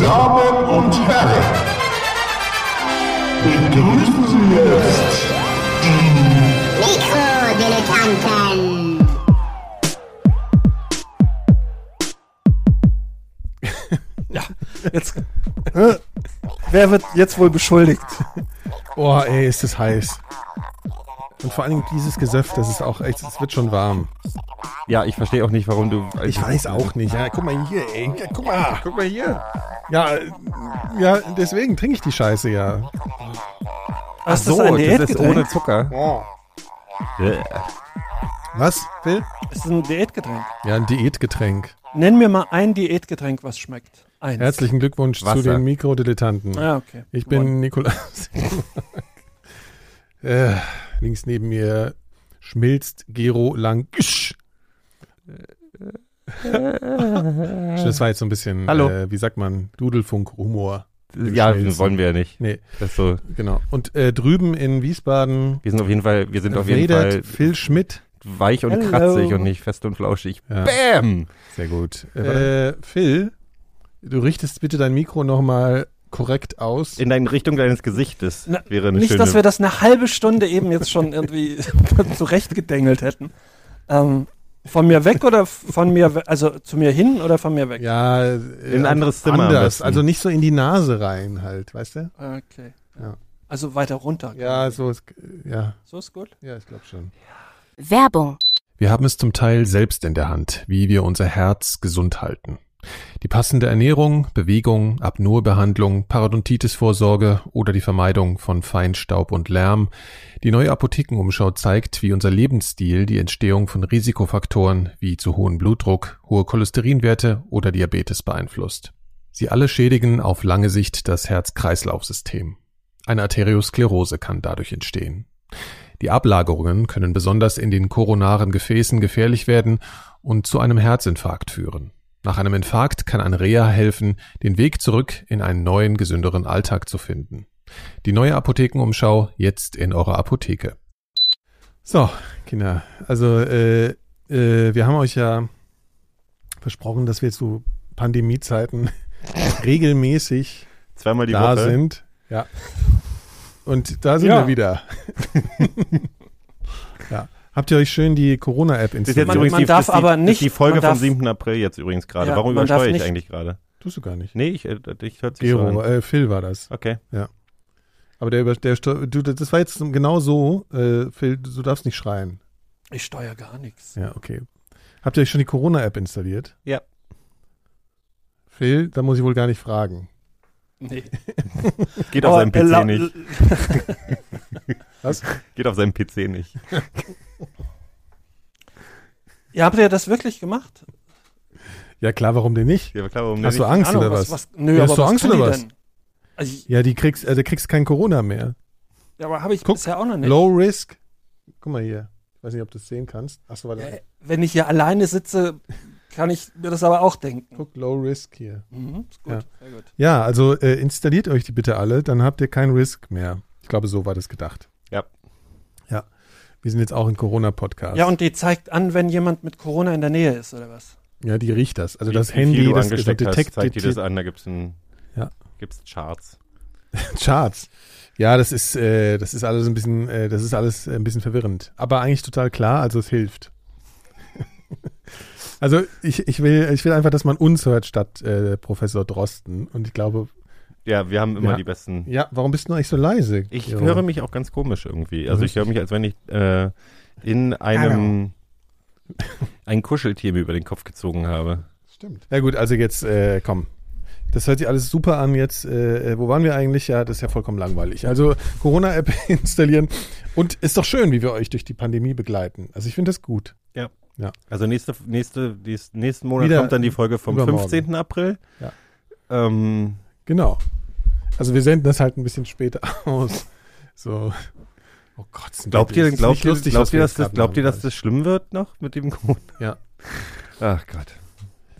Damen und Herren, begrüßen Sie jetzt Mikrodilettanten. Jetzt, äh, wer wird jetzt wohl beschuldigt? Boah, ey, ist das heiß. Und vor allen Dingen dieses Gesöff, das ist auch echt, es wird schon warm. Ja, ich verstehe auch nicht, warum du. Ich weiß auch nicht. Ja, guck mal hier, ey. Ja, guck mal. Guck mal hier. Ja, ja, deswegen trinke ich die Scheiße ja. Ach Ist das so, ein das ist Diätgetränk? ohne Zucker. Äh, Was, Phil? Ist ein Diätgetränk. Ja, ein Diätgetränk. Nenn mir mal ein Diätgetränk, was schmeckt. Eins. Herzlichen Glückwunsch zu Wasser. den Mikrodilettanten. Ah, okay. Ich bin Nikolaus. äh, links neben mir schmilzt Gero Langsch. Das war jetzt so ein bisschen, Hallo. Äh, wie sagt man, Dudelfunk-Humor. Ja, wollen wir ja nicht. Nee, Das so. genau. Und äh, drüben in Wiesbaden Wir sind auf jeden Fall, wir sind auf jeden Fall Phil Schmidt. weich und Hello. kratzig und nicht fest und flauschig. Ja. Bam! Sehr gut. Äh, Phil, du richtest bitte dein Mikro nochmal korrekt aus. In deine Richtung deines Gesichtes Na, wäre eine Nicht, schöne. dass wir das eine halbe Stunde eben jetzt schon irgendwie zurechtgedengelt hätten. Ähm, von mir weg oder von mir, also zu mir hin oder von mir weg? ja, äh, In ein anderes Zimmer Anders. Also nicht so in die Nase rein halt, weißt du? Okay. Ja. Also weiter runter. Ja, so ist, ja, So ist gut. ja, ich glaube schon. Werbung. Wir haben es zum Teil selbst in der Hand, wie wir unser Herz gesund halten. Die passende Ernährung, Bewegung, Apnoe-Behandlung, Parodontitis-Vorsorge oder die Vermeidung von Feinstaub und Lärm. Die neue Apothekenumschau zeigt, wie unser Lebensstil die Entstehung von Risikofaktoren wie zu hohen Blutdruck, hohe Cholesterinwerte oder Diabetes beeinflusst. Sie alle schädigen auf lange Sicht das Herz-Kreislauf-System. Eine Arteriosklerose kann dadurch entstehen. Die Ablagerungen können besonders in den koronaren Gefäßen gefährlich werden und zu einem Herzinfarkt führen. Nach einem Infarkt kann ein Reha helfen, den Weg zurück in einen neuen, gesünderen Alltag zu finden. Die neue Apothekenumschau jetzt in eurer Apotheke. So, Kinder, also äh, äh, wir haben euch ja versprochen, dass wir zu Pandemiezeiten regelmäßig Zweimal die da Woche. sind. Ja. Und da sind Ja. wir wieder. ja. Habt ihr euch schön die Corona-App Das ist jetzt installiert? Man- übrigens man die, darf das ist die, aber das nicht- die Folge man vom darf- 7. April jetzt übrigens gerade. Ja, Warum man übersteuere ich nicht- eigentlich gerade? Tust du gar nicht. Nee, ich, äh, ich hört sich so Gero, an. äh, Phil war das. Okay. Aber der, der du, das war jetzt genau so, äh, Phil, du darfst nicht schreien. Ich steuere gar nichts. Ja, okay. Habt ihr euch schon die Corona-App installiert? Ja. Phil, da muss ich wohl gar nicht fragen. Nee. Geht auf seinem PC nicht. Was? Geht auf seinem PC nicht. Ja, habt ihr das wirklich gemacht? Ja klar, warum denn nicht? Ja, klar, warum Hast du nicht? Angst Ahnung, oder was? was? Nö, Ja, aber hast du was Angst oder die was? Also, ich, Ja, die kriegst, also kriegst kein Corona mehr. ja, aber habe ich Guck, bisher auch noch nicht. Low Risk. Guck mal hier. Ich weiß nicht, ob du es sehen kannst. Achso, warte. Äh, Wenn ich hier alleine sitze, kann ich mir das aber auch denken. Guck, Low Risk hier. Mhm, ist gut, Ja. sehr gut. Ja, also äh, installiert euch die bitte alle, dann habt ihr kein Risk mehr. Ich glaube, so war das gedacht. Ja. Ja. Wir sind jetzt auch ein Corona-Podcast. Ja, und die zeigt an, wenn jemand mit Corona in der Nähe ist, oder was? ja, die riecht das. Also Wie- das wie Handy, das hast, Detect zeigt dir das an, da gibt's ein, Ja. gibt's Charts. Charts. Ja, das ist, äh, das ist alles ein bisschen, äh, das ist alles ein bisschen verwirrend. Aber eigentlich total klar, also es hilft. Also ich, ich will, ich will einfach, dass man uns hört statt äh, Professor Drosten. Und ich glaube, Ja, wir haben immer Ja. die besten. ja, warum bist du eigentlich so leise? Ich Gero? höre mich auch ganz komisch irgendwie. Also ich höre mich, als wenn ich äh, in einem ein Kuscheltier mir über den Kopf gezogen habe. Stimmt. Ja gut, also jetzt, äh, komm. Das hört sich alles super an jetzt. Äh, äh, wo waren wir eigentlich? Ja, das ist ja vollkommen langweilig. Also Corona-App installieren. Und ist doch schön, wie wir euch durch die Pandemie begleiten. Also ich finde das gut. Also nächste, nächste, dies, nächsten Monat Wieder kommt dann die Folge vom übermorgen. 15. April. Ja. Ähm, Genau. Also wir senden das halt ein bisschen später aus. So. Oh Gott, glaubt ihr, es ist glaubt nicht ihr, lustig, glaubt ihr, dass das, glaubt ihr, dass das schlimm wird noch mit dem Corona? Ja. Ach Gott.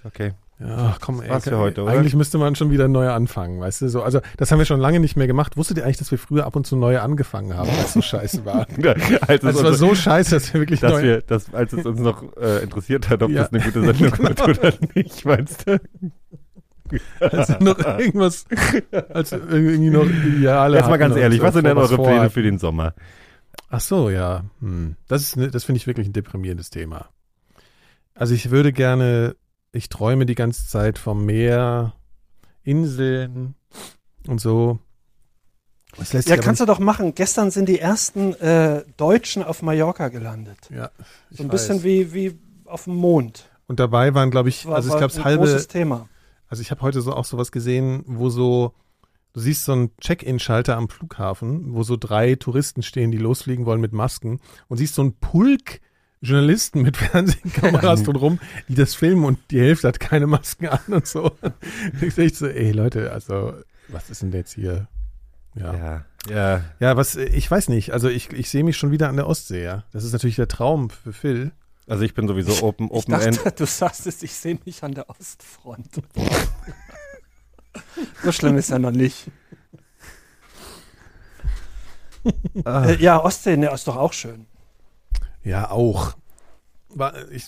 Okay. Ja, komm, ey. war's für heute, oder? Eigentlich müsste man schon wieder neu anfangen, weißt du? So, also, das haben wir schon lange nicht mehr gemacht. Wusstet ihr eigentlich, dass wir früher ab und zu neu angefangen haben, weil es so scheiße war? als, Also, es war so scheiße, dass wir wirklich dass neu. wir, dass, als es uns noch äh, interessiert hat, ob Ja. das eine gute Sendung wird oder nicht, meinst du? als sie noch irgendwas, als irgendwie noch Ideale Jetzt mal ganz ehrlich, was sind denn eure Pläne für den Sommer? Ach so, ja. Hm. Das ist, ne, das finde ich wirklich ein deprimierendes Thema. Also ich würde gerne, ich träume die ganze Zeit vom Meer, Inseln und so. Ja, kannst du doch machen. Gestern sind die ersten äh, Deutschen auf Mallorca gelandet. Ja, So ein weiß. bisschen wie, wie auf dem Mond. Und dabei waren, glaube ich, war, also ich glaube, das halbe, großes Thema. also ich habe heute so auch sowas gesehen, wo so, du siehst so einen Check-in-Schalter am Flughafen, wo so drei Touristen stehen, die losfliegen wollen mit Masken und siehst so einen Pulk Journalisten mit Fernsehkameras rum, die das filmen und die Hälfte hat keine Masken an und so. Ich dachte so, ey Leute, also was ist denn jetzt hier? Ja. ja. Ja, ja. was, ich weiß nicht, also ich, ich sehe mich schon wieder an der Ostsee, ja. Das ist natürlich der Traum für Phil. Also ich bin sowieso Open, Ich Open End. dachte, du sagst es, ich sehe mich an der Ostfront. so schlimm ist ja noch nicht. Ah. Äh, ja, Ostsee, ne, ist doch auch schön. Ja, auch. Ich,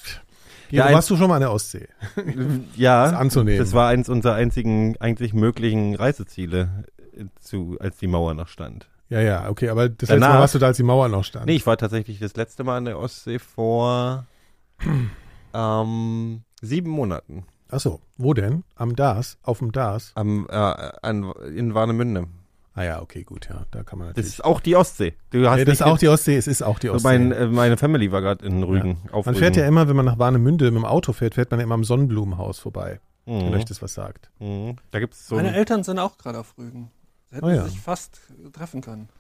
Ja, warst du schon mal an der Ostsee? Ja, Das anzunehmen. das war eins unserer einzigen eigentlich möglichen Reiseziele, äh, zu, als die Mauer noch stand. Ja, ja, okay, aber das letzte Danach- Mal warst du da, als die Mauer noch stand. Nee, ich war tatsächlich das letzte Mal an der Ostsee vor ähm, sieben Monaten. Ach so, wo denn? Am DAS? Auf dem DAS? Am, äh, an, in Warnemünde. Ah ja, okay, gut, ja, da kann man Das natürlich. ist auch die Ostsee. Du hast ja, das ist auch die Ostsee, es ist auch die Ostsee. mein, äh, meine Family war gerade in Rügen. Auf man Rügen. fährt ja immer, wenn man nach Warnemünde mit dem Auto fährt, fährt man ja immer am Sonnenblumenhaus vorbei, wenn Mhm. euch das was sagt. Mhm. Da gibt es so Meine ein, Eltern sind auch gerade auf Rügen. Sie hätten Oh ja. sich fast treffen können.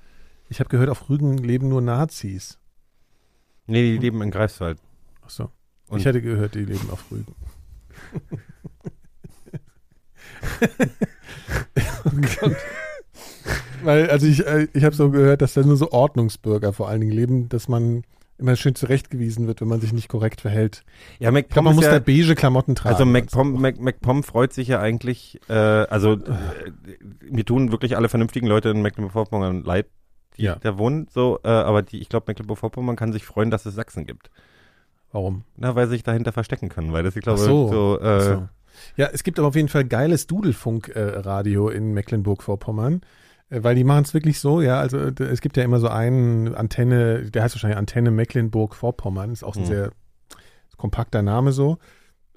Ich habe gehört, auf Rügen leben nur Nazis. Nee, die leben in Greifswald. Ach so. Und- ich hätte gehört, die leben auf Rügen. oh Gott. Weil, also ich, äh, ich habe so gehört, dass da nur so Ordnungsbürger vor allen Dingen leben, dass man immer schön zurechtgewiesen wird, wenn man sich nicht korrekt verhält. Ja, Ich glaube, MacPom man ist muss ja, da beige Klamotten tragen. Also MacPom, so. Mac, MacPom freut sich ja eigentlich, äh, also äh, mir tun wirklich alle vernünftigen Leute in Mecklenburg-Vorpommern leid, die Ja. da wohnen, so, äh, aber die, ich glaube, Mecklenburg-Vorpommern kann sich freuen, dass es Sachsen gibt. Warum? Na, weil sie sich dahinter verstecken können, weil das, ich glaube, Ach so. so, äh, so. Ja, es gibt aber auf jeden Fall geiles Dudelfunk-Radio in Mecklenburg-Vorpommern, äh, weil die machen es wirklich so, ja, also d- es gibt ja immer so einen Antenne, der heißt wahrscheinlich Antenne Mecklenburg-Vorpommern, ist auch ein Hm. sehr kompakter Name so.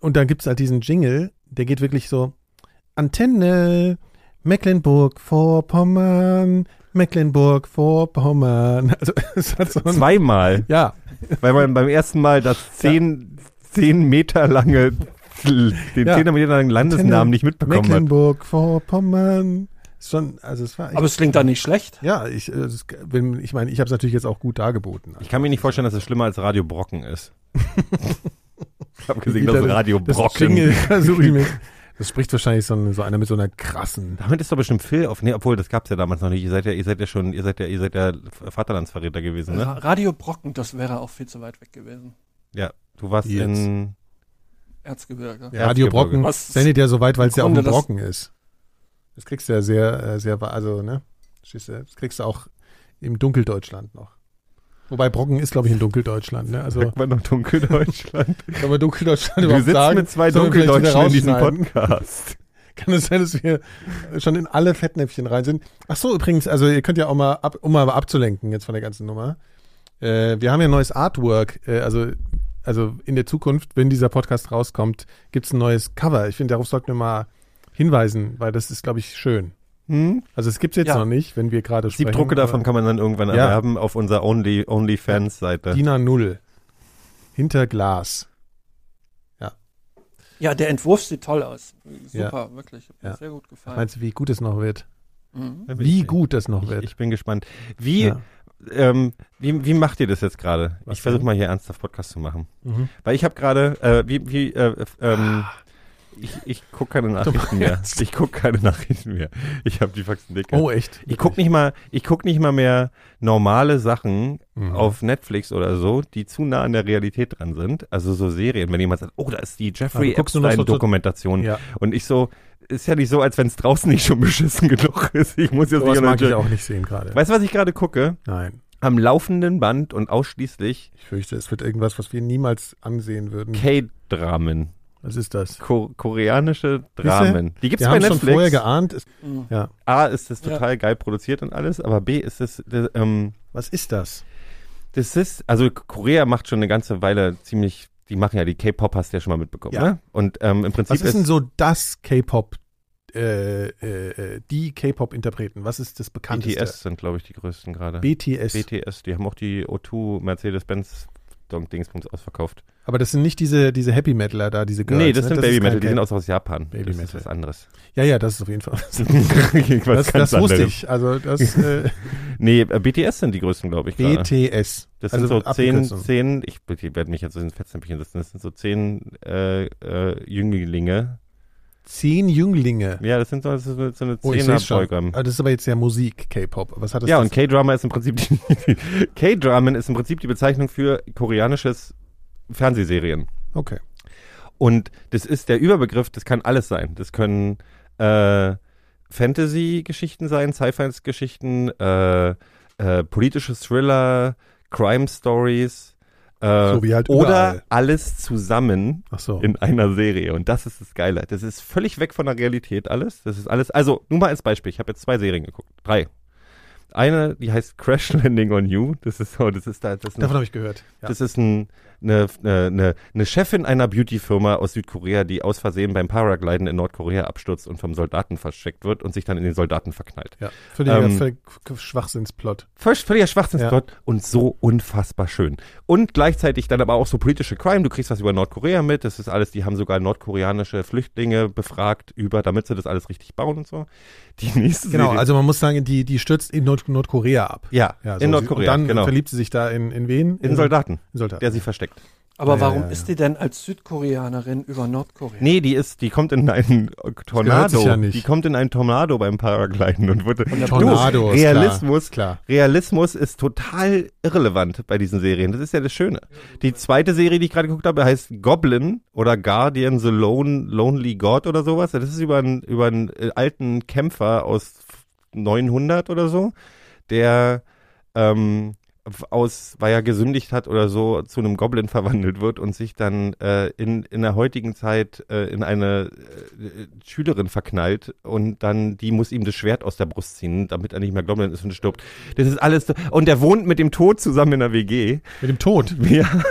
Und dann gibt's halt diesen Jingle, der geht wirklich so, Antenne Mecklenburg-Vorpommern, Mecklenburg-Vorpommern. Also es hat so ein, zweimal, ja, weil man beim ersten Mal das zehn, zehn Meter lange, den Ja. zehn Meter langen Landesnamen Antenne nicht mitbekommen hat. Mecklenburg-Vorpommern. Schon, also es war Aber es klingt da nicht schlecht. Ja, ich, äh, das, wenn, ich meine, ich habe es natürlich jetzt auch gut dargeboten. Ich kann mir nicht vorstellen, dass es schlimmer als Radio Brocken ist. ich habe gesehen, dass da- Radio das Brocken. Ich mir. Das spricht wahrscheinlich so, ein- so einer mit so einer krassen. Damit ist doch bestimmt Phil auf. Nee, obwohl, das gab's ja damals noch nicht. Ihr seid ja, ihr seid ja schon, ihr seid ja, ihr seid ja Vaterlandsverräter gewesen, ne? Radio Brocken, das wäre auch viel zu weit weg gewesen. Ja. Du warst jetzt? in. Erzgebirge. Ja. Radio Erzgebirge. Brocken Was- sendet ja so weit, weil es ja auch ein das- Brocken ist. Das kriegst du ja sehr, äh, sehr, also, ne? Das kriegst du auch im Dunkeldeutschland noch. Wobei Brocken ist, glaube ich, in Dunkeldeutschland, ne? Also, Sagt man noch Dunkeldeutschland? kann man Dunkeldeutschland Du überhaupt sagen? mit zwei wir Dunkeldeutschen in diesem? Podcast. Kann es sein, dass wir schon in alle Fettnäpfchen rein sind? Ach so, übrigens, also ihr könnt ja auch mal, ab, um mal abzulenken jetzt von der ganzen Nummer. Äh, wir haben ja ein neues Artwork, äh, also, also in der Zukunft, wenn dieser Podcast rauskommt, gibt's ein neues Cover. Ich finde, darauf sollten wir mal hinweisen, weil das ist, glaube ich, schön. Hm? Also es gibt's jetzt Ja. noch nicht, wenn wir gerade sprechen. Siebdrucke davon kann man dann irgendwann Ja. erwerben auf unserer Only, OnlyFans-Seite. DIN A0. Hinter Glas. Ja, der Entwurf sieht toll aus. Ja. Super, wirklich. Hat mir Ja. sehr gut gefallen. Meinst du, wie gut es noch wird? Mhm. Wie gut es noch Ich, wird? ich bin gespannt. Wie, Ja. ähm, wie, wie macht ihr das jetzt gerade? Ich versuche mal hier ernsthaft Podcast zu machen. Mhm. Weil ich habe gerade, äh, wie, wie, äh, ähm, ich, ich gucke keine Nachrichten mehr. Ich gucke keine Nachrichten mehr. Ich habe die Faxen dicke. Oh, echt? ich guck nicht mal, ich guck nicht mal mehr normale Sachen Mhm. auf Netflix oder so, die zu nah an der Realität dran sind. Also so Serien, wenn jemand sagt, oh, da ist die Ah, Jeffrey guckst nur noch so- Epstein-Dokumentation. Ja, Und ich so, ist ja nicht so, als wenn es draußen nicht schon beschissen genug ist. Ich muss jetzt sowas nicht mag ich auch nicht sehen gerade. Weißt du, was ich gerade gucke? Nein. Am laufenden Band und ausschließlich Ich fürchte, es wird irgendwas, was wir niemals ansehen würden. K-Dramen. Was ist das? Ko koreanische Dramen. Die gibt's Wir bei haben schon Netflix. vorher geahnt. Es, Mhm. ja. A, ist das Ja. total geil produziert und alles, aber B, ist es, das, ähm, Was ist das? das ist, also Korea macht schon eine ganze Weile ziemlich, die machen ja die K-Pop, hast du ja schon mal mitbekommen, Ja. ne? Und ähm, im Prinzip Was ist denn so das K-Pop, äh, äh, äh, die K-Pop-Interpreten? Was ist das bekannteste? BTS sind, glaube ich, die größten gerade. BTS. BTS, die haben auch die O2 Mercedes-Benz Dong Dingsbums ausverkauft. Aber das sind nicht diese, diese Happy Metaler da, diese Girls. nee, das ne? sind ist Baby Metal, die sind aus, aus Japan. Baby das ist Metal. was anderes. Ja, ja, das ist auf jeden Fall. Was Das, das wusste ich. Also das äh, Nee, äh, BTS sind die größten, glaube ich. gerade. BTS. Das also sind so zehn, zehn, ich, ich werde mich jetzt so ins Fettnäpfchen setzen, das sind so zehn äh, äh, Jünglinge. Zehn Jünglinge. Ja, das sind so, das ist so eine Oh. Zehner-Boygam. Ah, Das ist aber jetzt ja Musik, K-Pop. Was hat das? Ja, das und K-Drama ist im Prinzip die, K-Dramen ist im Prinzip die Bezeichnung für koreanisches Fernsehserien. Okay. Und das ist der Überbegriff, das kann alles sein. Das können äh, Fantasy-Geschichten sein, Sci-Fi-Geschichten, äh, äh, politische Thriller, Crime-Stories äh, So wie halt oder überall. alles zusammen so. in einer Serie. Und das ist das Geile. Das ist völlig weg von der Realität alles. Das ist alles. Also, nur mal als Beispiel. Ich habe jetzt zwei Serien geguckt. Drei. Eine, die heißt Crash Landing on You. Das ist so, das ist da, das ist Davon habe ich gehört. Ja. das ist ein, eine, eine, eine Chefin einer Beauty-Firma aus Südkorea, die aus Versehen beim Paragliden in Nordkorea abstürzt und vom Soldaten versteckt wird und sich dann in den Soldaten verknallt. ja. Völliger, Ähm, völlig Schwachsinnsplot. Völlig, völliger Schwachsinnsplot und so unfassbar schön. Und gleichzeitig dann aber auch so politische Crime. Du kriegst was über Nordkorea mit. Das ist alles, die haben sogar nordkoreanische Flüchtlinge befragt über, damit sie das alles richtig bauen und so. Die nächste Genau, Serie, also man muss sagen, die, die stürzt in Nord Nordkorea ab. ja, Ja, in Nordkorea, Und dann genau. verliebt sie sich da in, in wen? In Soldaten, In Soldaten. der sie versteckt. Aber Ja, warum ja, ja. ist die denn als Südkoreanerin über Nordkorea? Nee, die ist, die kommt in einen Tornado. sich ja nicht. Die kommt in einen Tornado beim Paragliden und wurde. der Tornado, du, klar. Realismus, Klar. Realismus ist total irrelevant bei diesen Serien. Das ist ja das Schöne. Die zweite Serie, die ich gerade geguckt habe, heißt Goblin oder Guardian the Lone, Lonely God oder sowas. Das ist über einen, über einen äh, alten Kämpfer aus 900 oder so, der ähm, aus, weil er gesündigt hat oder so, zu einem Goblin verwandelt wird und sich dann äh, in, in der heutigen Zeit äh, in eine äh, Schülerin verknallt und dann die muss ihm das Schwert aus der Brust ziehen, damit er nicht mehr Goblin ist und stirbt. Das ist alles, und er wohnt mit dem Tod zusammen in der WG. Mit dem Tod. Ja.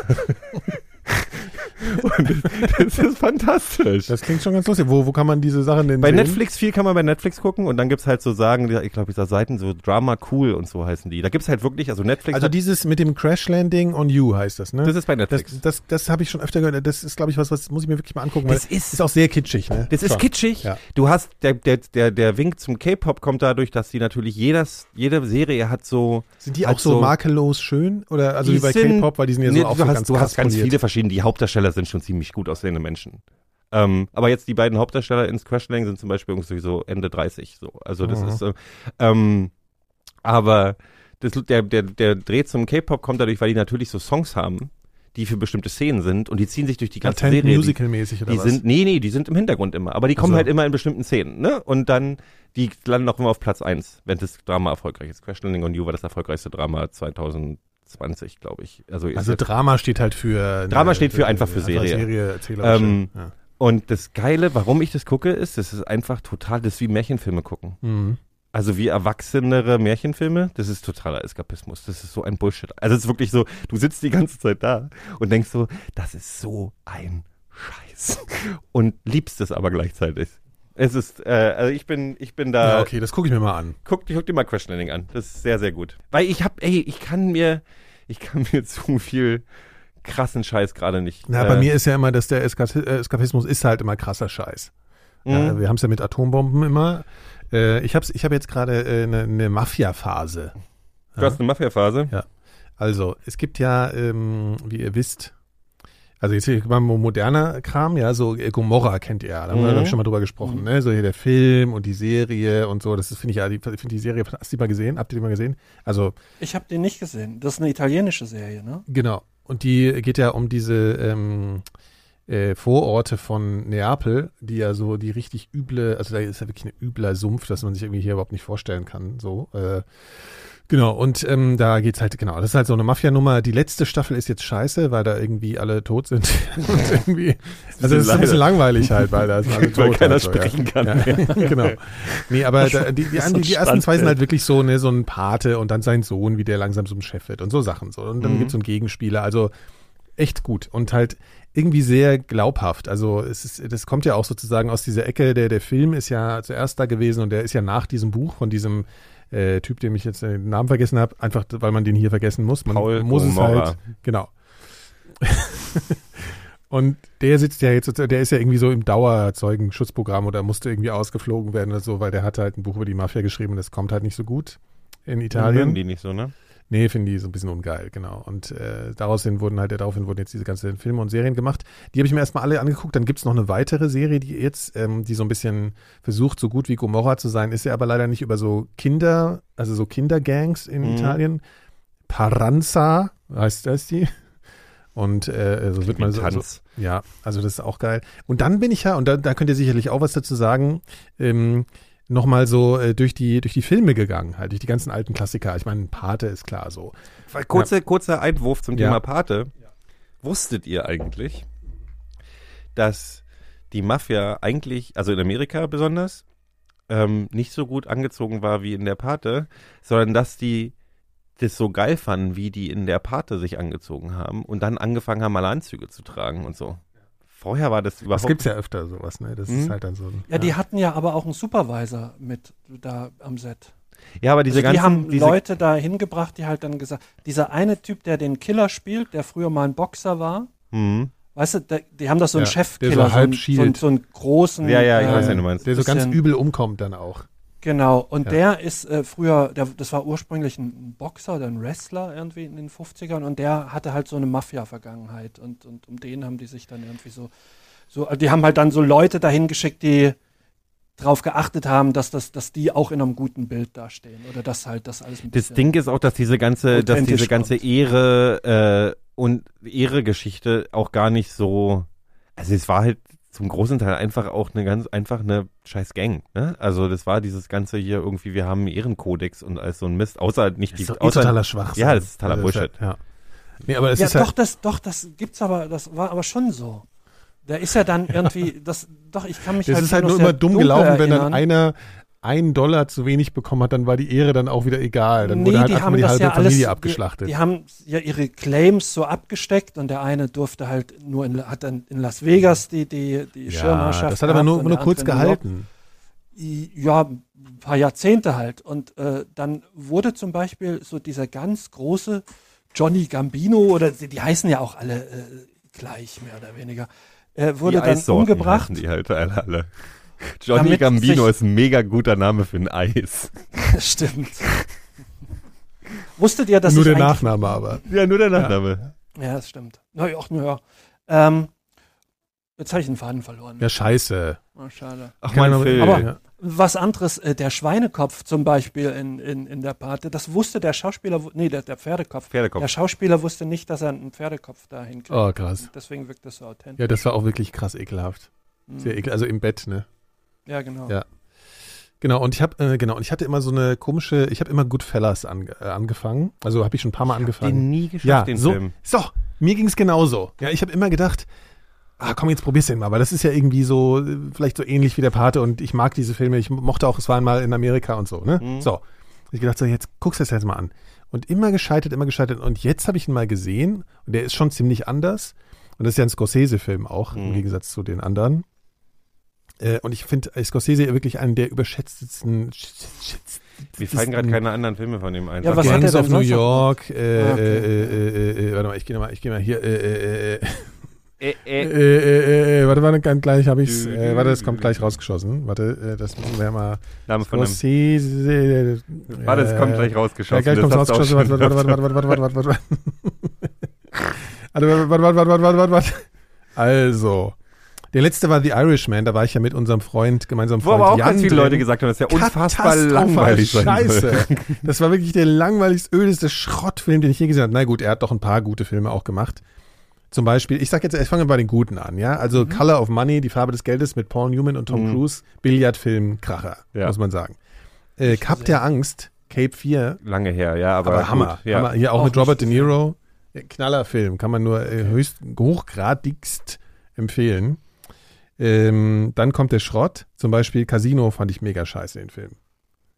und das, das ist fantastisch. Das klingt schon ganz lustig. Wo, wo kann man diese Sachen denn Bei sehen? Netflix, viel kann man bei Netflix gucken und dann gibt's halt so Sagen, ich glaube, dieser Seiten, so Drama Cool und so heißen die. Da gibt's halt wirklich, also Netflix Also dieses mit dem Crash Landing on You heißt das, ne? das ist bei das, Netflix. das, das habe ich schon öfter gehört. Das ist, glaube ich, was, was muss ich mir wirklich mal angucken. Das ist- ist auch sehr kitschig, ne? Das ist Schon. kitschig. Ja. Du hast, der, der, der, der Wink zum K-Pop kommt dadurch, dass die natürlich jedes, jede Serie hat so. Sind die auch so, makellos schön? Oder also wie bei K-Pop, weil die sind ja so auch du so hast, ganz du hast ganz viele verschiedene. Die Hauptdarsteller sind schon ziemlich gut aussehende Menschen. Ähm, aber jetzt die beiden Hauptdarsteller in Crash Landing sind zum Beispiel irgendwie so Ende 30. So. Also das Mhm. ist, äh, ähm, aber das, der, der, der Dreh zum K-Pop kommt dadurch, weil die natürlich so Songs haben, die für bestimmte Szenen sind und die ziehen sich durch die ganze Latent Serie. Musical-mäßig oder Die was? sind, nee, nee, die sind im Hintergrund immer. Aber die kommen so. halt immer in bestimmten Szenen, ne? Und dann, die landen auch immer auf Platz eins, wenn das Drama erfolgreich ist. Crash Landing on You war das erfolgreichste Drama 2020, glaube ich. Also, also Drama steht halt für... eine- Drama steht für einfach für Serie. Serie. Ähm, ja. und das Geile, warum ich das gucke, ist, das ist einfach total, das ist wie Märchenfilme gucken. Mhm. Also wie erwachsenere Märchenfilme, das ist totaler Eskapismus. Das ist so ein Bullshit. Also es ist wirklich so, du sitzt die ganze Zeit da und denkst so, das ist so ein Scheiß. Und liebst es aber gleichzeitig. Es ist, äh, also ich bin, ich bin da. ja, okay, das gucke ich mir mal an. Guck, guck dir mal Landing an. Das ist sehr, sehr gut. Weil ich hab, ey, ich kann mir, ich kann mir zu viel krassen Scheiß gerade nicht. Na, äh, bei mir ist ja immer, dass der äh, Eskapismus ist halt immer krasser Scheiß. Ja, mh. wir haben es ja mit Atombomben immer. Äh, ich habe ich hab jetzt gerade äh, eine ne Mafia-Phase. Du hast eine Mafia-Phase. Also, es gibt ja, ähm, wie ihr wisst, also jetzt hier mal moderner Kram, ja, so äh, Gomorra kennt ihr ja, da haben wir Mhm. ich, schon mal drüber gesprochen, ne? So hier der Film und die Serie und so, das finde ich ja, die, finde die Serie, hast du die mal gesehen? Habt ihr die mal gesehen? Also, Ich habe den nicht gesehen. Das ist eine italienische Serie, ne? genau. Und die geht ja um diese, ähm, äh, Vororte von Neapel, die ja so die richtig üble, also da ist ja wirklich ein übler Sumpf, dass man sich irgendwie hier überhaupt nicht vorstellen kann. So, äh, genau, und ähm, da geht's halt, genau, das ist halt so eine Mafia-Nummer. Die letzte Staffel ist jetzt scheiße, weil da irgendwie alle tot sind. und irgendwie, also das ist ein bisschen langweilig halt, weil da alle tot. Weil keiner halt so, sprechen ja. kann. Ja, genau. Nee, aber da, die, die, die, die ersten zwei sind halt wirklich so, ne, so ein Pate und dann sein Sohn, wie der langsam zum Chef wird und so Sachen so. Und dann Mhm. gibt's so einen Gegenspieler, also echt gut und halt irgendwie sehr glaubhaft. Also es ist, das kommt ja auch sozusagen aus dieser Ecke, der, der Film ist ja zuerst da gewesen und der ist ja nach diesem Buch von diesem äh, Typ, dem ich jetzt den Namen vergessen habe, einfach weil man den hier vergessen muss. Man Paul muss es Gomorra. halt, genau. und der sitzt ja jetzt, der ist ja irgendwie so im Dauerzeugenschutzprogramm oder musste irgendwie ausgeflogen werden oder so, weil der hatte halt ein Buch über die Mafia geschrieben und das kommt halt nicht so gut in Italien. Mögen die nicht so, ne? Nee, finde die so ein bisschen ungeil, genau. Und äh, daraufhin wurden halt, daraufhin wurden jetzt diese ganzen Filme und Serien gemacht. Die habe ich mir erstmal alle angeguckt. Dann gibt's noch eine weitere Serie, die jetzt, ähm, die so ein bisschen versucht, so gut wie Gomorra zu sein, ist ja aber leider nicht über so Kinder, also so Kindergangs in Mhm. Italien. Paranza heißt das die. Und äh, so wird Wie man so, so, ja, also das ist auch geil. Und dann bin ich ja, und da, da könnt ihr sicherlich auch was dazu sagen, ähm, nochmal so äh, durch die durch die Filme gegangen, halt durch die ganzen alten Klassiker. Ich meine, Pate ist klar so. Kurze, Kurzer Einwurf zum Ja. Thema Pate. Wusstet ihr eigentlich, dass die Mafia eigentlich, also in Amerika besonders, ähm, nicht so gut angezogen war wie in der Pate, sondern dass die das so geil fanden, wie die in der Pate sich angezogen haben und dann angefangen haben, mal Anzüge zu tragen und so. Vorher war das überhaupt Das gibt's ja öfter sowas, ne? Das ist Mhm. halt dann so. ein- Ja, die hatten ja aber auch einen Supervisor mit da am Set. Ja, aber diese Also ganzen die haben diese, Leute da hingebracht, die halt dann gesagt, dieser eine Typ, der den Killer spielt, der früher mal ein Boxer war, Mhm. weißt du, der, die haben das so einen Ja, Chefkiller, der so so, so, einen, großen. Ja, ja, ich äh, weiß, wen du meinst. Der so ganz übel umkommt dann auch. Genau, und Ja. der ist äh, früher, der, das war ursprünglich ein Boxer oder ein Wrestler irgendwie in den 50ern und der hatte halt so eine Mafia-Vergangenheit und, und um den haben die sich dann irgendwie so, so, die haben halt dann so Leute dahin geschickt, die drauf geachtet haben, dass das, dass die auch in einem guten Bild dastehen oder dass halt das alles ein Das Ding ist auch, dass diese ganze, dass diese ganze kommt. Ehre äh, und Ehre-Geschichte auch gar nicht so. Also es war halt zum großen Teil einfach auch eine ganz einfach eine scheiß Gang. Ne? Also das war dieses ganze hier irgendwie, wir haben einen Ehrenkodex und alles so ein Mist, außer halt nicht Das die, ist doch eh außer, totaler Schwachsinn. Ja, das ist totaler Also Bullshit. Ja. Nee, aber es ja, ist doch, halt, das, doch, das gibt's aber, das war aber schon so. Da ist ja dann irgendwie, das, doch, ich kann mich das halt ist halt nur immer dumm gelaufen, wenn dann erinnern. einer einen Dollar zu wenig bekommen hat, dann war die Ehre dann auch wieder egal. Dann Nee, wurde halt die haben die halbe ja Familie alles, abgeschlachtet. Die, die haben ja ihre Claims so abgesteckt und der eine durfte halt nur in, hat dann in Las Vegas die, die, die Schirmherrschaft. das hat aber nur, nur kurz gehalten. Ja, ein paar Jahrzehnte halt. Und äh, dann wurde zum Beispiel so dieser ganz große Johnny Gambino, oder die, die heißen ja auch alle äh, gleich, mehr oder weniger, äh, wurde die dann Eissorten umgebracht. Die halt alle. alle. Johnny Damit Gambino ist ein mega guter Name für ein Eis. Stimmt. Wusstet ihr, dass nur ich der Nachname aber. Ja, nur der Nachname. Ja, das stimmt. Na ja, na ja. Ähm, jetzt habe ich den Faden verloren. Ja, scheiße. Oh, schade. Ach, Kann mein man- Phil. Aber- ja. Was anderes, äh, der Schweinekopf zum Beispiel in, in, in der Pate, das wusste der Schauspieler, nee, der, der Pferdekopf. Pferdekopf. Der Schauspieler wusste nicht, dass er einen Pferdekopf da hinkriegt. Oh, krass. Deswegen wirkt das so authentisch. Ja, das war auch wirklich krass ekelhaft. Mhm. Sehr ekel, also im Bett, ne? Ja, genau. Ja. Genau, und ich habe äh, genau, und ich hatte immer so eine komische, ich habe immer Goodfellas an, äh, angefangen. Also habe ich schon ein paar Mal angefangen. Den nie geschafft, ja, den so, Film. so, mir ging's genauso. Ja, ich habe immer gedacht, ah, komm, jetzt probier's den mal, weil das ist ja irgendwie so, äh, vielleicht so ähnlich wie der Pate und ich mag diese Filme, ich mochte auch, es waren mal in Amerika und so, ne? Mhm. So. Ich gedacht, so, jetzt guckst du das jetzt mal an. Und immer gescheitert, immer gescheitert. Und jetzt habe ich ihn mal gesehen und der ist schon ziemlich anders. Und das ist ja ein Scorsese-Film auch, im Mhm. Gegensatz zu den anderen. Äh, und ich finde äh, Scorsese wirklich einen der überschätztesten. Mir fallen gerade keine anderen Filme von dem ein. Ja, was hat Gangs er of denn New York, äh, Ah, okay. äh, äh, äh, äh, warte mal, ich gehe mal, ich gehe mal hier, äh, äh, äh, Äh, äh, äh, äh, äh, warte, warte, ganz gleich habe ich's, äh, warte, das kommt gleich rausgeschossen, warte, äh, das müssen wir mal, Name von. Scorsese, Warte, es kommt äh, gleich Ja, rausgeschossen. gleich kommt das hast du auch rausgeschossen, schon warte, warte, warte, warte, warte, warte, warte, warte, warte, warte, warte, warte, warte, warte, warte, warte, also, der letzte war The Irishman, da war ich ja mit unserem Freund, gemeinsamen Wo Freund aber auch Jan ganz viele drin. Leute gesagt haben, dass der unfassbar langweilig sein Scheiße. Das war wirklich der langweiligste, ödeste Schrottfilm, den ich je gesehen habe. Na gut, er hat doch ein paar gute Filme auch gemacht. Zum Beispiel, ich sag jetzt, ich fange bei den Guten an, ja. Also Mhm. Color of Money, die Farbe des Geldes mit Paul Newman und Tom Cruise, Billardfilm, Kracher, Ja. muss man sagen. Äh, Cup der Angst, Cape 4, Lange her, ja, aber, aber, gut, Hammer. Ja. Hammer. Hier auch, Auch mit Robert De Niro. Ja, Knallerfilm, kann man nur äh, höchst hochgradigst empfehlen. Ähm, dann kommt der Schrott, zum Beispiel Casino fand ich mega scheiße, den Film.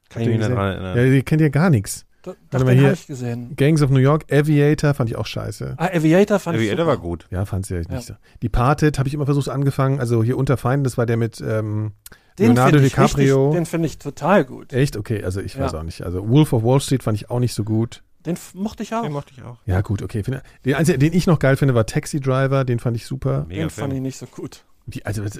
Kann ich mich erinnern. Ja, ihr kennt ja gar nichts. Da, Warte doch, den habe ich gesehen. Gangs of New York, Aviator fand ich auch scheiße. Ah, Aviator fand ich Aviator super. war gut. Ja, fand sie ja nicht Ja. so. Die Parted habe ich immer versucht angefangen, also hier unter Feinden, das war der mit ähm, Den Leonardo ich DiCaprio. Richtig, den finde ich total gut. Echt? Okay, also ich weiß Ja. auch nicht. Also Wolf of Wall Street fand ich auch nicht so gut. Den mochte ich auch. Den mochte ich auch. Ja, gut, okay. Den, einzigen, den ich noch geil finde, war Taxi Driver, den fand ich super. Mega den fand Film. ich nicht so gut. Die, also, äh,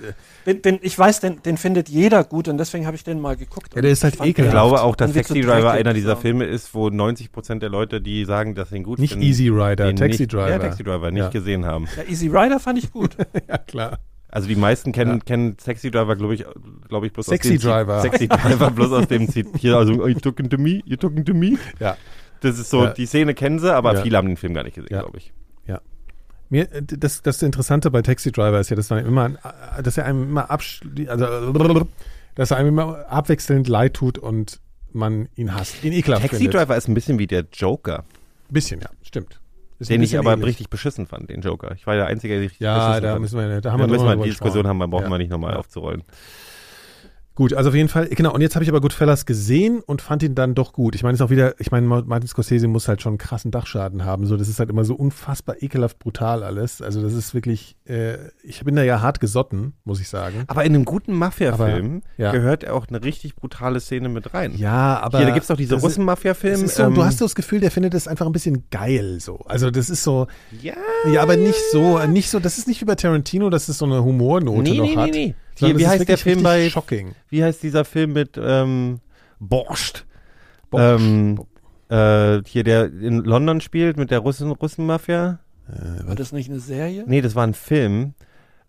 Den, den, ich weiß, den, den findet jeder gut und deswegen habe ich den mal geguckt. Ja, der ist halt Ich ekelhaft. den- glaube auch, dass Taxi Driver einer dieser. Filme ist, wo 90% der Leute, die sagen, dass sie ihn gut nicht finden, Easy Rider, den Taxi nicht, Driver. Ja, Taxi Driver nicht Ja. gesehen haben. Ja, Easy Rider fand ich gut. ja, klar. Also die meisten kennen, Ja. kennen Taxi Driver, glaube ich, glaube ich, bloß Sexy aus dem Driver. Zit- Sexy Driver bloß aus dem Zit hier, also, are you talking to me? You talking to me? Ja. Das ist so, Ja. die Szene kennen sie, aber Ja. viele haben den Film gar nicht gesehen, Ja. glaube ich. Mir, äh, das, das Interessante bei Taxi Driver ist ja, dass man immer, äh, dass er einem immer absch also, dass er einem immer abwechselnd leid tut und man ihn hasst, ihn ekelhaft Taxi findet. Driver ist ein bisschen wie der Joker, Bisschen, ja, stimmt. Ist den ich aber ähnlich. richtig beschissen fand, den Joker. Ich war der Einzige, der richtig Ja, beschissen da fand. müssen wir, da haben da wir müssen wir die Diskussion haben, dann brauchen Ja. wir nicht nochmal Ja. aufzurollen. Gut, also auf jeden Fall, genau, und jetzt habe ich aber Goodfellas gesehen und fand ihn dann doch gut. Ich meine, es ist auch wieder, ich meine, Martin Scorsese muss halt schon einen krassen Dachschaden haben. So, das ist halt immer so unfassbar ekelhaft brutal alles. Also das ist wirklich, äh, ich bin da ja hart gesotten, muss ich sagen. Aber in einem guten Mafia-Film ja. gehört auch eine richtig brutale Szene mit rein. Ja, aber. Hier, da gibt's doch diese das ist- Russen-Mafia-Film. Das ist so, ähm, du hast so das Gefühl, der findet das einfach ein bisschen geil so. Also das ist so, Ja. ja, aber nicht so, nicht so, das ist nicht wie bei Tarantino, dass es so eine Humornote Nee, noch nee, hat. nee, nee. Sondern Hier, wie heißt der Film bei, Shocking. wie heißt dieser Film mit ähm, Borscht? Borscht. Ähm, äh, hier, der in London spielt mit der Russen Russenmafia? Äh, War das nicht eine Serie? Nee, das war ein Film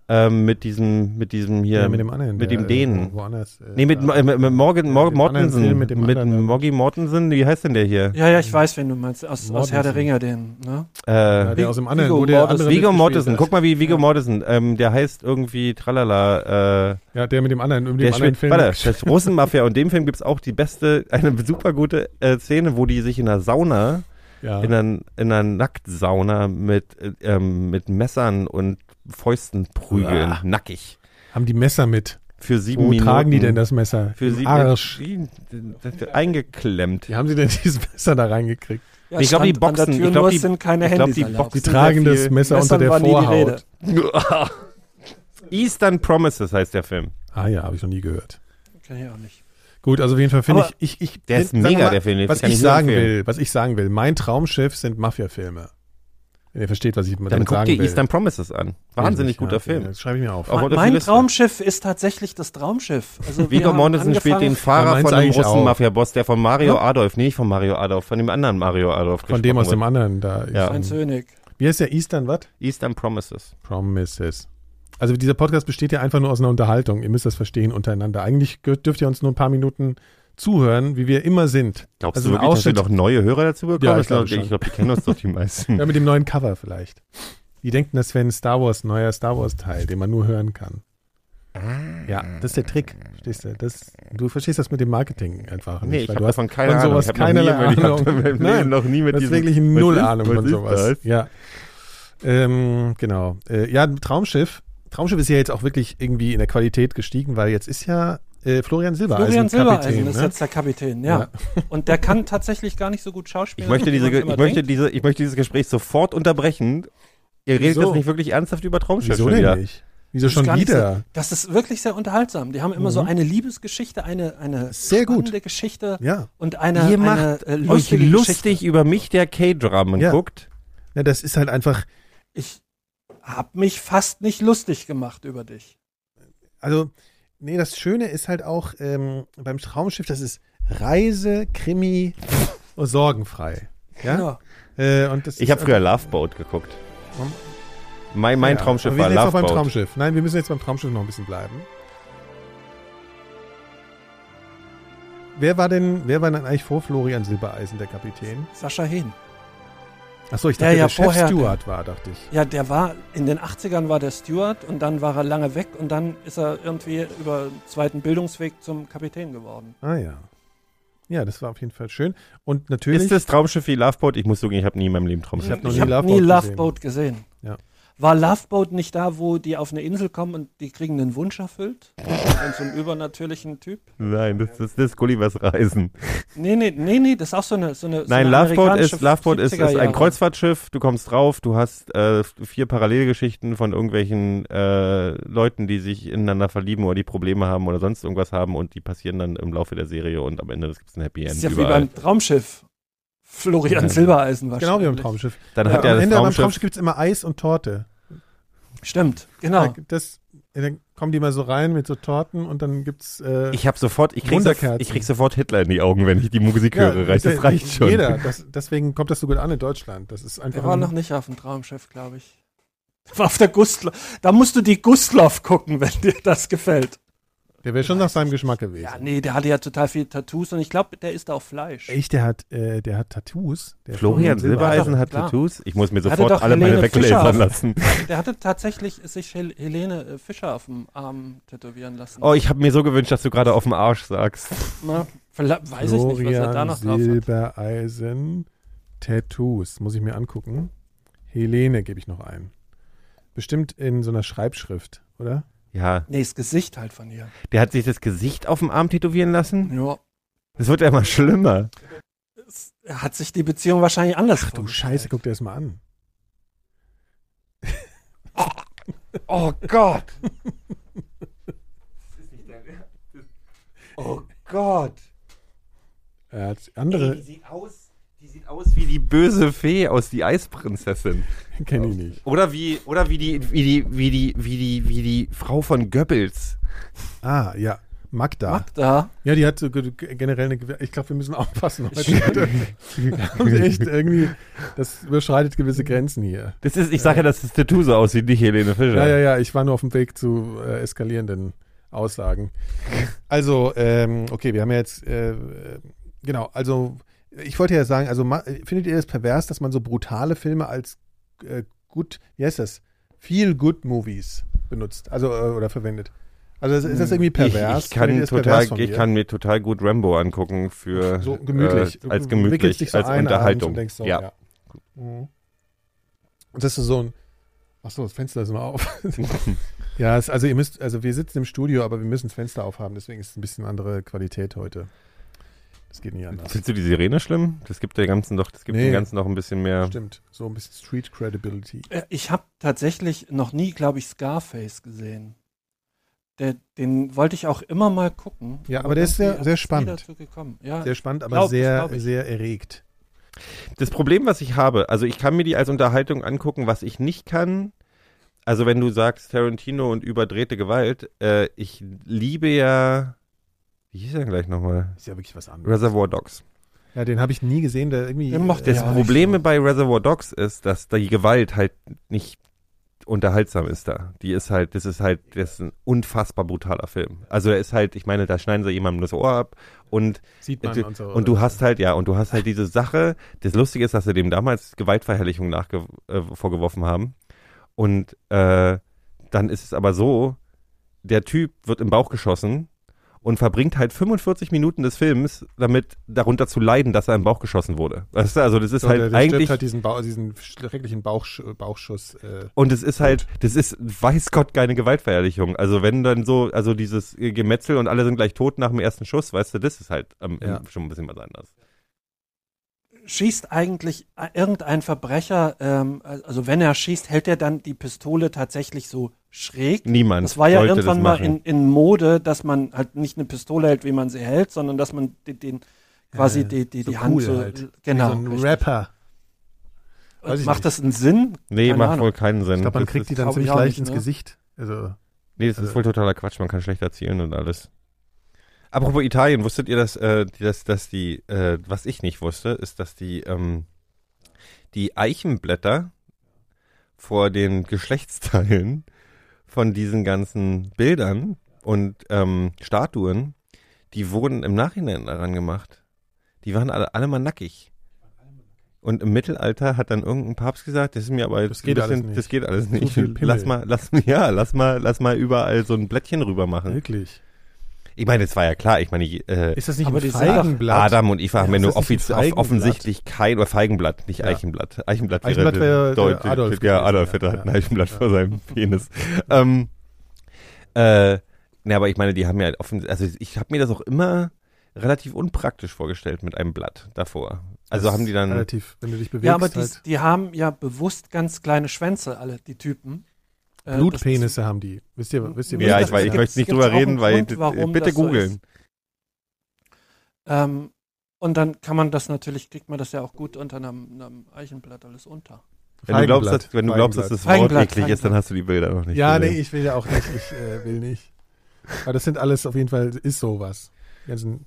ähm, mit diesem, mit diesem hier, ja, mit dem anderen. mit der, dem Dänen. wo- Woanders. Äh, Nee, mit, äh, mit, mit Morgan, Mor dem anderen Mortensen. Film mit dem mit anderen- Moggy Mortensen, wie heißt denn der hier? Ja, ja, ich weiß, wen du meinst. Aus, aus Herr der Mortensen. Ringe, den, ne? Äh, ja, der aus dem anderen, Viggo wo der Mortensen. andere Viggo mitgespielt Mortensen, guck mal wie Viggo Ja. Mortensen, ähm, der heißt irgendwie Tralala, äh, Ja, der mit dem anderen, mit dem der anderen spielt, Film. warte, das Russenmafia und dem Film gibt's auch die beste, eine super gute äh, Szene, wo die sich in einer Sauna, ja. in einer, in einer Nacktsauna mit, äh, ähm, mit Messern und Fäusten prügeln, Ah. nackig. Haben die Messer mit. Für sieben Wo Minuten. tragen die denn das Messer? Für sieben Arsch. Minuten. Eingeklemmt. Wie haben sie denn dieses Messer da reingekriegt? Ja, Ich glaub, die der Boxen- ich glaub, nur, die- es sind keine ich glaub, Handys die. Boxen- Die tragen das Messer unter Messern der nie die Vorhaut. Eastern Promises heißt der Film. Ah ja, habe ich noch nie gehört. Kenn ich auch nicht. Gut, also auf jeden Fall finde ich, ich, ich, Der ist mega, mal, der Film, Was kann ich sagen will, was ich sagen will, mein Traumschiff sind Mafia-Filme. Wenn ihr versteht, was ich Dann damit guck sagen dir will. Eastern Promises an. Wahnsinnig Richtig, guter ja, Film. Das schreibe ich mir auf. Auch Mein. Traumschiff ist tatsächlich das Traumschiff. Also wir Viggo haben Mortensen spielt den Ja, Fahrer von dem eigentlich auch. Russen-Mafia-Boss, der von Mario Ja. Adolf, nee, nicht von Mario Adolf, von dem anderen Mario Adolf Von dem aus dem gesprochen anderen da. Ja. Heinz Hönig. Wie heißt der Eastern, was? wird. Eastern Promises. Promises. Also dieser Podcast besteht ja einfach nur aus einer Unterhaltung. Ihr müsst das verstehen untereinander. Eigentlich dürft ihr uns nur ein paar Minuten zuhören, wie wir immer sind. Glaubst Also du wirklich, dass wir noch neue Hörer dazu bekommen? Ja, ich Ich glaube, ich die kennen uns doch die meisten. Ja, mit dem neuen Cover vielleicht. Die denken, das wäre ein Star Wars, neuer Star Wars Teil, den man nur hören kann. Ja, das ist der Trick. Verstehst du? Das, du verstehst das mit dem Marketing einfach Nee, nicht. ich weil habe du hast davon keine von Ahnung. sowas Ich habe noch, nie- ich Ahnung. Nein, noch nie mit Das ist diesem... wirklich null Ahnung von sowas. das? Ja. Ähm, genau. Äh, ja, Traumschiff. Traumschiff ist ja jetzt auch wirklich irgendwie in der Qualität gestiegen, weil jetzt ist ja äh, Florian Silbereisen Florian Silbereisen Kapitän. ist ne? jetzt der Kapitän, ja. Und der kann tatsächlich gar nicht so gut schauspielen. Ich möchte, diese, ich, möchte diese, ich möchte dieses Gespräch sofort unterbrechen. Ihr redet Wieso? jetzt nicht wirklich ernsthaft über Traumschiff Wieso schon denn wieder. nicht? Wieso Das ist schon wieder? So, das ist wirklich sehr unterhaltsam. Die haben immer so Mhm. eine Liebesgeschichte, eine, eine Sehr gut. spannende Geschichte Ja. und eine, Ihr macht eine äh, euch lustig Geschichte. über mich, der K-Dramen Ja. guckt. ja, das ist halt einfach, Ich habe mich fast nicht lustig gemacht über dich. also, nee, das Schöne ist halt auch ähm, beim Traumschiff, das ist Reise, Krimi und sorgenfrei. Ja. Äh, und das Ich habe früher Loveboat geguckt. Warum? Mein, mein Ja, Traumschiff aber wir war sind jetzt noch beim. Traumschiff. Nein, wir müssen jetzt beim Traumschiff noch ein bisschen bleiben. Wer war denn, wer war denn eigentlich vor Florian Silbereisen der Kapitän? Sascha Hehn. Achso, ich Ja, dachte, ja, der Chef vorher- Stewart war, dachte ich. Ja, der war, in den 80ern war der Steward und dann war er lange weg und dann ist er irgendwie über den zweiten Bildungsweg zum Kapitän geworden. Ah ja. Ja, das war auf jeden Fall schön. Und natürlich. Ist das Traumschiff wie Loveboat? Ich muss sagen, ich habe nie in meinem Leben Traumschiff. Ich hab noch ich nie habe Loveboat nie gesehen. Loveboat gesehen. Ja. War Loveboat nicht da, wo die auf eine Insel kommen und die kriegen einen Wunsch erfüllt? Von so einem übernatürlichen Typ? Nein, das, das, das ist Gullivers Reisen. Nee, nee, nee, nee, das ist auch so eine. So eine so Nein, eine Loveboat ist, Loveboat ist, 70er ist ein Jahre. Kreuzfahrtschiff, du kommst drauf, du hast äh, vier Parallelgeschichten von irgendwelchen äh, Leuten, die sich ineinander verlieben oder die Probleme haben oder sonst irgendwas haben und die passieren dann im Laufe der Serie und am Ende gibt es ein Happy End Das ist ja wie überall. beim Traumschiff. Florian Ja. Silbereisen wahrscheinlich. genau wie beim Traumschiff. Dann Ja, hat ja am das Ende beim Traumschiff, gibt es immer Eis und Torte. Stimmt, genau. Ja, das, ja, dann kommen die mal so rein mit so Torten und dann gibt's. Äh, ich habe sofort, ich krieg, so, ich krieg sofort Hitler in die Augen, wenn ich die Musik höre. Reicht, der- das reicht schon. Jeder. Das, deswegen kommt das so gut an in Deutschland. Das ist einfach. Der war ein- noch nicht auf dem Traumschiff, glaube ich. War auf der Gustloff. Da musst du die Gustloff gucken, wenn dir das gefällt. Der wäre schon nach seinem Geschmack gewesen. Ja, nee, der hatte ja total viele Tattoos und ich glaube, der isst auch Fleisch. Echt, der hat, äh, der hat Tattoos. Der Florian Silbereisen hat klar. Tattoos. Ich muss mir sofort doch alle meine Helene Fischer weglasern lassen. Der hatte tatsächlich sich Hel Helene äh, Fischer auf dem Arm tätowieren lassen. Oh, ich habe mir so gewünscht, dass du gerade auf dem Arsch sagst. Na, weiß ich nicht, was er da noch drauf hat. Silbereisen Tattoos. Muss ich mir angucken. Helene gebe ich noch ein. Bestimmt in so einer Schreibschrift, oder? Ja, Nee, das Gesicht halt von ihr. der hat sich das Gesicht auf dem Arm tätowieren lassen. Ja. Das wird ja immer schlimmer. Es- Er hat sich die Beziehung wahrscheinlich anders Ach du Scheiße, guck dir das mal an. Oh Gott. oh Gott. Er hat andere, sieht aus, sieht aus wie die böse Fee aus die Eisprinzessin. kenne ich nicht. Oder wie, oder wie die, wie die, wie die, wie die, wie die Frau von Goebbels. Ah, ja. Magda. Magda. Ja, die hat so generell eine. Gewehr- Ich glaube, wir müssen aufpassen heute. Wir echt irgendwie. Das überschreitet gewisse Grenzen hier. Das ist, ich sage ja, dass das Tattoo so aussieht, nicht Helene Fischer. Ja, ja, ja. Ich war nur auf dem Weg zu äh, eskalierenden Aussagen. Also, ähm, okay, wir haben ja jetzt. Äh, äh, genau, also. Ich wollte ja sagen, also findet ihr das pervers, dass man so brutale Filme als äh, gut, wie heißt das? Feel Good Movies benutzt, also äh, oder verwendet? Also ist, ist das irgendwie pervers? Ich, ich, kann total, pervers ich mir? kann mir total gut Rambo angucken für so gemütlich. äh, als gemütlich, so als Unterhaltung. Und so, ja. ja. Mhm. Und das ist so ein. Achso, das Fenster ist immer auf. ja, es, also ihr müsst, also wir sitzen im Studio, aber wir müssen das Fenster aufhaben, deswegen ist es ein bisschen andere Qualität heute. Das geht nicht anders. Findest du die Sirene schlimm? Das gibt der ganzen doch, das gibt Nee. dem Ganzen noch ein bisschen mehr. Stimmt. So ein bisschen Street Credibility. Äh, Ich habe tatsächlich noch nie, glaube ich, Scarface gesehen. Der, den wollte ich auch immer mal gucken. Ja, aber der ist sehr- sehr spannend. dazu gekommen. Ja, Sehr spannend, aber glaub- sehr, sehr erregt. Das Problem, was ich habe, also ich kann mir die als Unterhaltung angucken, was ich nicht kann. Also wenn du sagst Tarantino und überdrehte Gewalt, äh, ich liebe ja, wie hieß er denn gleich nochmal? Ist ja wirklich was anderes. Reservoir Dogs. Ja, den habe ich nie gesehen, der irgendwie. Den mochte Das Ja, nicht Problem so. bei Reservoir Dogs ist, dass die Gewalt halt nicht unterhaltsam ist da. Die ist halt, das ist halt, das ist ein unfassbar brutaler Film. Also er ist halt, ich meine, da schneiden sie jemandem das Ohr ab und sieht man du, und so. und du hast halt, ja, und du hast halt diese Sache, das Lustige ist, dass sie dem damals Gewaltverherrlichung nachge äh, vorgeworfen haben. Und äh, dann ist es aber so, der Typ wird im Bauch geschossen und verbringt halt 45 Minuten des Films damit, darunter zu leiden, dass er im Bauch geschossen wurde. Weißt du, also das ist so, halt der, der eigentlich, halt diesen, Bau, diesen schrecklichen Bauchsch Bauchschuss. Äh, und es ist halt, das ist, weiß Gott, keine Gewaltverherrlichung. Also wenn dann so, also dieses Gemetzel und alle sind gleich tot nach dem ersten Schuss, weißt du, das ist halt ähm, Ja. schon ein bisschen was anderes. Schießt eigentlich äh, irgendein Verbrecher, ähm, also wenn er schießt, hält er dann die Pistole tatsächlich so schräg? Niemand Das war ja irgendwann mal in, in Mode, dass man halt nicht eine Pistole hält, wie man sie hält, sondern dass man den, den quasi Äh, die, die, so die Hand cool so, halt. genau. wie so ein richtig. Rapper. Macht nicht. das einen Sinn? Nee, Keine macht Ahnung. wohl keinen Sinn. Ich glaube, man Das kriegt ist, die dann ziemlich auch leicht nicht, ins ne? Gesicht. Also, Nee, das ist Also- wohl totaler Quatsch. Man kann schlechter zielen und alles. Apropos Italien, wusstet ihr, dass, äh, dass, dass die, äh, was ich nicht wusste, ist, dass die, ähm, die Eichenblätter vor den Geschlechtsteilen von diesen ganzen Bildern und ähm, Statuen, die wurden im Nachhinein daran gemacht. Die waren alle, alle mal nackig. Und im Mittelalter hat dann irgendein Papst gesagt, das ist mir aber Das ein geht alles bisschen- nicht. Das geht alles nicht. Lass mal, lass, ja, lass mal, lass mal überall so ein Blättchen rüber machen. Wirklich. Ich meine, es war ja klar, ich meine, äh, Ist das nicht Aber ein Feigenblatt? Adam und Eva haben Ja, ja nur offiz offensichtlich kein, oder Feigenblatt, nicht Ja. Eichenblatt. Eichenblatt, Eichenblatt wäre wäre der deutlich. Adolf ja, Adolf ja. hätte halt ein Ja. Eichenblatt vor seinem Penis. ähm, äh, ne, aber ich meine, die haben ja offen, also ich habe mir das auch immer relativ unpraktisch vorgestellt mit einem Blatt davor. Also Das haben die dann, Relativ, wenn du dich bewegst. Ja, aber die, halt, die haben ja bewusst ganz kleine Schwänze, alle, die Typen. Äh, Blutpenisse haben die. Wisst ihr, wisst ihr, Nee, ja, was ich ich möchte nicht drüber reden, einen weil, Grund, warum bitte so googeln. ist. Ähm, und dann kann man das natürlich, kriegt man das ja auch gut unter einem, einem Eichenblatt alles unter. wenn du glaubst, dass, wenn du glaubst, dass das Wort eklig ist, dann hast du die Bilder noch nicht Ja, nee, gesehen. ich will ja auch nicht. Ich äh, will nicht. Aber das sind alles auf jeden Fall, ist sowas. Die, ganzen,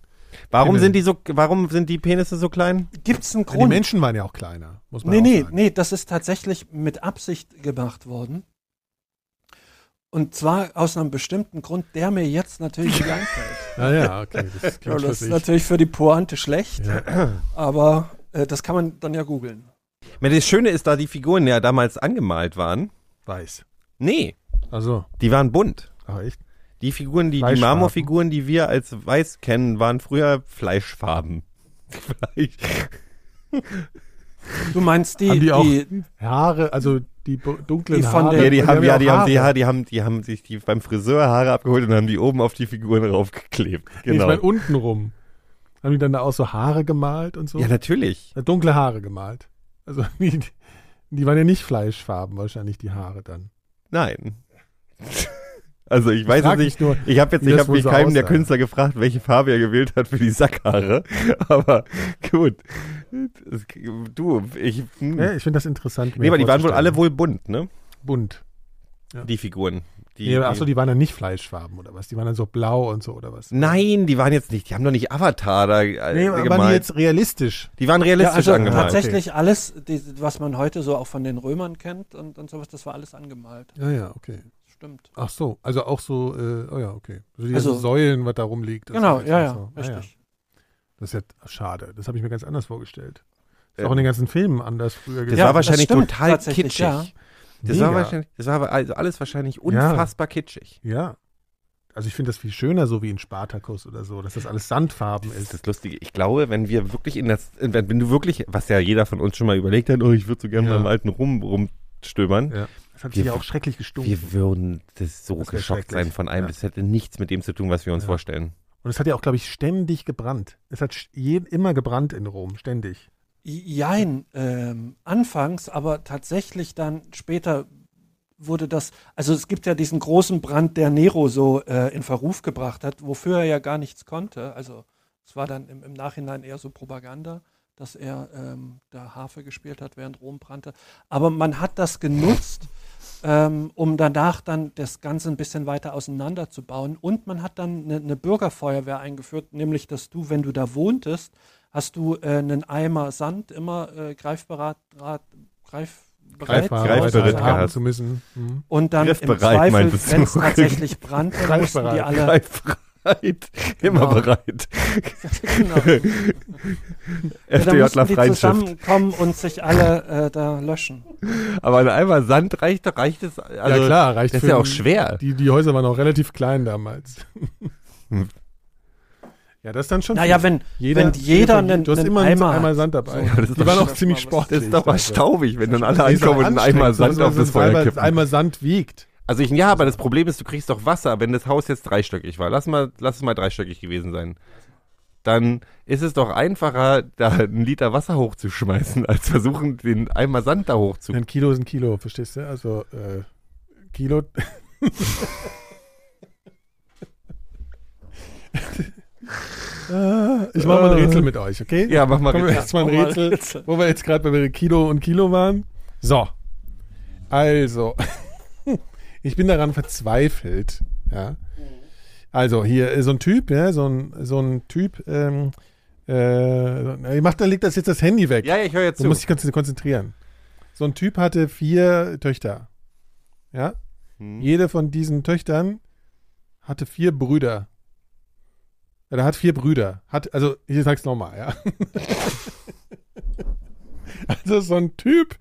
Warum sind die so, warum sind die Penisse so klein? Gibt's einen die Grund? Menschen waren ja auch kleiner, muss man Nee, auch nee, sagen. nee, das ist tatsächlich mit Absicht gemacht worden. Und zwar aus einem bestimmten Grund, der mir jetzt natürlich nicht einfällt. Ah ja, okay. Das Ja, das ist natürlich für die Pointe schlecht, Ja. aber äh, das kann man dann ja googeln. Das Schöne ist, da die Figuren ja damals angemalt waren. Weiß. Nee, Also, die waren bunt. ach echt? Die Figuren, die, die. Marmorfiguren, die wir als weiß kennen, waren früher Fleischfarben. Fleisch. Du meinst die, Haben die auch die Haare, also die dunklen Die von Haare? der- Ja, die haben, ja, die haben, die, Haare. ja, die haben, die haben sich die beim Friseur Haare abgeholt und haben die oben auf die Figuren raufgeklebt. Nee, ich Genau. meine unten rum. Haben die dann da auch so Haare gemalt und so? Ja, natürlich. Äh, Dunkle Haare gemalt. Also die, die waren ja nicht Fleischfarben, wahrscheinlich die Haare dann. Nein. Also ich weiß es nicht. nur, Ich habe jetzt, ich das habe mich so keinem der aussah. Künstler gefragt, welche Farbe er gewählt hat für die Sackhaare. Aber gut. Es- Du, ich. Hm. Ja, ich finde das interessant. nee, aber die waren wohl alle wohl bunt, ne? bunt. Die Figuren. Die, Nee, die, achso, die waren dann nicht Fleischfarben oder was? Die waren dann so blau und so oder was? Nein, die waren jetzt nicht, die haben doch nicht Avatar da äh, Nee, aber gemalt. waren die jetzt realistisch? die waren ja, realistisch also angemalt. tatsächlich alles, die, was man heute so auch von den Römern kennt und, und sowas, das war alles angemalt. Ja, ja, okay. Stimmt. Ach so, also auch so, äh, oh ja, okay. Also die Also- Säulen, was da rumliegt. das Genau, ist ja, ja, so. Ah, richtig. Das ist ja schade. Das habe ich mir ganz anders vorgestellt. Ist Ähm, auch in den ganzen Filmen anders früher Das Ja, war wahrscheinlich das stimmt total kitschig. ja. Das war wahrscheinlich, das war aber also alles wahrscheinlich unfassbar kitschig. Ja. Also ich finde das viel schöner, so wie in Spartacus oder so, dass das alles Sandfarben Das ist ist. das Lustige. Ich glaube, wenn wir wirklich in das, wenn, wenn du wirklich, was ja jeder von uns schon mal überlegt hat, oh, ich würde so gerne Ja. beim alten rum, rumstöbern. Ja. Das hat Wir- sich ja auch schrecklich gestunken. Wir würden das so Das geschockt sein von allem. Ja. Das hätte nichts mit dem zu tun, was wir uns Ja. vorstellen. Und es hat ja auch, glaube ich, ständig gebrannt. Es hat je, immer gebrannt in Rom, ständig. Jein, ähm, anfangs, aber tatsächlich dann später wurde das, also es gibt ja diesen großen Brand, der Nero so äh, in Verruf gebracht hat, wofür er ja gar nichts konnte. Also es war dann im, im Nachhinein eher so Propaganda, dass er ähm, da Harfe gespielt hat, während Rom brannte. Aber man hat das genutzt, ähm, um danach dann das Ganze ein bisschen weiter auseinanderzubauen. Und man hat dann eine, eine Bürgerfeuerwehr eingeführt, nämlich dass du, wenn du da wohntest, hast du äh, einen Eimer Sand immer äh, greifbereit, rat, greif, bereit, Greifbereit haben zu müssen. Mhm. Und dann im Zweifel, wenn es tatsächlich brannte, mussten die Greifbereit. alle. Immer Genau. bereit. genau. Ja, dann FDJler mussten die Freinschiff. zusammenkommen und sich alle äh, da löschen. Aber ein Eimer Sand reicht reicht es. Also, ja klar, reicht Das ist ja auch schwer. Die, die Häuser waren auch relativ klein damals. Hm. ja, das ist dann schon. Naja, viel. wenn, jeder, wenn jeder einen, Du hast einen immer einen Eimer, Eimer. Sand dabei. So. Ja, das die doch waren auch ziemlich sportlich. Das ist doch mal staubig, wenn dann alle ankommen und einen Eimer Sand auf das Feuer kippen. Eimer Sand wiegt. Also ich, ja, aber das Problem ist, du kriegst doch Wasser, wenn das Haus jetzt dreistöckig war. Lass mal, lass es mal dreistöckig gewesen sein. Dann ist es doch einfacher, da einen Liter Wasser hochzuschmeißen, als versuchen, den Eimer Sand da hochzu. Ein Kilo ist ein Kilo, verstehst du? Also, äh, Kilo. Ah, ich mache mal ein Rätsel mit euch, okay? Ja, mach mal. Ja. jetzt mal ein Rätsel, Rätsel. wo wir jetzt gerade bei Kilo und Kilo waren. So. Also. Ich bin daran verzweifelt. Ja. Also, hier äh, so ein Typ, ja, so ein, so ein Typ, ähm, äh, macht, da legt das jetzt das Handy weg. Ja, ich höre jetzt Du musst dich kon- konzentrieren. So ein Typ hatte vier Töchter. Ja? Hm. Jede von diesen Töchtern hatte vier Brüder. Der hat vier Brüder. Hat, also, ich sag's nochmal, ja. Also so ein Typ,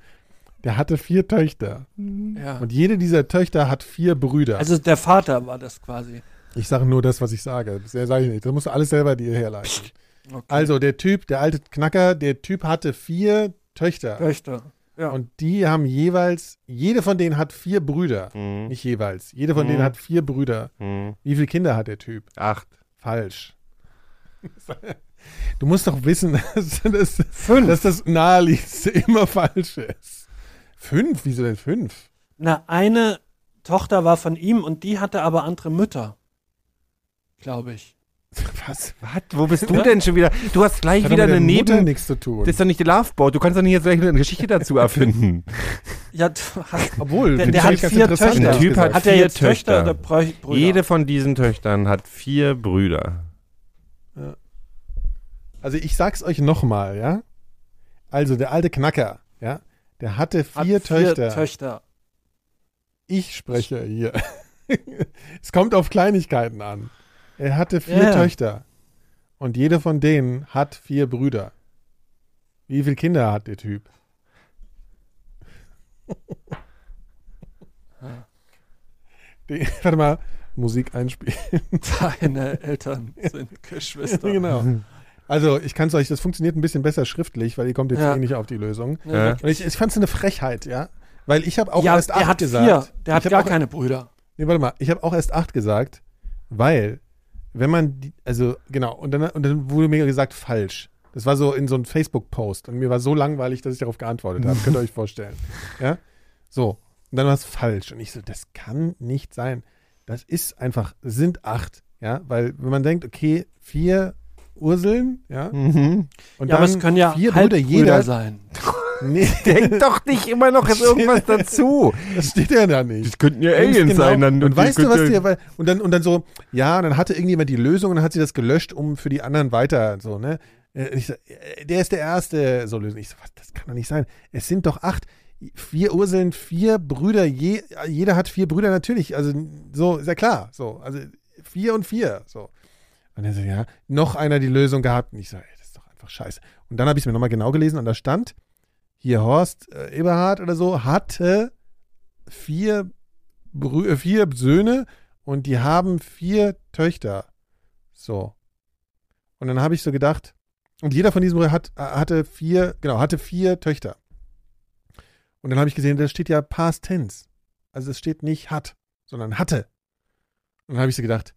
der hatte vier Töchter. Ja. Und jede dieser Töchter hat vier Brüder. Also der Vater war das quasi. ich sage nur das, was ich sage. Das sage ich nicht. Das musst du alles selber dir herleiten. Okay. Also der Typ, der alte Knacker, der Typ hatte vier Töchter. Töchter. Ja. Und die haben jeweils, jede von denen hat vier Brüder. Mhm. Nicht jeweils. Jede von Mhm. denen hat vier Brüder. Mhm. Wie viele Kinder hat der Typ? Acht. Falsch. Du musst doch wissen, dass, dass, Fünf. dass das Naheliegste immer falsch ist. Fünf? Wieso denn fünf? Na, eine Tochter war von ihm und die hatte aber andere Mütter. Glaube ich. Was? Was? Wo bist du denn schon wieder? Du hast gleich Hat wieder eine der Mutter Neben... nichts zu tun. Das ist doch nicht die Loveboat. Du kannst doch nicht jetzt gleich eine Geschichte dazu erfinden. Ja, du hast, Obwohl, Der- der hat vier Töchter. Der Typ hat er vier jetzt Töchter Töchter. Brüder? Jede von diesen Töchtern hat vier Brüder. Also ich sag's euch nochmal, ja? Also der alte Knacker, ja? Der hatte Hat vier, Töchter. Töchter. Ich spreche hier. es kommt auf Kleinigkeiten an. Er hatte vier Ja. Töchter. Und jede von denen hat vier Brüder. Wie viele Kinder hat der Typ? Die, warte mal, Musik einspielen. Deine Eltern sind Geschwister. genau. Also, ich kann es euch, das funktioniert ein bisschen besser schriftlich, weil ihr kommt jetzt Ja. eh nicht auf die Lösung. Ja, Und ich, ich fand es eine Frechheit, ja. Weil ich habe auch ja, erst acht der hat gesagt. vier. Der hat gar auch, keine Brüder. Nee, warte mal, ich habe auch erst acht gesagt, weil, wenn man, die, also genau, und dann, und dann wurde mir gesagt, falsch. Das war so in so einem Facebook-Post und mir war so langweilig, dass ich darauf geantwortet habe. Könnt ihr euch vorstellen. Ja? So. Und dann war es falsch. Und ich so, das kann nicht sein. Das ist einfach, sind acht. Ja, weil wenn man denkt, okay, vier Urseln, ja, Mhm. und Ja, aber es können ja vier Brüder jeder. sein. Nee, Denk doch nicht immer noch jetzt irgendwas dazu. das steht ja da nicht. Das könnten ja Aliens genau. sein. Dann, und weißt du, was die dir, weil- und dann, und dann so, ja, und dann hatte irgendjemand die Lösung und dann hat sie das gelöscht, um für die anderen weiter, so, ne? Äh, Ich so, äh, der ist der Erste, so lösen. Ich so, was, das kann doch nicht sein. Es sind doch acht, vier Urseln, vier Brüder, je, jeder hat vier Brüder natürlich, also, so, ist ja klar, so, also, vier und vier, so. Und er so, ja, noch einer die Lösung gehabt. Und ich so, ey, das ist doch einfach scheiße. Und dann habe ich es mir nochmal genau gelesen und da stand, hier Horst äh, Eberhard oder so hatte vier, Brü äh, vier Söhne und die haben vier Töchter. So. Und dann habe ich so gedacht, und jeder von diesen hat, äh, hatte vier, genau, hatte vier Töchter. Und dann habe ich gesehen, da steht ja Past Tense. Also es steht nicht hat, sondern hatte. Und dann habe ich so gedacht,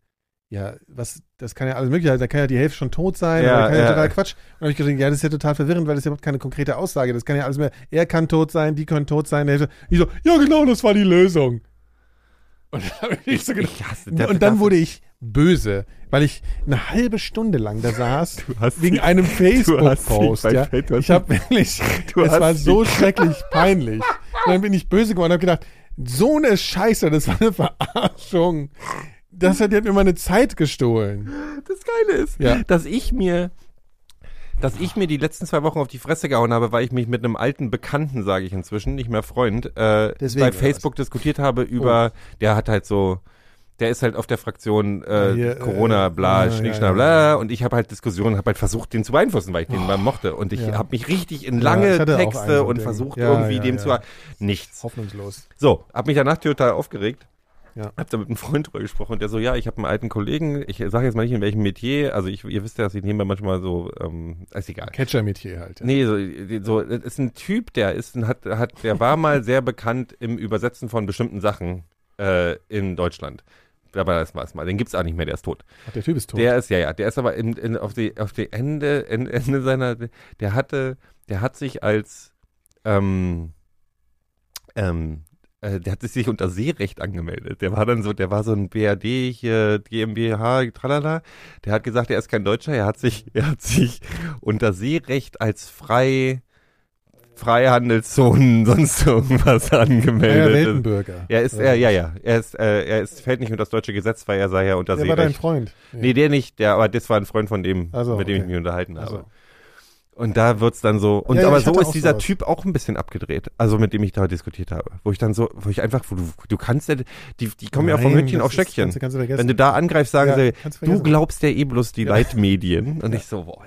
ja, was, das kann ja alles mögliche sein. Da kann ja die Hälfte schon tot sein, Ja, oder kann ja, ja. total Quatsch. Und dann habe ich gedacht, ja, das ist ja total verwirrend, weil das ist ja überhaupt keine konkrete Aussage. Das kann ja alles mehr, er kann tot sein, die können tot sein. Hälfte- Ich so, ja genau, das war die Lösung. Und dann habe ich so gedacht, Ich der- und dann wurde ich böse, weil ich eine halbe Stunde lang da saß, Du hast wegen dich- einem Facebook-Post. Ja. Ich habe wirklich, Du es war dich- so schrecklich peinlich. Und dann bin ich böse geworden und habe gedacht, so eine Scheiße, das war eine Verarschung. Das hat jetzt mir meine Zeit gestohlen. Das Geile ist, Ja. dass ich mir, dass ich mir die letzten zwei Wochen auf die Fresse gehauen habe, weil ich mich mit einem alten Bekannten, sage ich inzwischen, nicht mehr Freund, äh, Deswegen, bei Facebook diskutiert habe über, der hat halt so, der ist halt auf der Fraktion äh, hier, Corona, äh, bla, ja, Schnickschnack, ja, bla, ja. und ich habe halt Diskussionen, habe halt versucht, den zu beeinflussen, weil ich den mal mochte. Und ich Ja. habe mich richtig in lange Texte und Ding. versucht, irgendwie dem zu nichts. Hoffnungslos. So, hab mich danach total aufgeregt. Ja. Hab da mit einem Freund drüber gesprochen und der so, ja, ich habe einen alten Kollegen, ich sage jetzt mal nicht in welchem Metier, also ich, ihr wisst ja, dass ich nebenbei manchmal so, ähm, ist egal. Catcher-Metier halt. Ja. Nee, so, so, das ist ein Typ, der ist, hat, hat, der war mal sehr bekannt im Übersetzen von bestimmten Sachen äh, in Deutschland. Aber das war's mal. Den gibt's auch nicht mehr, der ist tot. Ach, der Typ ist tot. Der ist, ja, ja, der ist aber in, in, auf die, auf die Ende, en- Ende seiner, der hatte, der hat sich als, ähm, ähm, äh, der hat sich unter Seerecht angemeldet. Der war dann so, der war so ein BRD hier, GmbH, tralala. Der hat gesagt, er ist kein Deutscher, er hat sich, er hat sich unter Seerecht als frei, Freihandelszonen, sonst irgendwas ja, ja, angemeldet. Weltenbürger. er ist, er, ja, ja, er ist, äh, er ist, fällt nicht unter das deutsche Gesetz, weil er sei ja unter Der war dein Seerecht. Freund. Nee, der nicht, der, aber das war ein Freund von dem, Ach so, mit dem ich okay. mich unterhalten habe. Also, Und da wird's dann so. Und Ja, ja, aber so ist dieser sowas. Typ auch ein bisschen abgedreht. Also mit dem ich da diskutiert habe. Wo ich dann so, wo ich einfach, wo du, du kannst ja, die, die kommen ja vom Nein, Hündchen auf Stöckchen. kannst du- kannst du. Wenn du da angreifst, sagen Ja, sie, du glaubst ja eh bloß die Leitmedien. Und ich so, boah.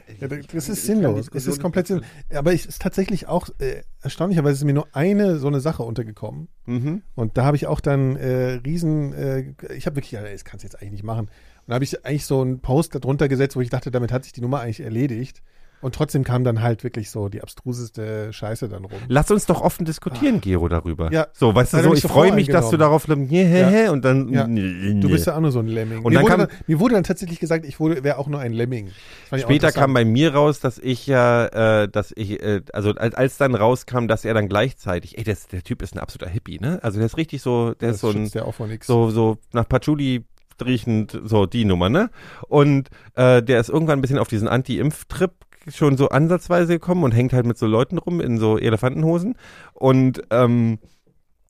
Das ist sinnlos. Es ist komplett sinnlos. Aber es ist tatsächlich auch, äh, erstaunlicherweise ist mir nur eine so eine Sache untergekommen. Mhm. Und da habe ich auch dann äh, riesen, äh, ich habe wirklich, ja, das kannst du jetzt eigentlich nicht machen. Und da habe ich eigentlich so einen Post darunter gesetzt, wo ich dachte, damit hat sich die Nummer eigentlich erledigt. Und trotzdem kam dann halt wirklich so die abstruseste Scheiße dann rum. Lass uns doch offen diskutieren, Gero, darüber. Ah. Ja. So, weißt du, so, ich freue mich, dass du darauf, Ja. und dann, Ja. Du bist ja auch nur so ein Lemming. Und mir, dann wurde kam- dann, mir wurde dann tatsächlich gesagt, ich wäre auch nur ein Lemming. Später kam bei mir raus, dass ich ja, äh, dass ich, äh, also als, als dann rauskam, dass er dann gleichzeitig, ey, das, der Typ ist ein absoluter Hippie, ne? Also der ist richtig so, der das ist so ein, ja auch vor nichts. so, so nach Patchouli riechend, so die Nummer, ne? Und äh, der ist irgendwann ein bisschen auf diesen Anti-Impf-Trip schon so ansatzweise gekommen und hängt halt mit so Leuten rum in so Elefantenhosen. Und, ähm,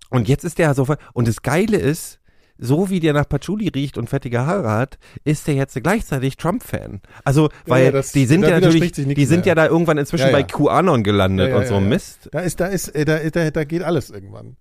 und jetzt ist der so, und das Geile ist, so wie der nach Patchouli riecht und fettige Haare hat, ist der jetzt gleichzeitig Trump-Fan. Also, weil ja, das- die sind ja natürlich, die sind mehr. ja da irgendwann inzwischen Ja, bei ja. QAnon gelandet Ja, ja, und so ja, ja. Mist. Da ist, da ist, äh, da, da, da geht alles irgendwann.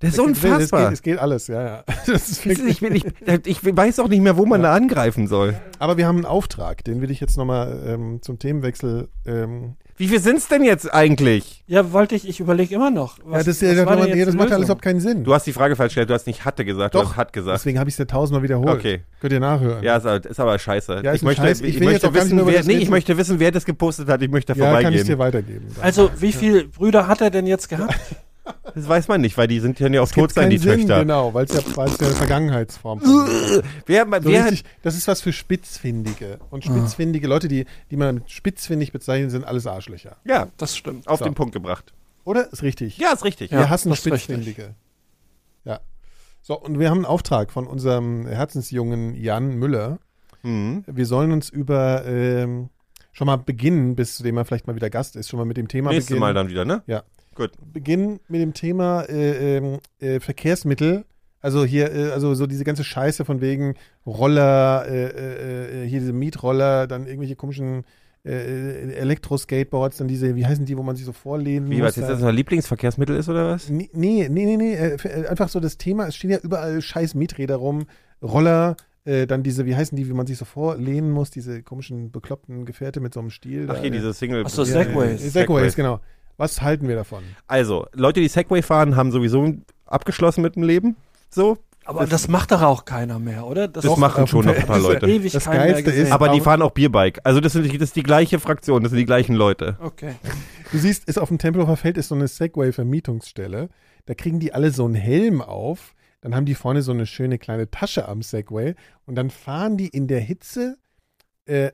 Das ist unfassbar. Es geht, es geht alles, ja, ja. Ich, will, ich, ich weiß auch nicht mehr, wo man da angreifen soll. aber wir haben einen Auftrag, den will ich jetzt nochmal ähm, zum Themenwechsel. Ähm, Wie viel sind's denn jetzt eigentlich? Ja, wollte ich, ich überlege immer noch. ja, Was, das, was das, war denn das, macht alles überhaupt keinen Sinn. Du hast die Frage falsch gestellt, du hast nicht hatte gesagt, du Doch, hast hat gesagt. Deswegen habe ich es ja tausendmal wiederholt. Okay. Könnt ihr nachhören. Ja, ist, aber- ist aber scheiße. Ja, ist ich ein möchte, Scheiß. Ich ich wissen, mehr wer, das nee, ich reden. möchte wissen, wer das gepostet hat. Ich möchte da ja kann ich vorbeigehen. dir weitergeben. dann. Also, wie viele Brüder hat er denn jetzt gehabt? Das weiß man nicht, weil die sind ja nicht auf Es gibt tot sein, die Sinn, Töchter. Genau, weil es ja, ja eine Vergangenheitsform ist. Wer, So wer, richtig, das ist was für Spitzfindige. Und Ah. spitzfindige Leute, die, die man mit spitzfindig bezeichnet, sind alles Arschlöcher. ja, Das stimmt. auf So. den Punkt gebracht. Oder? Ist richtig. Ja, ist richtig. wir Ja, hassen das ist richtig. Spitzfindige. Ja. So, und wir haben einen Auftrag von unserem Herzensjungen Jan Müller. Mhm. Wir sollen uns über ähm, schon mal beginnen, bis zu dem er vielleicht mal wieder Gast ist, schon mal mit dem Thema Nächstes beginnen. Mal dann wieder, ne? Ja. Gut. beginnen mit dem Thema äh, ähm, äh, Verkehrsmittel. Also hier, äh, also so diese ganze Scheiße von wegen Roller, äh, äh, äh, hier diese Mietroller, dann irgendwelche komischen äh, Elektro-Skateboards, dann diese, wie heißen die, wo man sich so vorlehnen Wie, muss. was jetzt da- das unser Lieblingsverkehrsmittel ist oder was? Nee, nee, nee, nee, einfach so das Thema, es stehen ja überall scheiß Mieträder rum, Roller, dann diese, wie heißen die, wie man sich so vorlehnen muss, diese komischen bekloppten Gefährte mit so einem Stiel. Ach, da, hier diese Single. Ach so, Segways. Segways, genau. Was halten wir davon? Also, Leute, die Segway fahren, haben sowieso abgeschlossen mit dem Leben. So. Aber das, macht doch auch keiner mehr, oder? Das Doch, machen schon noch ein paar Leute. ewig Das Geilste ist- Aber die fahren auch Bierbike. Also das, sind, das ist die gleiche Fraktion, das sind die gleichen Leute. Okay. Du siehst, ist auf dem Tempelhofer Feld ist so eine Segway-Vermietungsstelle. Da kriegen die alle so einen Helm auf. Dann haben die vorne so eine schöne kleine Tasche am Segway. Und dann fahren die in der Hitze äh,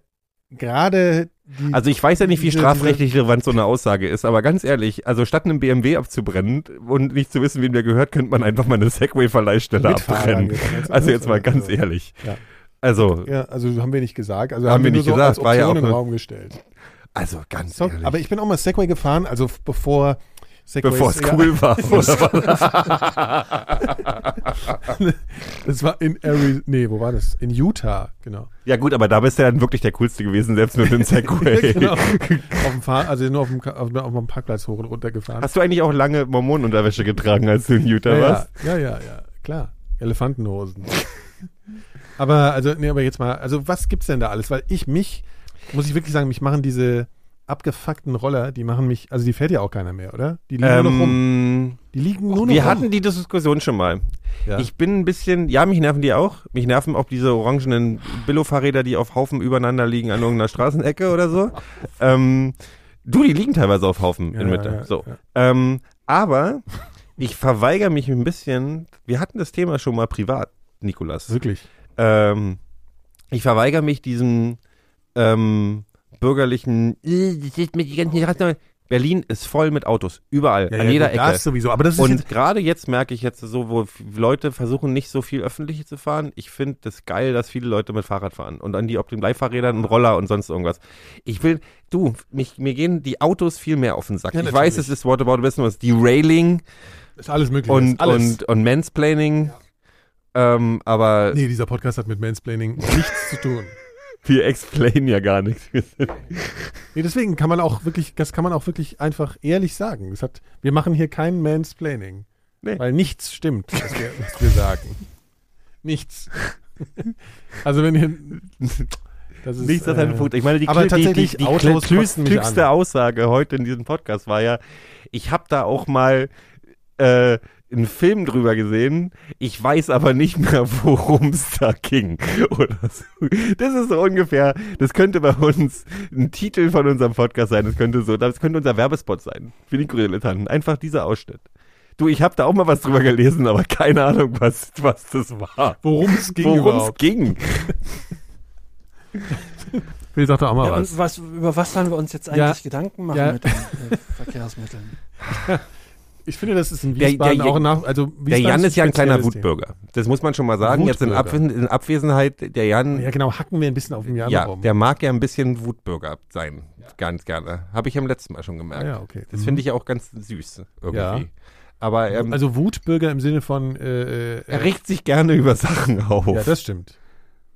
gerade die. Also ich weiß ja nicht, wie strafrechtlich relevant so eine Aussage ist, aber ganz ehrlich, also statt einem BMW abzubrennen und nicht zu wissen, wem der gehört, könnte man einfach mal eine Segway-Verleihstelle abbrennen. Also jetzt mal ganz also, ehrlich. Ja. Also, Ja, also haben wir nicht gesagt. Also Haben haben, wir nicht so gesagt, als war ja auch eine- Raum gestellt. also ganz So, ehrlich. aber ich bin auch mal Segway gefahren, also bevor Segways, Bevor es ja, cool war. Oder? Das war in Arizona, nee, wo war das? In Utah, genau. ja gut, aber da bist du dann wirklich der Coolste gewesen, selbst mit dem Segway. genau. auf dem Fahr also nur auf dem, auf, auf dem Parkplatz hoch und runter gefahren. Hast du eigentlich auch lange Mormonenunterwäsche getragen, als du in Utah ja, warst? ja, ja, ja, ja, klar. Elefantenhosen. aber, also, nee, aber jetzt mal, also was gibt's denn da alles? Weil ich mich, muss ich wirklich sagen, mich machen diese abgefuckten Roller, die machen mich, also die fährt ja auch keiner mehr, oder? Die liegen nur noch rum. Ähm, Die liegen nur noch wir rum. hatten die Diskussion schon mal. ja. Ich bin ein bisschen, ja, mich nerven die auch. Mich nerven auch diese orangenen Billo-Fahrräder, die auf Haufen übereinander liegen an irgendeiner Straßenecke oder so. ähm, du, die liegen teilweise auf Haufen Ja, in Mitte. ja, so. Ähm, aber ich verweigere mich ein bisschen. Wir hatten das Thema schon mal privat, Nikolas. Wirklich. Ähm, ich verweigere mich diesem ähm, bürgerlichen. "Äh, das ist mit die ganzen Straßen." Berlin ist voll mit Autos, überall, an jeder gut, Ecke. Das sowieso, aber das ist Und gerade jetzt merke ich jetzt so, wo Leute versuchen nicht so viel öffentlich zu fahren. Ich finde das geil, dass viele Leute mit Fahrrad fahren und an die auf den Leihfahrrädern und Roller und sonst irgendwas. Ich will, du, mich, mir gehen die Autos viel mehr auf den Sack. Ja, ich weiß, es ist What About Business, Derailing ist alles möglich. und, alles. und, und Mansplaining. Ähm, aber nee, dieser Podcast hat mit Mansplaining nichts zu tun. Wir explain ja gar nichts. Nee, deswegen kann man auch wirklich, das kann man auch wirklich einfach ehrlich sagen. Das hat, wir machen hier kein Mansplaining. Nee. Weil nichts stimmt, was wir, was wir sagen. Nichts. also wenn ihr. Das ist, Nichts einen äh, Punkt. Ich meine, die, aber die, tatsächlich, die, die, Autos klügste an. Aussage heute in diesem Podcast war ja, ich habe da auch mal äh, einen Film drüber gesehen. Ich weiß aber nicht mehr, worum es da ging. Oder so. Das ist so ungefähr, das könnte bei uns ein Titel von unserem Podcast sein. Das könnte so, das könnte unser Werbespot sein. Für die Dilettanten. Einfach dieser Ausschnitt. Du, ich habe da auch mal was drüber gelesen, aber keine Ahnung, was, was das war. Worum es ging Worum es ging. Will sagt auch mal Ja, was. und was, über was sollen wir uns jetzt eigentlich Ja. Gedanken machen Ja. mit den äh, Verkehrsmitteln? Ich finde, das ist in Der- Wiesbaden der- auch nach. Also Der Wiesbaden Jan ist ja ein ein kleiner Wutbürger. Das muss man schon mal sagen. Jetzt in, Wutbürger. Abwesen, in Abwesenheit, der Jan. Ja, genau, hacken wir ein bisschen auf dem Jan ja, rum. der mag ja ein bisschen Wutbürger sein. Ganz gerne. Habe ich ja im letzten Mal schon gemerkt. ah, ja, okay. Das Mhm. finde ich auch ganz süß irgendwie. Ja. Aber ähm, also Wutbürger im Sinne von. Äh, äh, er regt sich gerne über Sachen auf. ja, das stimmt.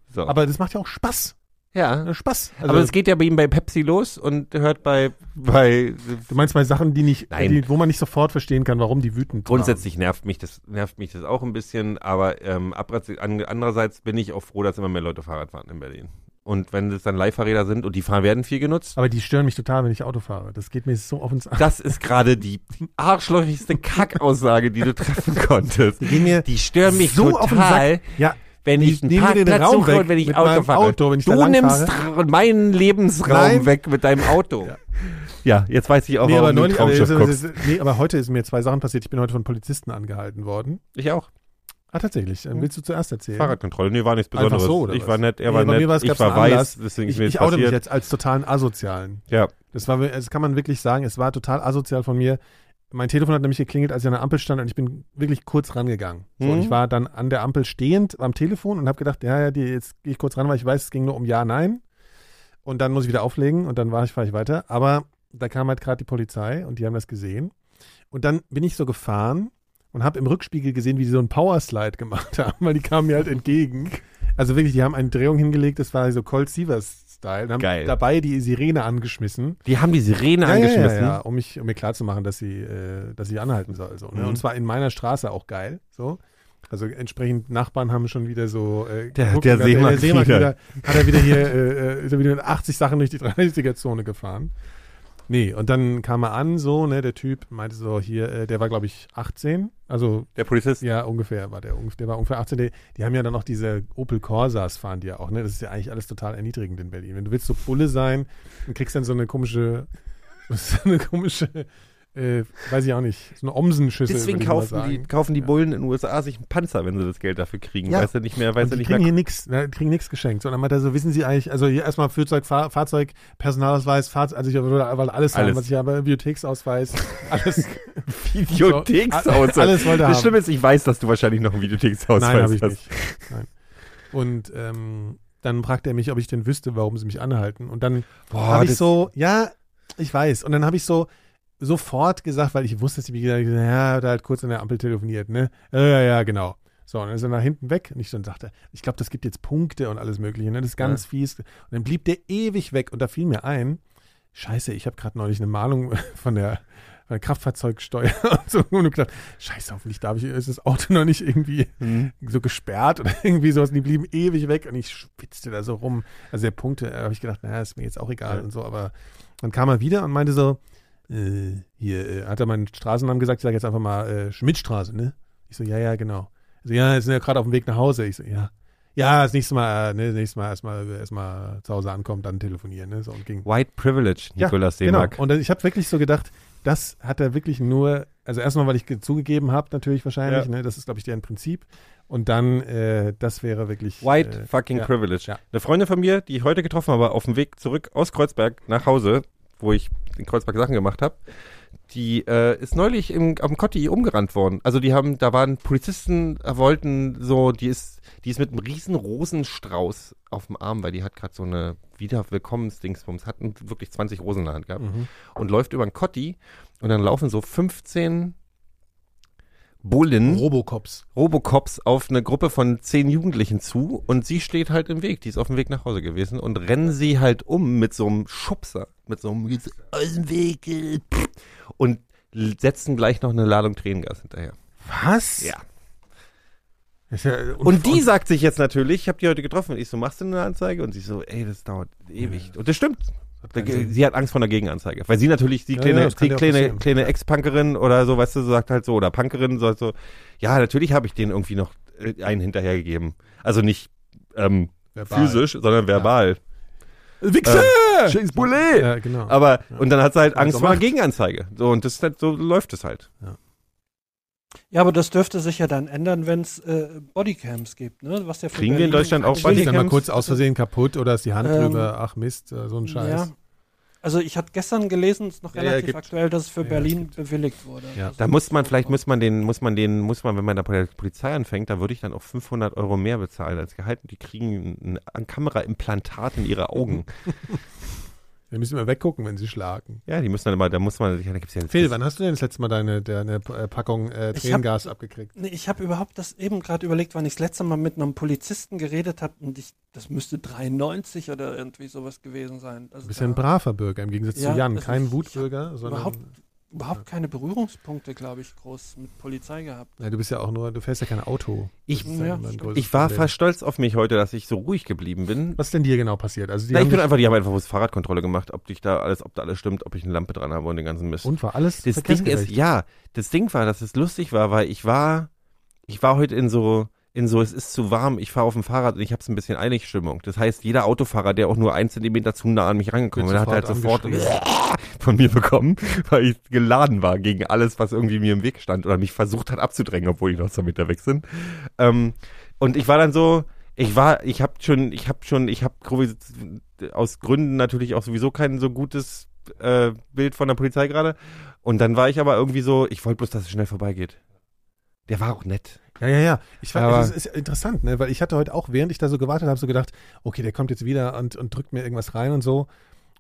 so. Aber das macht ja auch Spaß. Ja. Ja, Spaß. Also, aber es geht ja bei ihm bei Pepsi los und hört bei, bei du meinst bei Sachen, die nicht, die, wo man nicht sofort verstehen kann, warum die wütend Grundsätzlich nervt mich das, nervt mich das auch ein bisschen, aber ähm, an, andererseits bin ich auch froh, dass immer mehr Leute Fahrrad fahren in Berlin. Und wenn es dann Leihfahrräder sind und die fahren, werden viel genutzt, waren. Aber die stören mich total, wenn ich Auto fahre. Das geht mir so auf ins das ist gerade die arschlochigste Kackaussage, die du treffen konntest. Die Die stören mich so auf den total, Sack. Ja, wenn die ich einen Parkplatz Raum suche weg und wenn ich Auto fahre. Auto, wenn ich du nimmst meinen Lebensraum Nein. weg mit deinem Auto. Ja. Ja, jetzt weiß ich auch, nee, aber, warum du neulich, aber, Traumschiff es- guckst. es- nee, aber heute ist mir zwei Sachen passiert. Ich bin heute von Polizisten angehalten worden. Ich auch. Ah, tatsächlich. Dann willst du zuerst erzählen? Fahrradkontrolle, nee, war nichts Einfach Besonderes. so, oder ich was? war nett, er Nee, war nett, mir ich war weiß, Anlass. deswegen Ich, ist mir ich oute mich jetzt als totalen Asozialen. Ja, Das war, das kann man wirklich sagen. Es war total asozial von mir. Mein Telefon hat nämlich geklingelt, als ich an der Ampel stand und ich bin wirklich kurz rangegangen. So, Mhm. und ich war dann an der Ampel stehend am Telefon und habe gedacht, ja, ja, die, jetzt gehe ich kurz ran, weil ich weiß, es ging nur um Ja, Nein. Und dann muss ich wieder auflegen und dann war ich, fahre ich weiter. Aber da kam halt gerade die Polizei und die haben das gesehen. Und dann bin ich so gefahren und habe im Rückspiegel gesehen, wie die so einen Powerslide gemacht haben, weil die kamen mir halt entgegen. Also wirklich, die haben eine Drehung hingelegt, das war so Colt Sievers-Style. Und Haben Geil. dabei die Sirene angeschmissen. die haben die Sirene Ja, angeschmissen. Ja, ja, um, mich, um mir klarzumachen, dass sie, äh, dass ich anhalten soll. So, ne? Mhm. Und zwar in meiner Straße auch geil. So. Also entsprechend Nachbarn haben schon wieder so äh, Der- der Seemann der Seemann wieder. wieder. Hat er wieder hier, äh, äh, ist er wieder mit 80 Sachen durch die 30er-Zone gefahren. Nee, und dann kam er an, so, ne, der Typ meinte so, hier, äh, der war, glaube ich, 18. Also, Der Polizist. ja, ungefähr war der, der war ungefähr 18. Die, die haben ja dann noch diese Opel Corsas fahren die ja auch, ne? Das ist ja eigentlich alles total erniedrigend in Berlin. Wenn du willst so Bulle sein und kriegst dann so eine komische, so eine komische, äh, weiß ich auch nicht, so eine Omsenschüssel. Deswegen kaufen die, kaufen die Bullen in den USA sich einen Panzer, wenn sie das Geld dafür kriegen. Ja. Weiß er nicht mehr, weiß er die nicht kriegen mehr. hier nichts, ne, die kriegen nichts geschenkt. Sondern meinte er so, wissen Sie eigentlich, also hier erstmal Fahrzeug, Fahr Fahrzeug, Personalausweis, Fahrzeug, also ich würde weil alles, haben, Alles. was ich habe, Bibliotheksausweis, alles. Videotheksausweis. Alles wollte er Das. Schlimme ist, ich weiß, dass du wahrscheinlich noch einen Videotheksausweis Nein, habe ich hast. nicht. Nein. Und ähm, dann fragte er mich, ob ich denn wüsste, warum sie mich anhalten. Und dann habe ich so, ja, ich weiß. Und dann habe ich so sofort gesagt, weil ich wusste, dass die gesagt haben, ja, hat er halt kurz an der Ampel telefoniert, ne? Ja, ja, ja, genau. So, und dann ist er nach hinten weg und ich dann sagte, ich glaube, das gibt jetzt Punkte und alles mögliche, ne? Das ist ganz fies. Und dann blieb der ewig weg und da fiel mir ein, scheiße, ich habe gerade neulich eine Mahnung von der, von der Kraftfahrzeugsteuer und so und gedacht, scheiße, hoffentlich darf ich, ist das Auto noch nicht irgendwie Mhm. so gesperrt oder irgendwie sowas. Und die blieben ewig weg und ich schwitzte da so rum. Also der Punkte, da habe ich gedacht, naja, ist mir jetzt auch egal Ja. und so. Aber dann kam er wieder und meinte so, äh, hier, äh, hat er meinen Straßennamen gesagt, ich sage jetzt einfach mal äh, Schmidtstraße, ne? Ich so, ja, ja, genau. Also, ja, jetzt sind wir gerade auf dem Weg nach Hause. Ich so, ja. Ja, das nächste Mal, äh, ne, das nächste Mal erstmal erstmal zu Hause ankommen, dann telefonieren, ne? So und ging. White Privilege, Nikolaus Genau. Seemark. Und ich habe wirklich so gedacht, das hat er wirklich nur, also erstmal, weil ich ge- zugegeben habe, natürlich wahrscheinlich, Ja. ne, das ist, glaube ich, deren Prinzip. Und dann, äh, das wäre wirklich. White äh, fucking ja. Privilege. Ja. Eine Freundin von mir, die ich heute getroffen habe, auf dem Weg zurück aus Kreuzberg nach Hause, wo ich in Kreuzberg Sachen gemacht habe, die äh, ist neulich im, am Kotti umgerannt worden. Also die haben, da waren Polizisten, äh, wollten so, die ist, die ist mit einem riesen Rosenstrauß auf dem Arm, weil die hat gerade so eine Wiederwillkommensdingsbums, hat wirklich 20 Rosen in der Hand gehabt Mhm. und läuft über den Kotti und dann laufen so 15 Bullen, Robocops. Robocops auf eine Gruppe von zehn Jugendlichen zu und sie steht halt im Weg. Die ist auf dem Weg nach Hause gewesen und rennen sie halt um mit so einem Schubser, mit so einem aus dem Weg und setzen gleich noch eine Ladung Tränengas hinterher. Was? Ja. Ja Und die sagt sich jetzt natürlich, ich habe die heute getroffen und ich so, machst du eine Anzeige? Und sie so, ey, das dauert ewig. Und das stimmt. Sie hat Angst vor einer Gegenanzeige. Weil sie natürlich, die Ja, kleine, ja, die ja kleine, kleine Ex-Punkerin oder so, weißt du, sagt halt so, oder Punkerin sagt so, ja, natürlich habe ich denen irgendwie noch äh, einen hinterhergegeben. Also nicht ähm, physisch, sondern verbal. Wichser! Äh, Boulet! Ja, genau. Aber, und dann hat sie halt Ja, Angst vor einer. Gegenanzeige. So, und das ist halt, so läuft es halt. Ja, aber das dürfte sich ja dann ändern, wenn es äh, Bodycams gibt, ne? Was ja für Kriegen wir in Deutschland auch Ist dann mal Bodycams? kurz aus Versehen kaputt oder ist die Hand Ähm, drüber? Ach Mist, äh, so ein Scheiß. Ja. Also ich hatte gestern gelesen, ist noch Ja, ja, relativ gibt- aktuell, dass es für Ja, Berlin bewilligt wurde. Ja. Also Da muss man, vielleicht muss man den, muss man den, muss man, wenn man da bei der Polizei anfängt, da würde ich dann auch 500 Euro mehr bezahlen als Gehalt. Die kriegen ein, ein Kameraimplantat in ihre Augen. Wir müssen immer weggucken, wenn sie schlagen. Ja, die müssen dann immer, da muss man, ja, da gibt's ja Phil, wann hast du denn das letzte Mal deine, deine äh, Packung äh, Ich hab- Tränengas abgekriegt? Nee, ich habe überhaupt das eben gerade überlegt, wann ich das letzte Mal mit einem Polizisten geredet habe und ich, das müsste 93 oder irgendwie sowas gewesen sein. Also Du bist ja ein braver Bürger im Gegensatz Ja, zu Jan. das Kein Wutbürger, sondern überhaupt- überhaupt keine Berührungspunkte, glaube ich, groß mit Polizei gehabt. Ja, du bist ja auch nur, du fährst ja kein Auto. Ich- ja Ich war fast stolz auf mich heute, dass ich so ruhig geblieben bin. Was ist denn dir genau passiert? Also die Na, ich haben bin einfach, die haben einfach bloß Fahrradkontrolle gemacht, ob dich da alles, ob da alles stimmt, ob ich eine Lampe dran habe und den ganzen Mist. und war alles Das Ding ist, ja, das Ding war, dass es lustig war, weil ich war, ich war heute in so, in so, es ist zu warm, ich fahre auf dem Fahrrad und ich habe es ein bisschen eilig Stimmung. Das heißt, jeder Autofahrer, der auch nur einen Zentimeter zu nah an mich rangekommen ist, hat halt sofort von mir bekommen, weil ich geladen war gegen alles, was irgendwie mir im Weg stand oder mich versucht hat abzudrängen, obwohl die noch zwei Meter weg sind. Ähm, und ich war dann so, ich war, ich habe schon, ich habe schon, ich habe aus Gründen natürlich auch sowieso kein so gutes äh, Bild von der Polizei gerade. Und dann war ich aber irgendwie so, ich wollte bloß, dass es schnell vorbeigeht. Der war auch nett. Ja, ja, ja. Ich war, Aber- das ist interessant, ne? weil ich hatte heute auch, während ich da so gewartet habe, so gedacht, okay, der kommt jetzt wieder und, und drückt mir irgendwas rein und so.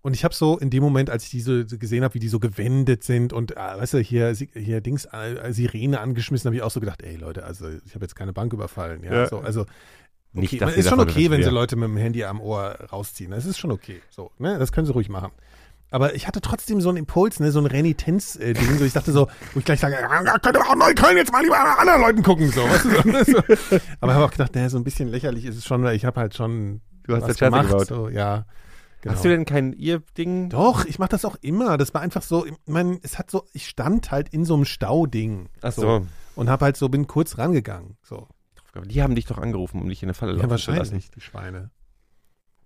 Und ich habe so in dem Moment, als ich die so gesehen habe, wie die so gewendet sind und, äh, weißt du, hier, hier Dings, äh, Sirene angeschmissen, habe ich auch so gedacht, ey Leute, also ich habe jetzt keine Bank überfallen. Ja, Ja. so, also Nicht, okay, dass man- ist schon okay, wenn sie. Leute mit dem Handy am Ohr rausziehen. Das ist schon okay. So, ne? Das können sie ruhig machen. Aber ich hatte trotzdem so einen Impuls, ne, so ein Renitenz-Ding. so, ich dachte so, wo ich gleich sage, ja, könnte auch Neukölln jetzt mal lieber an anderen Leuten gucken. So, weißt du, so, ne, so. Aber ich habe auch gedacht, ne, so ein bisschen lächerlich ist es schon, weil ich habe halt schon Du hast was gemacht. gebaut. So, ja, genau. Hast du denn kein Ihr-Ding? Doch, ich mache das auch immer. Das war einfach so, ich mein, es hat so, ich stand halt in so einem Stauding. Ach so. Und habe halt so, bin kurz rangegangen. So. Die haben dich doch angerufen, um dich in eine Falle Ja, laufen zu lassen. wahrscheinlich, die Schweine.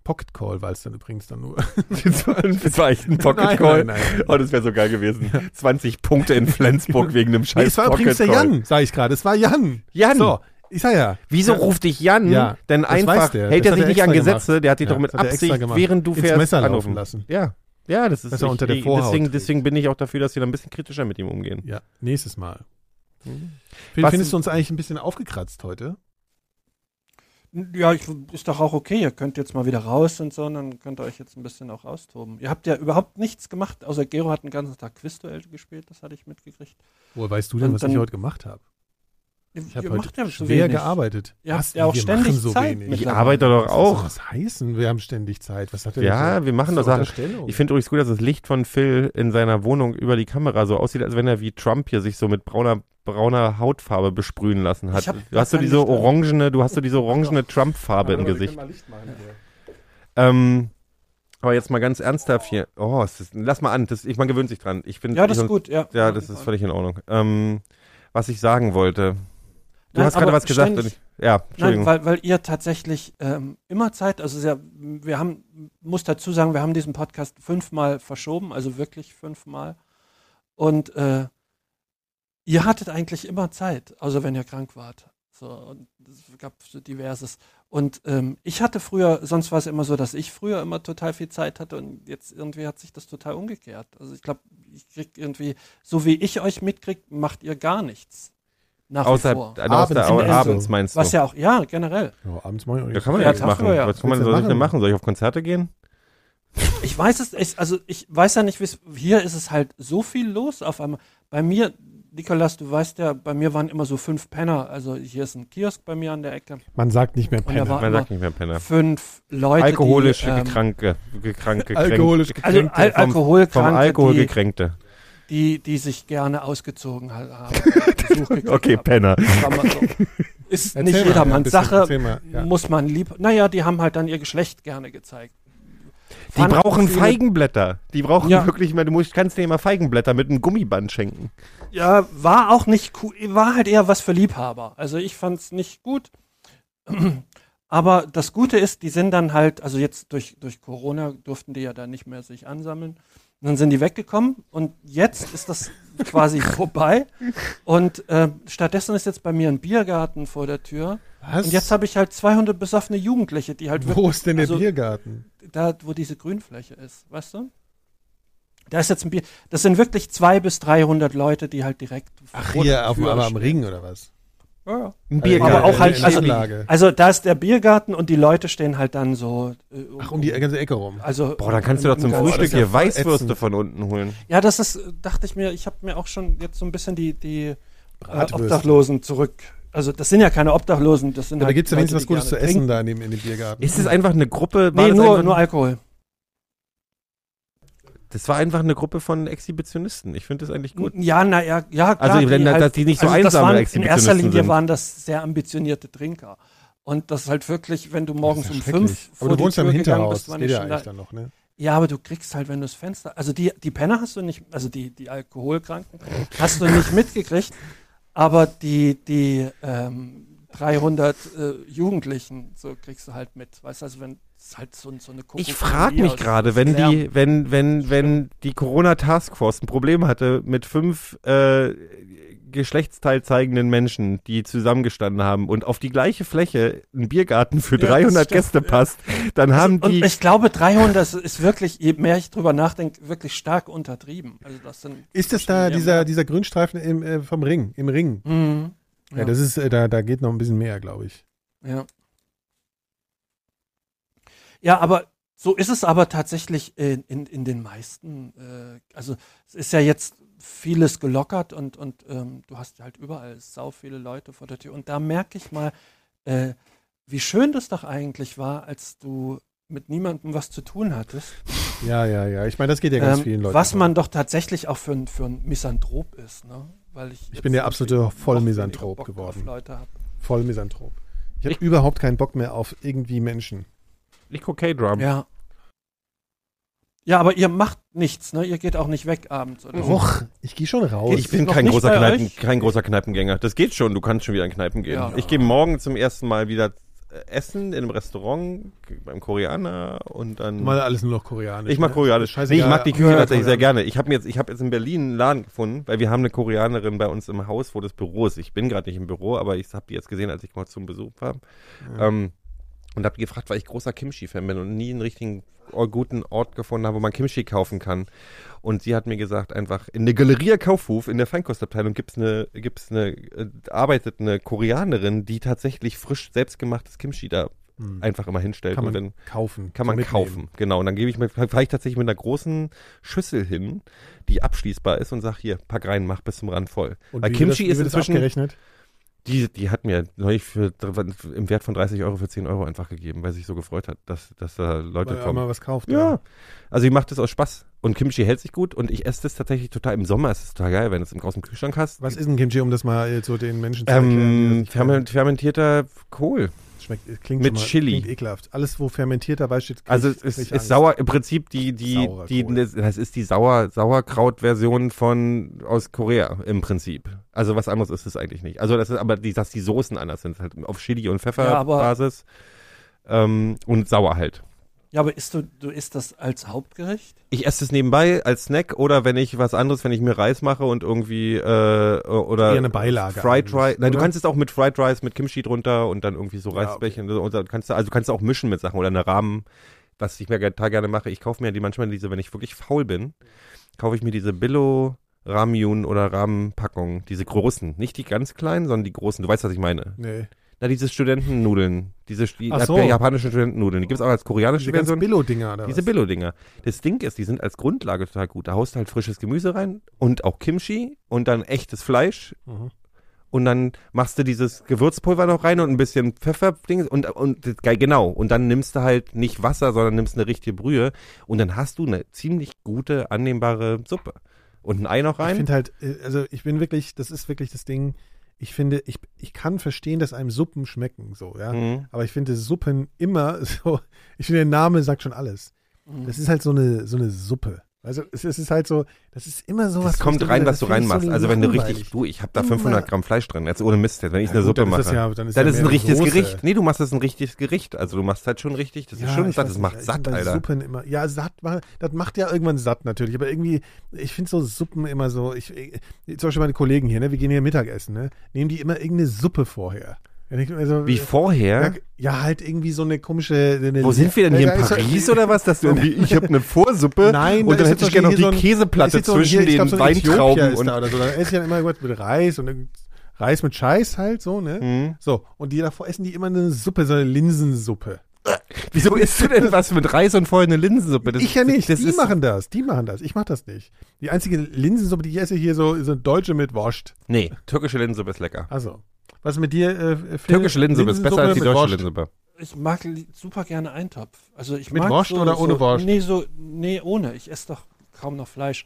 Pocket Call war es dann übrigens dann nur. Das war, echt ein Pocket Nein, Call. nein, nein. Oh, das wäre so geil gewesen. 20 Punkte in Flensburg wegen einem Nee, scheiß es war Pocket übrigens der Call. Jan, sag ich gerade. Es war Jan. Jan! So, ich sag ja. Wieso ruft dich Jan? Ja, Denn einfach hält er sich nicht an Gesetze. gemacht. Der hat dich Ja, doch mit Absicht, gemacht. während du Ins fährst, Messer anrufen. lassen. Ja. Ja, das ist er unter der Vorhaut deswegen, deswegen bin ich auch dafür, dass wir da ein bisschen kritischer mit ihm umgehen. Ja, nächstes Mal. Was- findest du uns eigentlich ein bisschen aufgekratzt heute? Ja, ich, ist doch auch okay. Ihr könnt jetzt mal wieder raus und so, und dann könnt ihr euch jetzt ein bisschen auch austoben. Ihr habt ja überhaupt nichts gemacht, außer Gero hat den ganzen Tag Quizduell gespielt, das hatte ich mitgekriegt. Woher weißt du denn, Und was ich heute gemacht habe? Ihr, Ich habe heute macht ja so schwer wenig. gearbeitet. Ihr habt Was? ja auch Wir ständig so Zeit wenig. Ich arbeite doch Was auch. soll das heißen? Wir haben ständig Zeit. Was hat Ja, denn wir machen doch Sachen. Ich finde übrigens gut, dass das Licht von Phil in seiner Wohnung über die Kamera so aussieht, als wenn er wie Trump hier sich so mit brauner brauner Hautfarbe besprühen lassen hat. Du hast so diese Licht an. orangene, du hast so diese orangene Trump-Farbe im Gesicht. Ähm, aber jetzt mal ganz ernsthaft hier. Oh, es ist, lass mal an. Das, ich, man gewöhnt sich dran. Ich finde, Ja, das ich, ist gut, ja. Ja, das ist völlig in Ordnung. Ähm, was ich sagen wollte. Du Nein, hast gerade was gesagt. ich, ja, Nein, Entschuldigung. weil, weil ihr tatsächlich ähm, immer Zeit, also sehr, wir haben, muss dazu sagen, wir haben diesen Podcast fünfmal verschoben, also wirklich fünfmal. Und äh, ihr hattet eigentlich immer Zeit, außer wenn ihr krank wart. So, und es gab so diverses. Und ähm, ich hatte früher, sonst war es immer so, dass ich früher immer total viel Zeit hatte und jetzt irgendwie hat sich das total umgekehrt. Also ich glaube, ich krieg irgendwie, so wie ich euch mitkrieg, macht ihr gar nichts. Nach Außer, wie vor. der, Abends, abends, also, meinst du? Was ja auch, ja, generell. Ja, abends mache ich auch da nichts. kann man Ja, nichts machen. ja. Was kann man, soll ich denn machen? Soll ich auf Konzerte gehen? Ich weiß es, ich, also ich weiß ja nicht, hier ist es halt so viel los auf einmal. Bei mir, Nikolas, du weißt ja, bei mir waren immer so fünf Penner. Also hier ist ein Kiosk bei mir an der Ecke. Man sagt nicht mehr Penner. Man sagt nicht mehr Penner. fünf Leute, Alkoholisch die, ähm, gekranke, gekranke, Alkoholisch gekränkte- also Al vom- Alkoholkranke, vom Alkohol die, gekränkte. die, die sich gerne ausgezogen ha- haben. Okay, haben. Penner. So. Ist Erzähl nicht jedermanns bisschen, Sache, mal, ja. muss man lieb. Naja, die haben halt dann ihr Geschlecht gerne gezeigt. Die brauchen Feigenblätter. Die brauchen Ja. wirklich mal, du musst, kannst denen mal Feigenblätter mit einem Gummiband schenken. Ja, war auch nicht cool, war halt eher was für Liebhaber. Also ich fand's nicht gut. Aber das Gute ist, die sind dann halt, also jetzt durch, durch Corona durften die ja dann nicht mehr sich ansammeln. Und dann sind die weggekommen und jetzt ist das quasi vorbei. Und äh, stattdessen ist jetzt bei mir ein Biergarten vor der Tür. Was? Und jetzt habe ich halt 200 besoffene Jugendliche, die halt Wo wirklich, ist denn der also, Biergarten? da, wo diese Grünfläche ist, weißt du? Da ist jetzt ein Bier. Das sind wirklich 200 bis 300 Leute, die halt direkt. Ach, hier auf aber am. Ring oder was? Ja. Ein Also, Aber auch halt- also- Anlage. Also da ist der Biergarten und die Leute stehen halt dann so. äh, Ach, um die ganze Ecke rum. Also, Boah, dann kannst du doch zum Frühstück hier Weißwürste ätzend. von unten holen. Ja, das ist, äh, dachte ich mir, ich habe mir auch schon jetzt so ein bisschen die, die äh. Obdachlosen zurück. Also das sind ja keine Obdachlosen, das sind Ja, da halt gibt es ja wenigstens was Gutes zu essen trinken. da in dem, in dem Biergarten. Ist es einfach eine Gruppe? war Nee, nur, einfach, nur Alkohol. Das war einfach eine Gruppe von Exhibitionisten. Ich finde das eigentlich gut. Ja, na ja, ja klar. Also, wenn da- dass die nicht so das einsame waren, In Exhibitionisten erster Linie sind. waren das sehr ambitionierte Trinker. Und das ist halt wirklich, wenn du morgens um ja schrecklich. fünf Aber du die wohnst ja im Tür gegangen Hinterhaus. bist, Das geht die ja eigentlich da. dann noch, ne? Ja, aber du kriegst halt, wenn du das Fenster, also die, die Penner hast du nicht, also die, die Alkoholkranken hast du nicht mitgekriegt, aber die, die ähm, 300 äh, Jugendlichen, so kriegst du halt mit. Weißt du, also wenn es halt so, so eine Ich Kokophonie frage mich gerade, wenn die, wenn, wenn, wenn die Corona Taskforce ein Problem hatte mit fünf äh, Geschlechtsteil zeigenden Menschen, die zusammengestanden haben und auf die gleiche Fläche ein Biergarten für Ja, 300 das stimmt, Gäste ja. passt, dann haben und die ich glaube, 300 das ist wirklich, je mehr ich drüber nachdenke, wirklich stark untertrieben. Also das sind Ist das da dieser, dieser Grünstreifen im, äh, vom Ring, im Ring? Mhm. Ja, Ja. das ist, äh, da, da geht noch ein bisschen mehr, glaube ich. Ja. Ja, aber so ist es aber tatsächlich in, in, in den meisten. Äh, also es ist ja jetzt vieles gelockert und, und ähm, du hast halt überall sau viele Leute vor der Tür. Und da merke ich mal, äh, wie schön das doch eigentlich war, als du mit niemandem was zu tun hattest. Ja, ja, ja. Ich meine, das geht ja ganz Ähm, vielen Leuten. was man doch tatsächlich auch für, für ein Misanthrop ist, ne? Weil ich, Ich bin der absolute Vollmisanthrop geworden. Auf Leute hab. Voll Misanthrop. Ich habe überhaupt keinen Bock mehr auf irgendwie Menschen. ich gucke K-Drum. Ja. Ja, aber ihr macht nichts, ne? Ihr geht auch nicht weg abends oder so. Och, ich gehe schon raus. Ich bin kein großer, Kneipen, kein großer Kneipengänger. Das geht schon, du kannst schon wieder in Kneipen gehen. Ja. Ich gehe morgen zum ersten Mal wieder essen in einem Restaurant beim Koreaner und dann. mal alles nur noch koreanisch. Ich mag ne? Koreanisch. Nee, Scheißegal. ich mag die Küche Ja, tatsächlich sehr gerne. Ich habe jetzt, ich habe jetzt in Berlin einen Laden gefunden, weil wir haben eine Koreanerin bei uns im Haus, wo das Büro ist. Ich bin gerade nicht im Büro, aber ich habe die jetzt gesehen, als ich mal zum Besuch war. Ähm, und habe gefragt, weil ich großer Kimchi-Fan bin und nie einen richtigen or- guten Ort gefunden habe, wo man Kimchi kaufen kann. Und sie hat mir gesagt, einfach in der Galeria Kaufhof, in der Feinkostabteilung gibt's eine, gibt's eine, äh, arbeitet eine Koreanerin, die tatsächlich frisch selbstgemachtes Kimchi da Hm. einfach immer hinstellt. Kann man dann kaufen. kann man Mitnehmen. kaufen, genau. Und dann gebe ich mir, fahre ich tatsächlich mit einer großen Schüssel hin, die abschließbar ist und sag hier, pack rein, mach bis zum Rand voll. Und Weil Kimchi das, ist inzwischen, abgerechnet. Die, die hat mir neulich für, im Wert von 30 Euro für 10 Euro einfach gegeben, weil sie sich so gefreut hat, dass, dass da Leute Weil er kommen. mal was kauft. Ja, also ich mache das aus Spaß. Und Kimchi hält sich gut und ich esse das tatsächlich total im Sommer. Es ist total geil, wenn du es im großen Kühlschrank hast. Was ist ein Kimchi, um das mal äh, so den Menschen zu erklären? die das Ähm, nicht ferment, fermentierter Kohl. Schmeckt, klingt mit schon mal, Chili. Klingt ekelhaft. Alles, wo fermentiert dabei steht, krieg Also es ist, ist sauer, im Prinzip die, die, Saurer die, Kohl. das, ist die Sauer, Sauerkraut-Version von, aus Korea im Prinzip. Also was anderes ist es eigentlich nicht. Also das ist aber, die, dass die Soßen anders sind, halt auf Chili und Ja, Pfefferbasis ähm, und sauer halt. Ja, aber isst du, du isst das als Hauptgericht? Ich esse es nebenbei als Snack oder wenn ich was anderes, wenn ich mir Reis mache und irgendwie äh, oder Eher eine Beilage Fried Rice. Nein, du oder? kannst es auch mit Fried Rice mit Kimchi drunter und dann irgendwie so Ja, Reisbällchen und dann kannst du also du kannst du auch mischen mit Sachen oder eine Rahmen, was ich mir total gerne mache. Ich kaufe mir die manchmal diese, wenn ich wirklich faul bin, kaufe ich mir diese Billo Ramyun oder Rahmenpackungen, diese großen, nicht die ganz kleinen, sondern die großen. Du weißt, was ich meine. Nee. Na, diese Studentennudeln. Diese die Ach so. japanischen Studentennudeln. Die gibt's auch als koreanische Diese Version. Billo-Dinger oder Diese? Billo-Dinger. Das Ding ist, die sind als Grundlage total gut. Da haust du halt frisches Gemüse rein und auch Kimchi und dann echtes Fleisch Mhm. und dann machst du dieses Gewürzpulver noch rein und ein bisschen Pfefferding und und genau und dann nimmst du halt nicht Wasser, sondern nimmst eine richtige Brühe und dann hast du eine ziemlich gute annehmbare Suppe und ein Ei noch Ich rein. finde halt, äh, also ich bin wirklich, das ist wirklich das Ding, ich finde, ich, ich kann verstehen, dass einem Suppen schmecken, so, ja. Mhm. Aber ich finde Suppen immer so, ich finde der Name sagt schon alles. Mhm. Das ist halt so eine, so eine Suppe. Also es, es ist halt so, das ist immer sowas. Das kommt rein, was du reinmachst. Also wenn du richtig, du, ich habe da Immer. 500 Gramm Fleisch drin, jetzt ohne Mist, jetzt, wenn ich Ja, eine gut, Suppe dann ist mache. ja- dann ist dann ja ist ein richtiges Soße. Gericht. Nee, du machst das ein richtiges Gericht. Also du machst halt schon richtig, das ist schon satt, das macht satt, Alter. Suppen immer, ja, satt, das macht ja irgendwann satt natürlich, aber irgendwie, ich finde so Suppen immer so, ich, ich, zum Beispiel meine Kollegen hier, ne, wir gehen hier Mittagessen, ne, nehmen die immer irgendeine Suppe vorher. Ich- Also, Wie vorher? ja, halt irgendwie so eine komische. Eine, Wo sind wir denn hier in Paris oder was? Dass du irgendwie, ich habe eine Vorsuppe Nein, und da dann hätte ich gerne noch die so ein- Käseplatte zwischen hier, ich glaub, den so Weintrauben und da oder so. Da essen die dann immer mit Reis und Reis mit Scheiß halt so, ne? Hm. So, und die davor essen die immer eine Suppe, so eine Linsensuppe. Wieso isst du denn was mit Reis und vorher eine Linsensuppe? Das ich ja nicht, die machen das, die machen das, ich mach das nicht. Die einzige Linsensuppe, die ich esse hier so, ist eine deutsche mit Wurst. Nee, türkische Linsensuppe ist lecker. Also, was ist mit dir, äh? Türkische Linsensuppe ist besser als die deutsche? Linsensuppe. Ich mag super gerne Eintopf. Also ich Mit mag Wurst so, oder ohne so, Wurst? Nee, so, nee, ohne. Ich esse doch kaum noch Fleisch.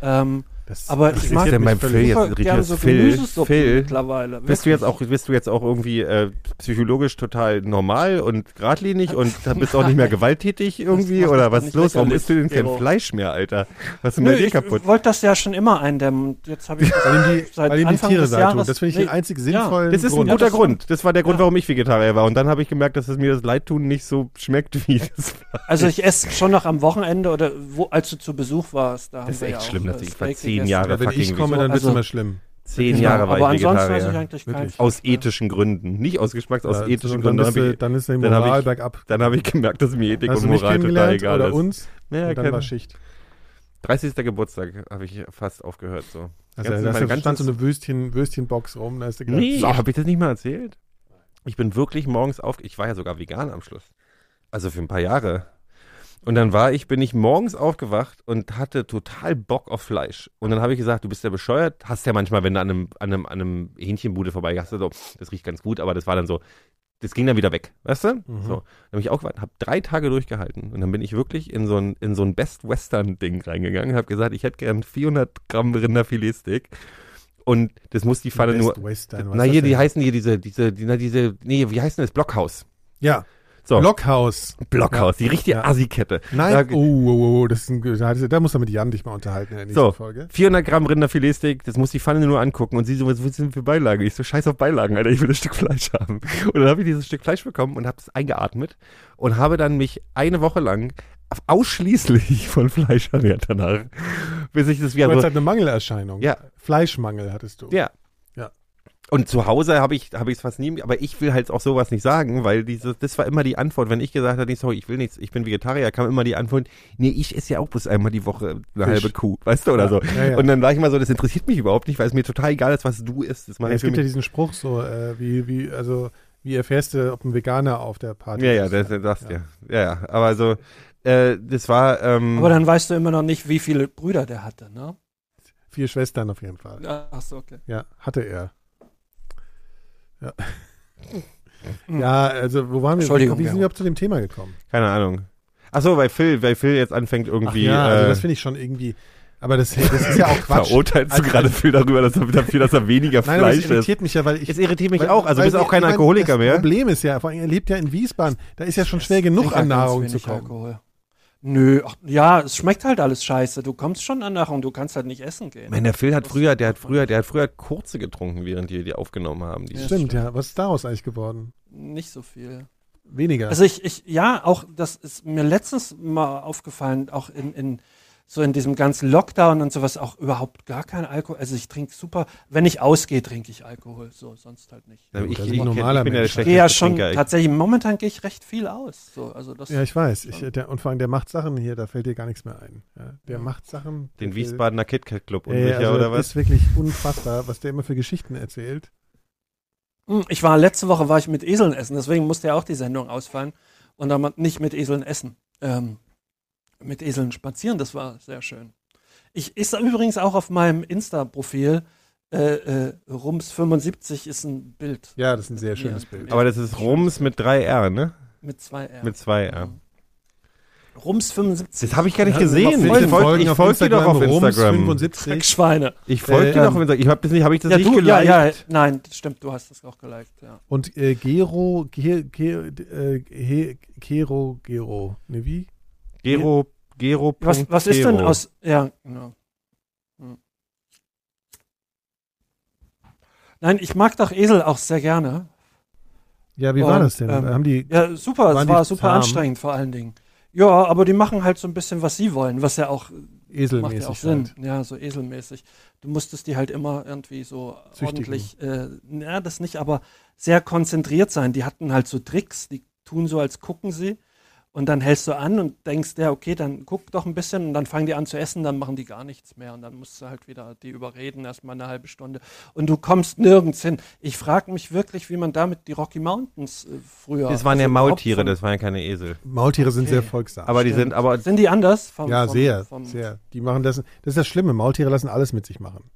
Ähm, Das, Aber das ich mag- denn beim Phil jetzt gerne so Phil. Phil. mittlerweile. Bist du wirklich. jetzt auch, bist du jetzt auch irgendwie äh, psychologisch total normal und geradlinig und bist auch nicht mehr gewalttätig irgendwie oder was ist los? Warum isst du denn kein Gero. Fleisch mehr, Alter? Was ist denn bei dir ich kaputt? wollte das ja schon immer eindämmen. Jetzt habe ich Weil die, seit weil die Anfang Tiere des. Jahres- Das finde ich Nee, den einzig ja. sinnvollen Das ist ein Grund. guter das- Grund. Das war der Grund, Ja. warum ich Vegetarier war. Und dann habe ich gemerkt, dass es mir das Leidtun nicht so schmeckt wie das. Also ich esse schon noch am Wochenende oder wo, als du zu Besuch warst. Da Das ist wir echt ja auch, schlimm, dass ich Steak zehn gegessen. Jahren Ja, wenn ich komme, dann wird es Also- immer schlimm. Zehn Ja, Jahre war aber ich esse ich Vegetarier. Fleisch Aus ethischen Gründen. Nicht aus Geschmacks, aus Ja, ethischen Gründen. Dann habe ich, dann ist der dann hab Moral ich- bergab. dann hab ich gemerkt, dass mir Ethik Hast und Moral total egal oder ist. uns? Ja, und dann keine- war Schicht. 30. Geburtstag habe ich fast aufgehört. So. Also Ganze- da stand so eine Würstchen, Würstchenbox rum. Da hast du gedacht, Nee, so, habe ich das nicht mal erzählt? Ich bin wirklich morgens auf. Ich war ja sogar vegan am Schluss. Also für ein paar Jahre. Und dann war ich, bin ich morgens aufgewacht und hatte total Bock auf Fleisch. Und dann habe ich gesagt, du bist ja bescheuert. Hast ja manchmal, wenn du an einem, an einem, an einem Hähnchenbude vorbei hast, so, das riecht ganz gut, aber das war dann so, das ging dann wieder weg, weißt du? Mhm. So. Dann habe ich aufgewacht, habe drei Tage durchgehalten und dann bin ich wirklich in so ein, in so ein Best Western Ding reingegangen, habe gesagt, ich hätte gern 400 Gramm Rinderfiletsteak und das muss die Pfanne Best nur, Western, na hier, die heißen hier diese, diese, die, na, diese, nee, wie heißt denn das? Blockhaus. Ja, So, Blockhaus. Blockhaus, die richtige Ja. Assi-Kette. Nein, Da- oh, oh, oh, das ist ein, da, muss er mit Jan dich mal unterhalten in der nächsten So. Folge. 400 Gramm Rinderfiletsteak, das muss die Pfanne nur angucken. Und sie so, was sind für Beilagen? Ich so, scheiß auf Beilagen, Alter, ich will ein Stück Fleisch haben. Und dann habe ich dieses Stück Fleisch bekommen und habe es eingeatmet und habe dann mich eine Woche lang ausschließlich von Fleisch ernährt danach. Bis ich das Du wieder hast so, halt eine Mangelerscheinung. Ja. Fleischmangel hattest du. ja. Ja. Und zu Hause habe ich habe ich es fast nie, aber ich will halt auch sowas nicht sagen, weil dieses, das war immer die Antwort, wenn ich gesagt habe, sorry, ich will nichts, ich bin Vegetarier, kam immer die Antwort, nee, ich esse ja auch bloß einmal die Woche eine Fisch. halbe Kuh, weißt du, oder Ja, so. ja, ja. Und dann war ich mal so, das interessiert mich überhaupt nicht, weil es mir total egal ist, was du isst. Ja, es gibt ja diesen Spruch so, äh, wie, wie, also, wie erfährst du, ob ein Veganer auf der Party Ja, ja, ist. das, das, das ja. ja. Ja, aber so, äh, das war, ähm, Aber dann weißt du immer noch nicht, wie viele Brüder der hatte, ne? Vier Schwestern auf jeden Fall. Ach so, okay. Ja, hatte er. Ja. Hm. Ja, also wo waren wir? Entschuldigung, Wie sind wir überhaupt zu dem Thema gekommen? keine Ahnung. Ach so, weil Phil, weil Phil jetzt anfängt irgendwie, Ach ja, also äh, das finde ich schon irgendwie, aber das, das ist ja auch Quatsch. verurteilst du Also- gerade Phil darüber, dass er, dafür, dass er weniger Nein, Fleisch isst. irritiert mich ja, weil ich Es irritiert mich weil- auch, also weil bist auch kein ich mein, Alkoholiker das mehr. Problem ist ja, vor allem, er lebt ja in Wiesbaden, da ist ja schon schwer genug an Nahrung zu kommen. Alkohol. Nö, ach, ja, es schmeckt halt alles scheiße. Du kommst schon an Nahrung, du kannst halt nicht essen gehen. Ich meine, der Phil hat früher, der hat früher, der hat früher kurze getrunken, während die die aufgenommen haben. Die Ja, Stimmt, stimmt. ja. Was ist daraus eigentlich geworden? Nicht so viel. Weniger. Also ich, ich, ja, auch das ist mir letztens mal aufgefallen, auch in, in so in diesem ganzen Lockdown und sowas auch überhaupt gar kein Alkohol. Also ich trinke super, wenn ich ausgehe, trinke ich Alkohol, so sonst halt nicht. Ja, ich, das ich, ich, normaler ich bin ja Mensch. Gehe ja schon Trinker. Ich- tatsächlich, momentan gehe ich recht viel aus. So, also das, ja, ich weiß. Ich, der, und vor allem, der macht Sachen hier, da fällt dir gar nichts mehr ein. Ja, der Ja. macht Sachen. Den der- Wiesbadener KitKat Club Ey, unsicher also oder das was? ist wirklich unfassbar, was der immer für Geschichten erzählt. Hm, Ich war letzte Woche war ich mit Eseln essen, deswegen musste ja auch die Sendung ausfallen und dann nicht mit Eseln essen. Ähm, mit Eseln spazieren, das war sehr schön. Ich ist übrigens auch auf meinem Insta-Profil äh, äh, Rums75 ist ein Bild Ja, das ist ein sehr schönes Ja. Bild. Aber das ist Rums mit 3 R, ne? mit zwei R. Mit 2 R. Rums75. Das habe ich gar nicht Ja, gesehen. folgen- Ich folge ich auf folg dir doch auf Rums Instagram. 75. Schweine. Ich folge Äh, dir doch auf Instagram. Ich habe das nicht, hab ich das Ja, nicht du, ja, geliked. ja, nein, das stimmt, du hast das auch geliked, ja. Und äh, Gero, Ge, Ge, äh, Gero, Gero, ne wie? Gero, Gero. Was, was ist denn aus, ja, genau. Hm. Nein, ich mag doch Esel auch sehr gerne. Ja, wie war Und, das denn? ähm, Haben die, Ja, super, es war super zahm? anstrengend vor allen Dingen. Ja, aber die machen halt so ein bisschen, was sie wollen, was ja auch macht eselmäßig ja auch Sinn. halt. Ja, so eselmäßig. Du musstest die halt immer irgendwie so Züchtigen. ordentlich, äh, ja, das nicht, aber sehr konzentriert sein. Die hatten halt so Tricks, die tun so, als gucken sie. Und dann hältst du an und denkst, ja, okay, dann guck doch ein bisschen und dann fangen die an zu essen, dann machen die gar nichts mehr. Und dann musst du halt wieder die überreden, erstmal eine halbe Stunde. Und du kommst nirgends hin. Ich frage mich wirklich, wie man damit die Rocky Mountains äh, früher. Das waren ja also überhaupt Maultiere, das waren ja keine Esel. Maultiere sind Okay. sehr folgsam. Aber die Stimmt. sind aber. Sind die anders? Vom, ja, vom, sehr, vom, sehr. Die machen das. Das ist das Schlimme. Maultiere lassen alles mit sich machen.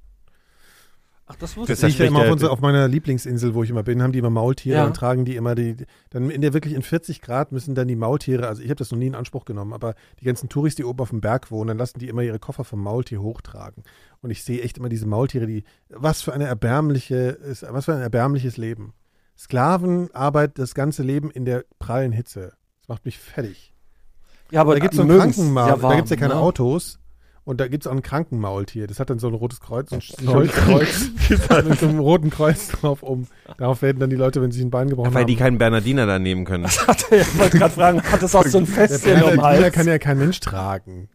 Ach, das wusste Das Das ich. ich ja immer auf, unser, auf meiner Lieblingsinsel, wo ich immer bin, haben die immer Maultiere Ja. und tragen die immer die, dann in der wirklich in 40 Grad müssen dann die Maultiere, also ich habe das noch nie in Anspruch genommen, aber die ganzen Touris, die oben auf dem Berg wohnen, dann lassen die immer ihre Koffer vom Maultier hochtragen. Und ich sehe echt immer diese Maultiere, die, was für eine erbärmliche, was für ein erbärmliches Leben. Sklavenarbeit das ganze Leben in der prallen Hitze. Das macht mich fertig. Ja, aber da gibt es so die ein mögen's Krankenmaul, sehr da gibt es ja keine ne? Autos. Und da gibt es auch ein Krankenmaultier. Das hat dann so ein rotes Kreuz, ein Holzkreuz mit so einem roten Kreuz drauf um. Darauf werden dann die Leute, wenn sie sich ein Bein gebrochen Weil haben. die keinen Bernardiner da nehmen können. Ich wollte gerade fragen, hat das auch so ein der Festchen um Bernardiner kann ja kein Mensch tragen.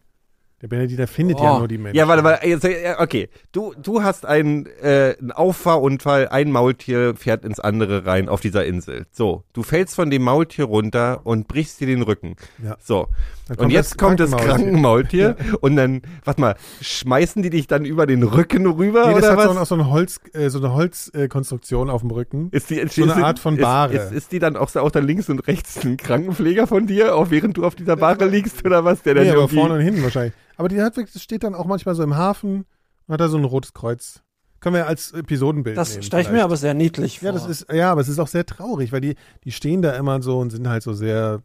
Der Bernardiner findet Oh. ja nur die Menschen. Ja, warte, warte, jetzt, okay. Du, du hast einen, äh, einen Auffahrunfall, ein Maultier fährt ins andere rein auf dieser Insel. So, du fällst von dem Maultier runter und brichst dir den Rücken. Ja. So, Dann und jetzt kommt das Krankenmaultier. Krankenmaultier und dann, warte mal, schmeißen die dich dann über den Rücken rüber Nee, das oder hat so, was? ein- auch so eine Holz, äh, so eine Holzkonstruktion auf dem Rücken. Ist die, so eine ist- Art von ist- Bahre. Ist, ist, die dann auch, so- auch dann links und rechts ein Krankenpfleger von dir, auch während du auf dieser Bahre liegst oder was? Der dann Nee, aber irgendwie- vorne und hinten wahrscheinlich. Aber die hat das steht dann auch manchmal so im Hafen und hat da so ein rotes Kreuz. Können wir als Episodenbild Das stelle ich mir aber sehr niedlich vor. Ja, das ist, ja, aber es ist auch sehr traurig, weil die, die stehen da immer so und sind halt so sehr,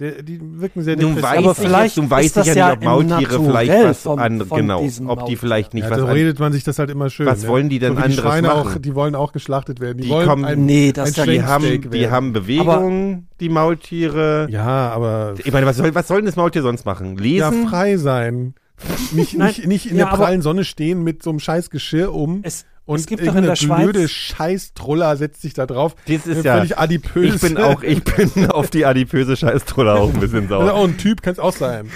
sehr die wirken sehr Nun weiß Aber ich vielleicht jetzt, nun weiß ich ja ja nicht, ob Maultiere vielleicht was vom- andere, von genau, ob die vielleicht nicht ja, was so an- redet man sich das halt immer schön. Was ne? wollen die denn so die anderes Schweine machen? Auch, die wollen auch geschlachtet werden. Die, Die wollen kommen- ein, nee, das ein ist ja die haben, Steak die werden. haben Bewegung, die Maultiere. Ja, aber Ich meine, was soll, was soll denn das Maultier sonst machen? ja, Lesen? frei sein. Nicht, Nein, nicht, nicht in ja, der aber- prallen Sonne stehen mit so einem scheiß Geschirr um. Es, und es gibt doch in der Schweiz. blöde scheiß Truller setzt sich da drauf. das ist Eine ja. Völlig adipös. Ich bin auch, ich bin auf die adipöse Scheißtrolle auch ein bisschen Also sauer. auch ein Typ, kann es auch sein.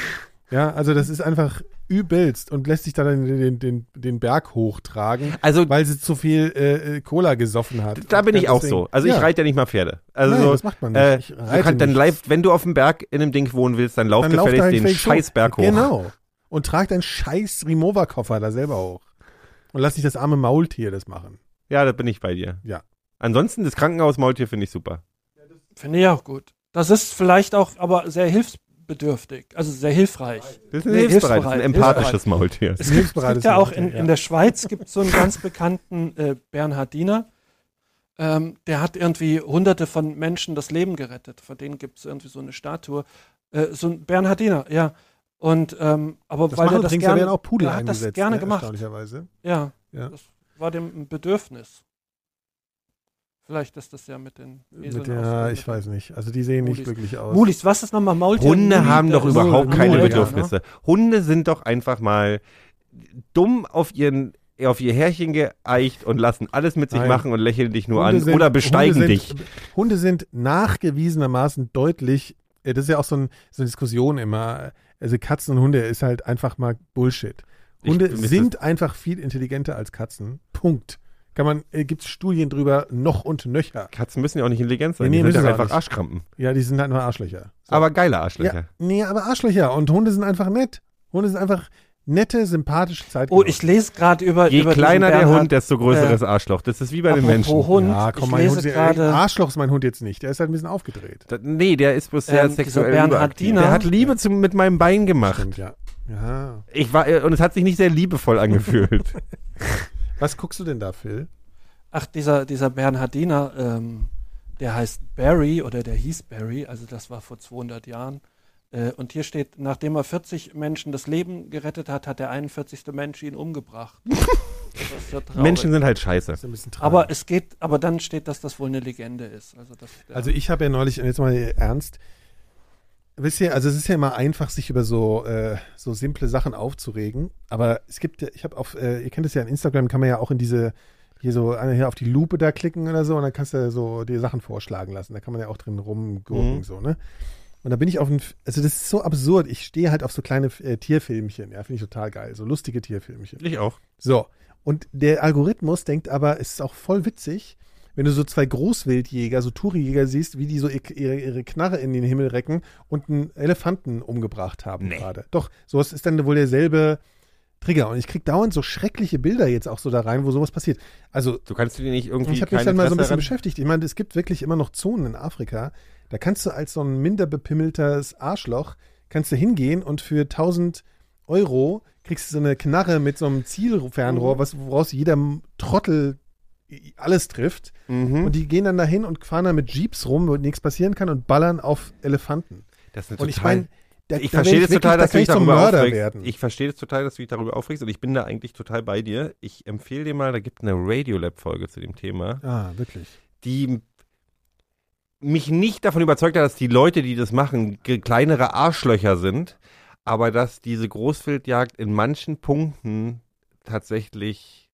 Ja, also das ist einfach übelst und lässt sich da dann den, den, den Berg hochtragen, Also weil sie zu viel äh, äh, Cola gesoffen hat. da bin ich auch Deswegen- so. Also ja. ich reite ja nicht mal Pferde. Also Nein, so, das macht man nicht. Äh, du reite kannst dann live, wenn du auf dem Berg in einem Ding wohnen willst, dann lauf Dann lauf da gefälligst den. Scheißberg hoch. Genau. Und trag deinen scheiß Remover-Koffer da selber hoch. Und lass nicht das arme Maultier das machen. Ja, da bin ich bei dir. Ja. Ansonsten das Krankenhausmaultier finde ich super. Finde ich auch gut. Das ist vielleicht auch aber sehr hilfsbedürftig, also sehr hilfreich. Das ist ein Nee, hilfsbereit, das ist ein hilfsbereit, empathisches Maultier. Es gibt, gibt ja auch in, in der Schweiz gibt so einen ganz bekannten äh, Bernhardiner. Ähm, der hat irgendwie hunderte von Menschen das Leben gerettet. Vor denen gibt es irgendwie so eine Statue. Äh, so ein Bernhardiner, ja. Und ähm, aber Das weil machen er das da gerne, werden auch Pudel der hat das eingesetzt. gerne ne, gemacht. Erstaunlicherweise. Ja, Ja. das war dem ein Bedürfnis. Vielleicht ist das ja mit den Eseln Mit der, ich mit weiß nicht. Also die sehen nicht Mulis. wirklich aus. den- Mulis, was ist nochmal Maultier? Hunde Muli, haben doch überhaupt Mul- keine Mul- Bedürfnisse. Hunde sind doch einfach mal dumm auf ihren auf ihr Härchen geeicht und lassen alles mit sich Nein. machen und lächeln dich nur Hunde an sind- oder besteigen Hunde dich. sind, Hunde sind nachgewiesenermaßen deutlich, äh, das ist ja auch so, ein, so eine Diskussion immer, also Katzen und Hunde ist halt einfach mal Bullshit. Hunde sind einfach viel intelligenter als Katzen. Punkt. Kann man, äh, gibt es Studien drüber, noch und nöcher. Katzen müssen ja auch nicht intelligent sein, Nee, nee, die sind müssen ja auch einfach nicht. Arschkrampen. Ja, die sind halt nur Arschlöcher. So. Aber geile Arschlöcher. Ja, nee, aber Arschlöcher. Und Hunde sind einfach nett. Hunde sind einfach nette, sympathische Zeit. Oh, ich lese gerade über. Je über kleiner der Bernhard- Hund, desto größeres Arschloch. Das ist wie bei den Menschen. Hund, ja, komm, ich mein lese Hund, gerade. Arschloch ist mein Hund jetzt nicht. Der ist halt ein bisschen aufgedreht. Da, nee, der ist bloß sehr Ähm, sexuell. Der hat Liebe zum, mit meinem Bein gemacht. Stimmt, ja. Ja. Ich war, äh, und es hat sich nicht sehr liebevoll angefühlt. Was guckst du denn da, Phil? Ach, dieser, dieser Bernhardiner, ähm, der heißt Barry oder der hieß Barry, also das war vor 200 Jahren. Äh, und hier steht, nachdem er 40 Menschen das Leben gerettet hat, hat der 41. Mensch ihn umgebracht. das ist ja. Menschen sind halt scheiße. Das ist ein bisschen traurig. aber es geht, aber dann steht, dass das wohl eine Legende ist. Also, Also ich habe ja neulich, und jetzt mal ernst, wisst ihr, also es ist ja immer einfach, sich über so, äh, so simple Sachen aufzuregen, aber es gibt, ja- ich habe auf, äh, ihr kennt es ja in Instagram, kann man ja auch in diese, hier so, eine hier auf die Lupe da klicken oder so und dann kannst du ja so die Sachen vorschlagen lassen, da kann man ja auch drin rumgurken, Mhm. so, ne? Und da bin ich auf ein, also das ist so absurd, ich stehe halt auf so kleine äh, Tierfilmchen, ja, finde ich total geil, so lustige Tierfilmchen. Ich auch. So, und der Algorithmus denkt aber, es ist auch voll witzig, wenn du so zwei Großwildjäger, so Tourijäger siehst, wie die so ihr- ihre, ihre Knarre in den Himmel recken und einen Elefanten umgebracht haben Nee. gerade. Doch, sowas ist dann wohl derselbe Trigger. Und ich krieg dauernd so schreckliche Bilder jetzt auch so da rein, wo sowas passiert. Also, Du kannst dir nicht irgendwie ich habe mich dann mal so ein bisschen beschäftigt. Ich meine, es gibt wirklich immer noch Zonen in Afrika, da kannst du als so ein minder bepimmeltes Arschloch, kannst du hingehen und für 1000 Euro kriegst du so eine Knarre mit so einem Mhm. Zielfernrohr, was, woraus jeder Trottel alles trifft. Mhm. Und die gehen dann dahin und fahren dann mit Jeeps rum, wo nichts passieren kann und ballern auf Elefanten. Das ist eine Und ich total- meine, da, ich da verstehe das wirklich- total, dass da du dich darüber Mörder aufregst. werden. Ich verstehe das total, dass du dich darüber aufregst und ich bin da eigentlich total bei dir. Ich empfehle dir mal, da gibt eine Radiolab-Folge zu dem Thema, ah, wirklich. die mich nicht davon überzeugt hat, dass die Leute, die das machen, kleinere Arschlöcher sind, aber dass diese Großwildjagd in manchen Punkten tatsächlich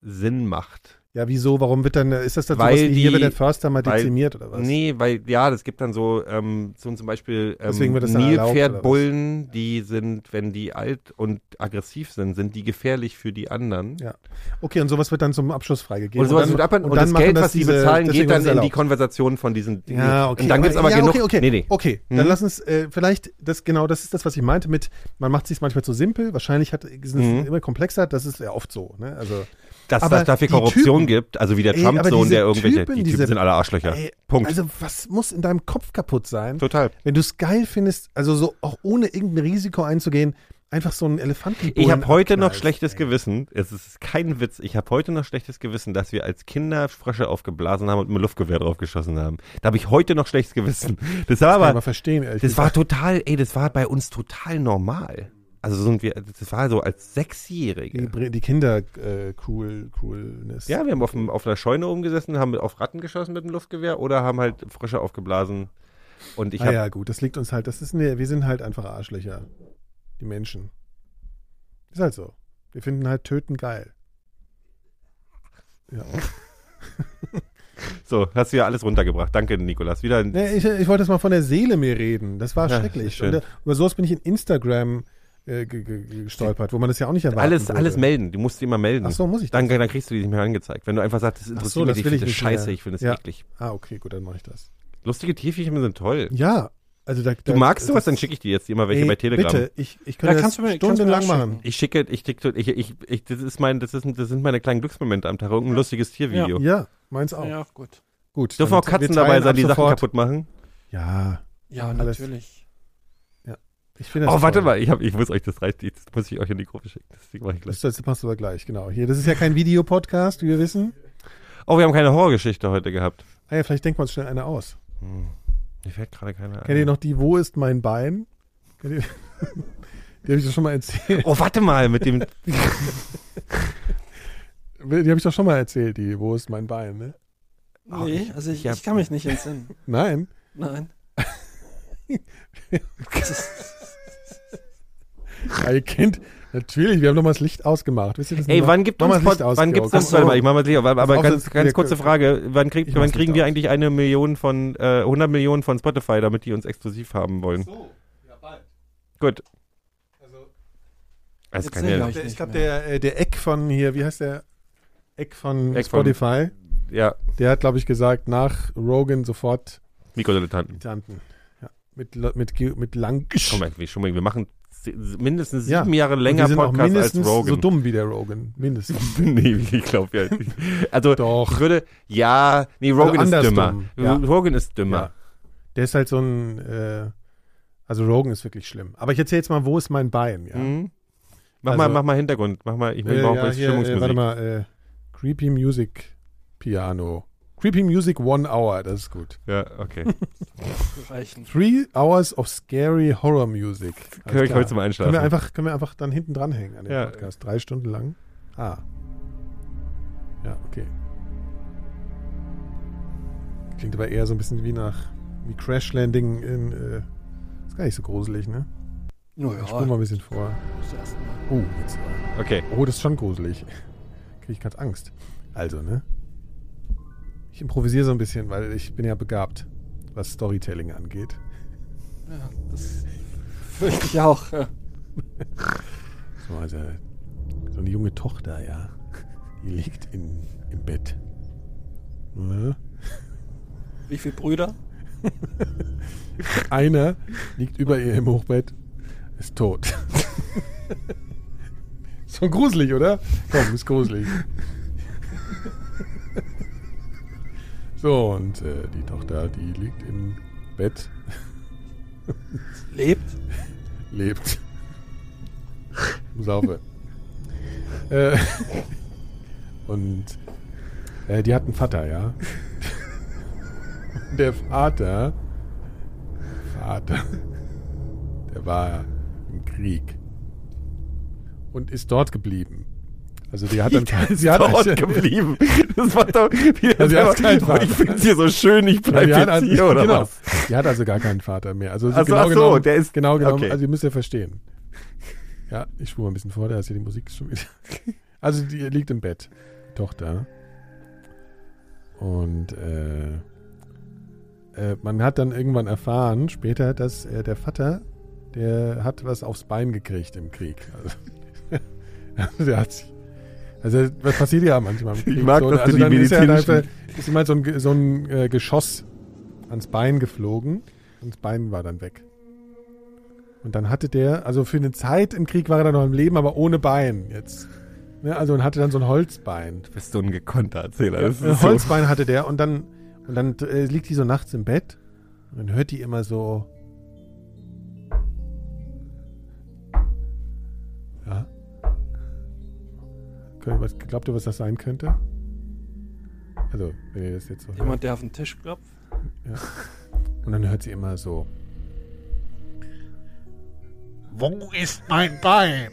Sinn macht. Ja, wieso? Warum wird dann, ist das dann Weil sowas wie hier die- wird der Förster mal weil- dezimiert oder was? Nee, weil ja, das gibt dann so, ähm, so zum Beispiel ähm, dann Nilpferdbullen, die sind, wenn die alt und aggressiv sind, sind die gefährlich für die anderen. Ja. Okay, und sowas wird dann zum Abschluss freigegeben. Und, sowas dann, wird ab, und, und dann das Geld, was die bezahlen, geht dann in die. Konversation von diesen Dingen. Ja, okay. Und dann gibt's aber ja, genug. Okay, okay. Nee, nee. okay. Mhm. dann lass uns äh, vielleicht, das genau, das ist das, was ich meinte mit, man macht sich manchmal zu simpel. Wahrscheinlich hat, sind es Mhm. immer komplexer. Das ist ja oft so. Ne? Also, Dass das dafür Korruption Typen- gibt, also wie der Trump-Sohn, der irgendwelche, Typen, die diese- Typen sind alle Arschlöcher. ey, Punkt. also was muss in deinem Kopf kaputt sein, Total. wenn du es geil findest, also so auch ohne irgendein Risiko einzugehen, einfach so einen Elefanten Ich habe heute noch abknallst, schlechtes ey. Gewissen. Es ist kein Witz. Ich habe heute noch schlechtes Gewissen, dass wir als Kinder Frösche aufgeblasen haben und mit einem Luftgewehr draufgeschossen haben. Da habe ich heute noch schlechtes Gewissen. Das war Kann aber, aber verstehen, ehrlich das war gesagt. total, ey, das war bei uns total normal. Also so sind wir, das war so als die, Sechsjährige. Bre- die Kinder äh, cool, coolness. Ja, wir haben auf, dem, auf einer Scheune umgesessen, haben auf Ratten geschossen mit dem Luftgewehr oder haben halt Frösche aufgeblasen. Und ich ah habe ja, gut, das liegt uns halt, das ist, ne, wir sind halt einfach Arschlöcher. Die Menschen. Ist halt so. Wir finden halt Töten geil. Ja. so, hast du ja alles runtergebracht. Danke, Nikolas. Wieder Nee, ich, ich wollte jetzt mal von der Seele mir reden. Das war Ja, schrecklich. Und, äh, über sowas bin ich in Instagram äh, ge- ge- gestolpert, wo man das ja auch nicht erwarten alles, würde. alles melden. Du musst die immer melden. Ach so, muss ich das? Dann, dann kriegst du die nicht mehr angezeigt. Wenn du einfach sagst, das interessiert so, das mich, will ich ich finde das nicht mehr. scheiße, ich finde das Ja. eklig. Ah, okay, gut, dann mache ich das. Lustige Tierviecher sind toll. Ja, also da, Du magst sowas, dann schicke ich dir jetzt immer welche Ey, bei Telegram. Bitte, ich, ich könnte Ja, das kannst du mir- stundenlang machen. Ich schicke, ich, TikTok- ich, ich, ich, das ist mein, das ist, das sind meine kleinen Glücksmomente am Tag. Irgendein lustiges Tiervideo. Ja, meins auch. Ja, gut. Gut. Dürfen auch Katzen dabei sein, die Sachen kaputt machen? Ja, Ja, natürlich. Ich finde das Oh, warte toll. mal, ich, hab, ich muss euch das reicht, das muss ich euch in die Gruppe schicken. Das mache ich gleich. Das, das machst du aber gleich, genau. Hier, das ist ja kein Videopodcast, wie wir wissen. Oh, wir haben keine Horrorgeschichte heute gehabt. Ah ja, vielleicht denken wir uns schnell eine aus. Hm. Mir fällt gerade keine ein. Kennt ihr noch die Wo ist mein Bein? Kennt ihr? Die habe ich doch schon mal erzählt. Oh, warte mal, mit dem. Die habe ich doch schon mal erzählt, die Wo ist mein Bein, ne? Oh, Nee, ich- also ich, ich kann mich nicht entsinnen. Nein. Nein. Ja, ihr kennt, natürlich, wir haben doch mal das Licht ausgemacht. Wisst ihr das Ey, wann gibt uns das Licht Pod, aus, wann gibt's uns, warte mal, ich mach mal das Licht auf, aber, aber ganz, das- ganz kurze Frage, wann, kriegt, Ich wann kriegen wir aus. eigentlich eine Million von, äh, 100 Millionen von Spotify, damit die uns exklusiv haben wollen? So, ja, bald. Gut. Also, Das kann ja, ich glaube, der, äh, der Eck von hier, wie heißt der? Eck von Eck von- Spotify, ja, der hat, glaube ich, gesagt, nach Rogan sofort Mikrodilettanten. Tanten. Ja. Mit, mit, mit lang. Komm wir, schon mal, wir machen mindestens Ja. sieben Jahre Und länger auch Podcast als Rogan. so dumm wie der Rogan. Mindestens. nee, ich glaube ja. nicht. Also Doch. ich würde, ja, nee, Rogan Also ist dümmer. andersrum, ja. Rogan ist dümmer. Ja. Der ist halt so ein, äh, also Rogan ist wirklich schlimm. Aber ich erzähle jetzt mal, wo ist mein Bein? Ja. Mhm. Mach Also- mal, mach mal Hintergrund, mach mal, ich Äh, brauche ja, jetzt hier, äh, Stimmungsmusik. warte mal, äh, Creepy Music Piano. Creepy Music One Hour, das ist gut. Ja, okay. reichen. Three Hours of Scary Horror Music. Klar. heute zum Einschlafen. Können wir einfach, können wir einfach dann hinten dranhängen an den Ja. Podcast. Drei Stunden lang. Ah. Ja, okay. Klingt aber eher so ein bisschen wie nach wie Crash Landing in äh, ist gar nicht so gruselig, ne? Naja, Ich spule mal ein bisschen vor. Oh, jetzt. Okay. Oh, das ist schon gruselig. Kriege ich ganz Angst. Also, ne? Ich improvisiere so ein bisschen, weil ich bin ja begabt, was Storytelling angeht. Ja, das fürchte ich auch. Ja. So, also, so eine junge Tochter, ja. Die liegt in, im Bett. Ne? Wie viele Brüder? Einer liegt über ihr im Hochbett, ist tot. Schon gruselig, oder? Komm, ist gruselig. So, und äh, die Tochter, die liegt im Bett, Lebt? lebt. Saufe. äh, und äh, die hat einen Vater, ja. Der Vater, Vater, der war im Krieg und ist dort geblieben. Also die hat dann, sie hat dort also- geblieben. Das war doch wieder Also, die hat keinen oh, Vater. Ich finde es hier so schön, ich Ja, bleibe die, hat jetzt also, hier, oder genau, was? die hat also gar keinen Vater mehr. Also Ach so, genau so, genommen, der ist- genau genommen, okay. also ihr müsst ja verstehen. Ja, ich spule mal ein bisschen vor, da ist hier die Musik schon wieder. Also die liegt im Bett, die Tochter. Und äh, äh, man hat dann irgendwann erfahren, später, dass äh, der Vater, der hat was aufs Bein gekriegt im Krieg. Also, der hat sich also was passiert ja manchmal Krieg. mag, dass du also die dann ist ja medizinischen- einfach, ist jemand so ein, so ein äh, Geschoss ans Bein geflogen und das Bein war dann weg. Und dann hatte der, also für eine Zeit im Krieg war er dann noch im Leben, aber ohne Bein jetzt. Ne, also und hatte dann so ein Holzbein. Du bist so ein gekonnter Erzähler. Das Ein ist so, Holzbein hatte der und dann, und dann äh, liegt die so nachts im Bett und dann hört die immer so. Was, glaubt ihr, was das sein könnte? Also, wenn ihr das jetzt so hört. Jemand, der auf den Tisch klopft? Und dann hört sie immer so. Wo ist mein Bein?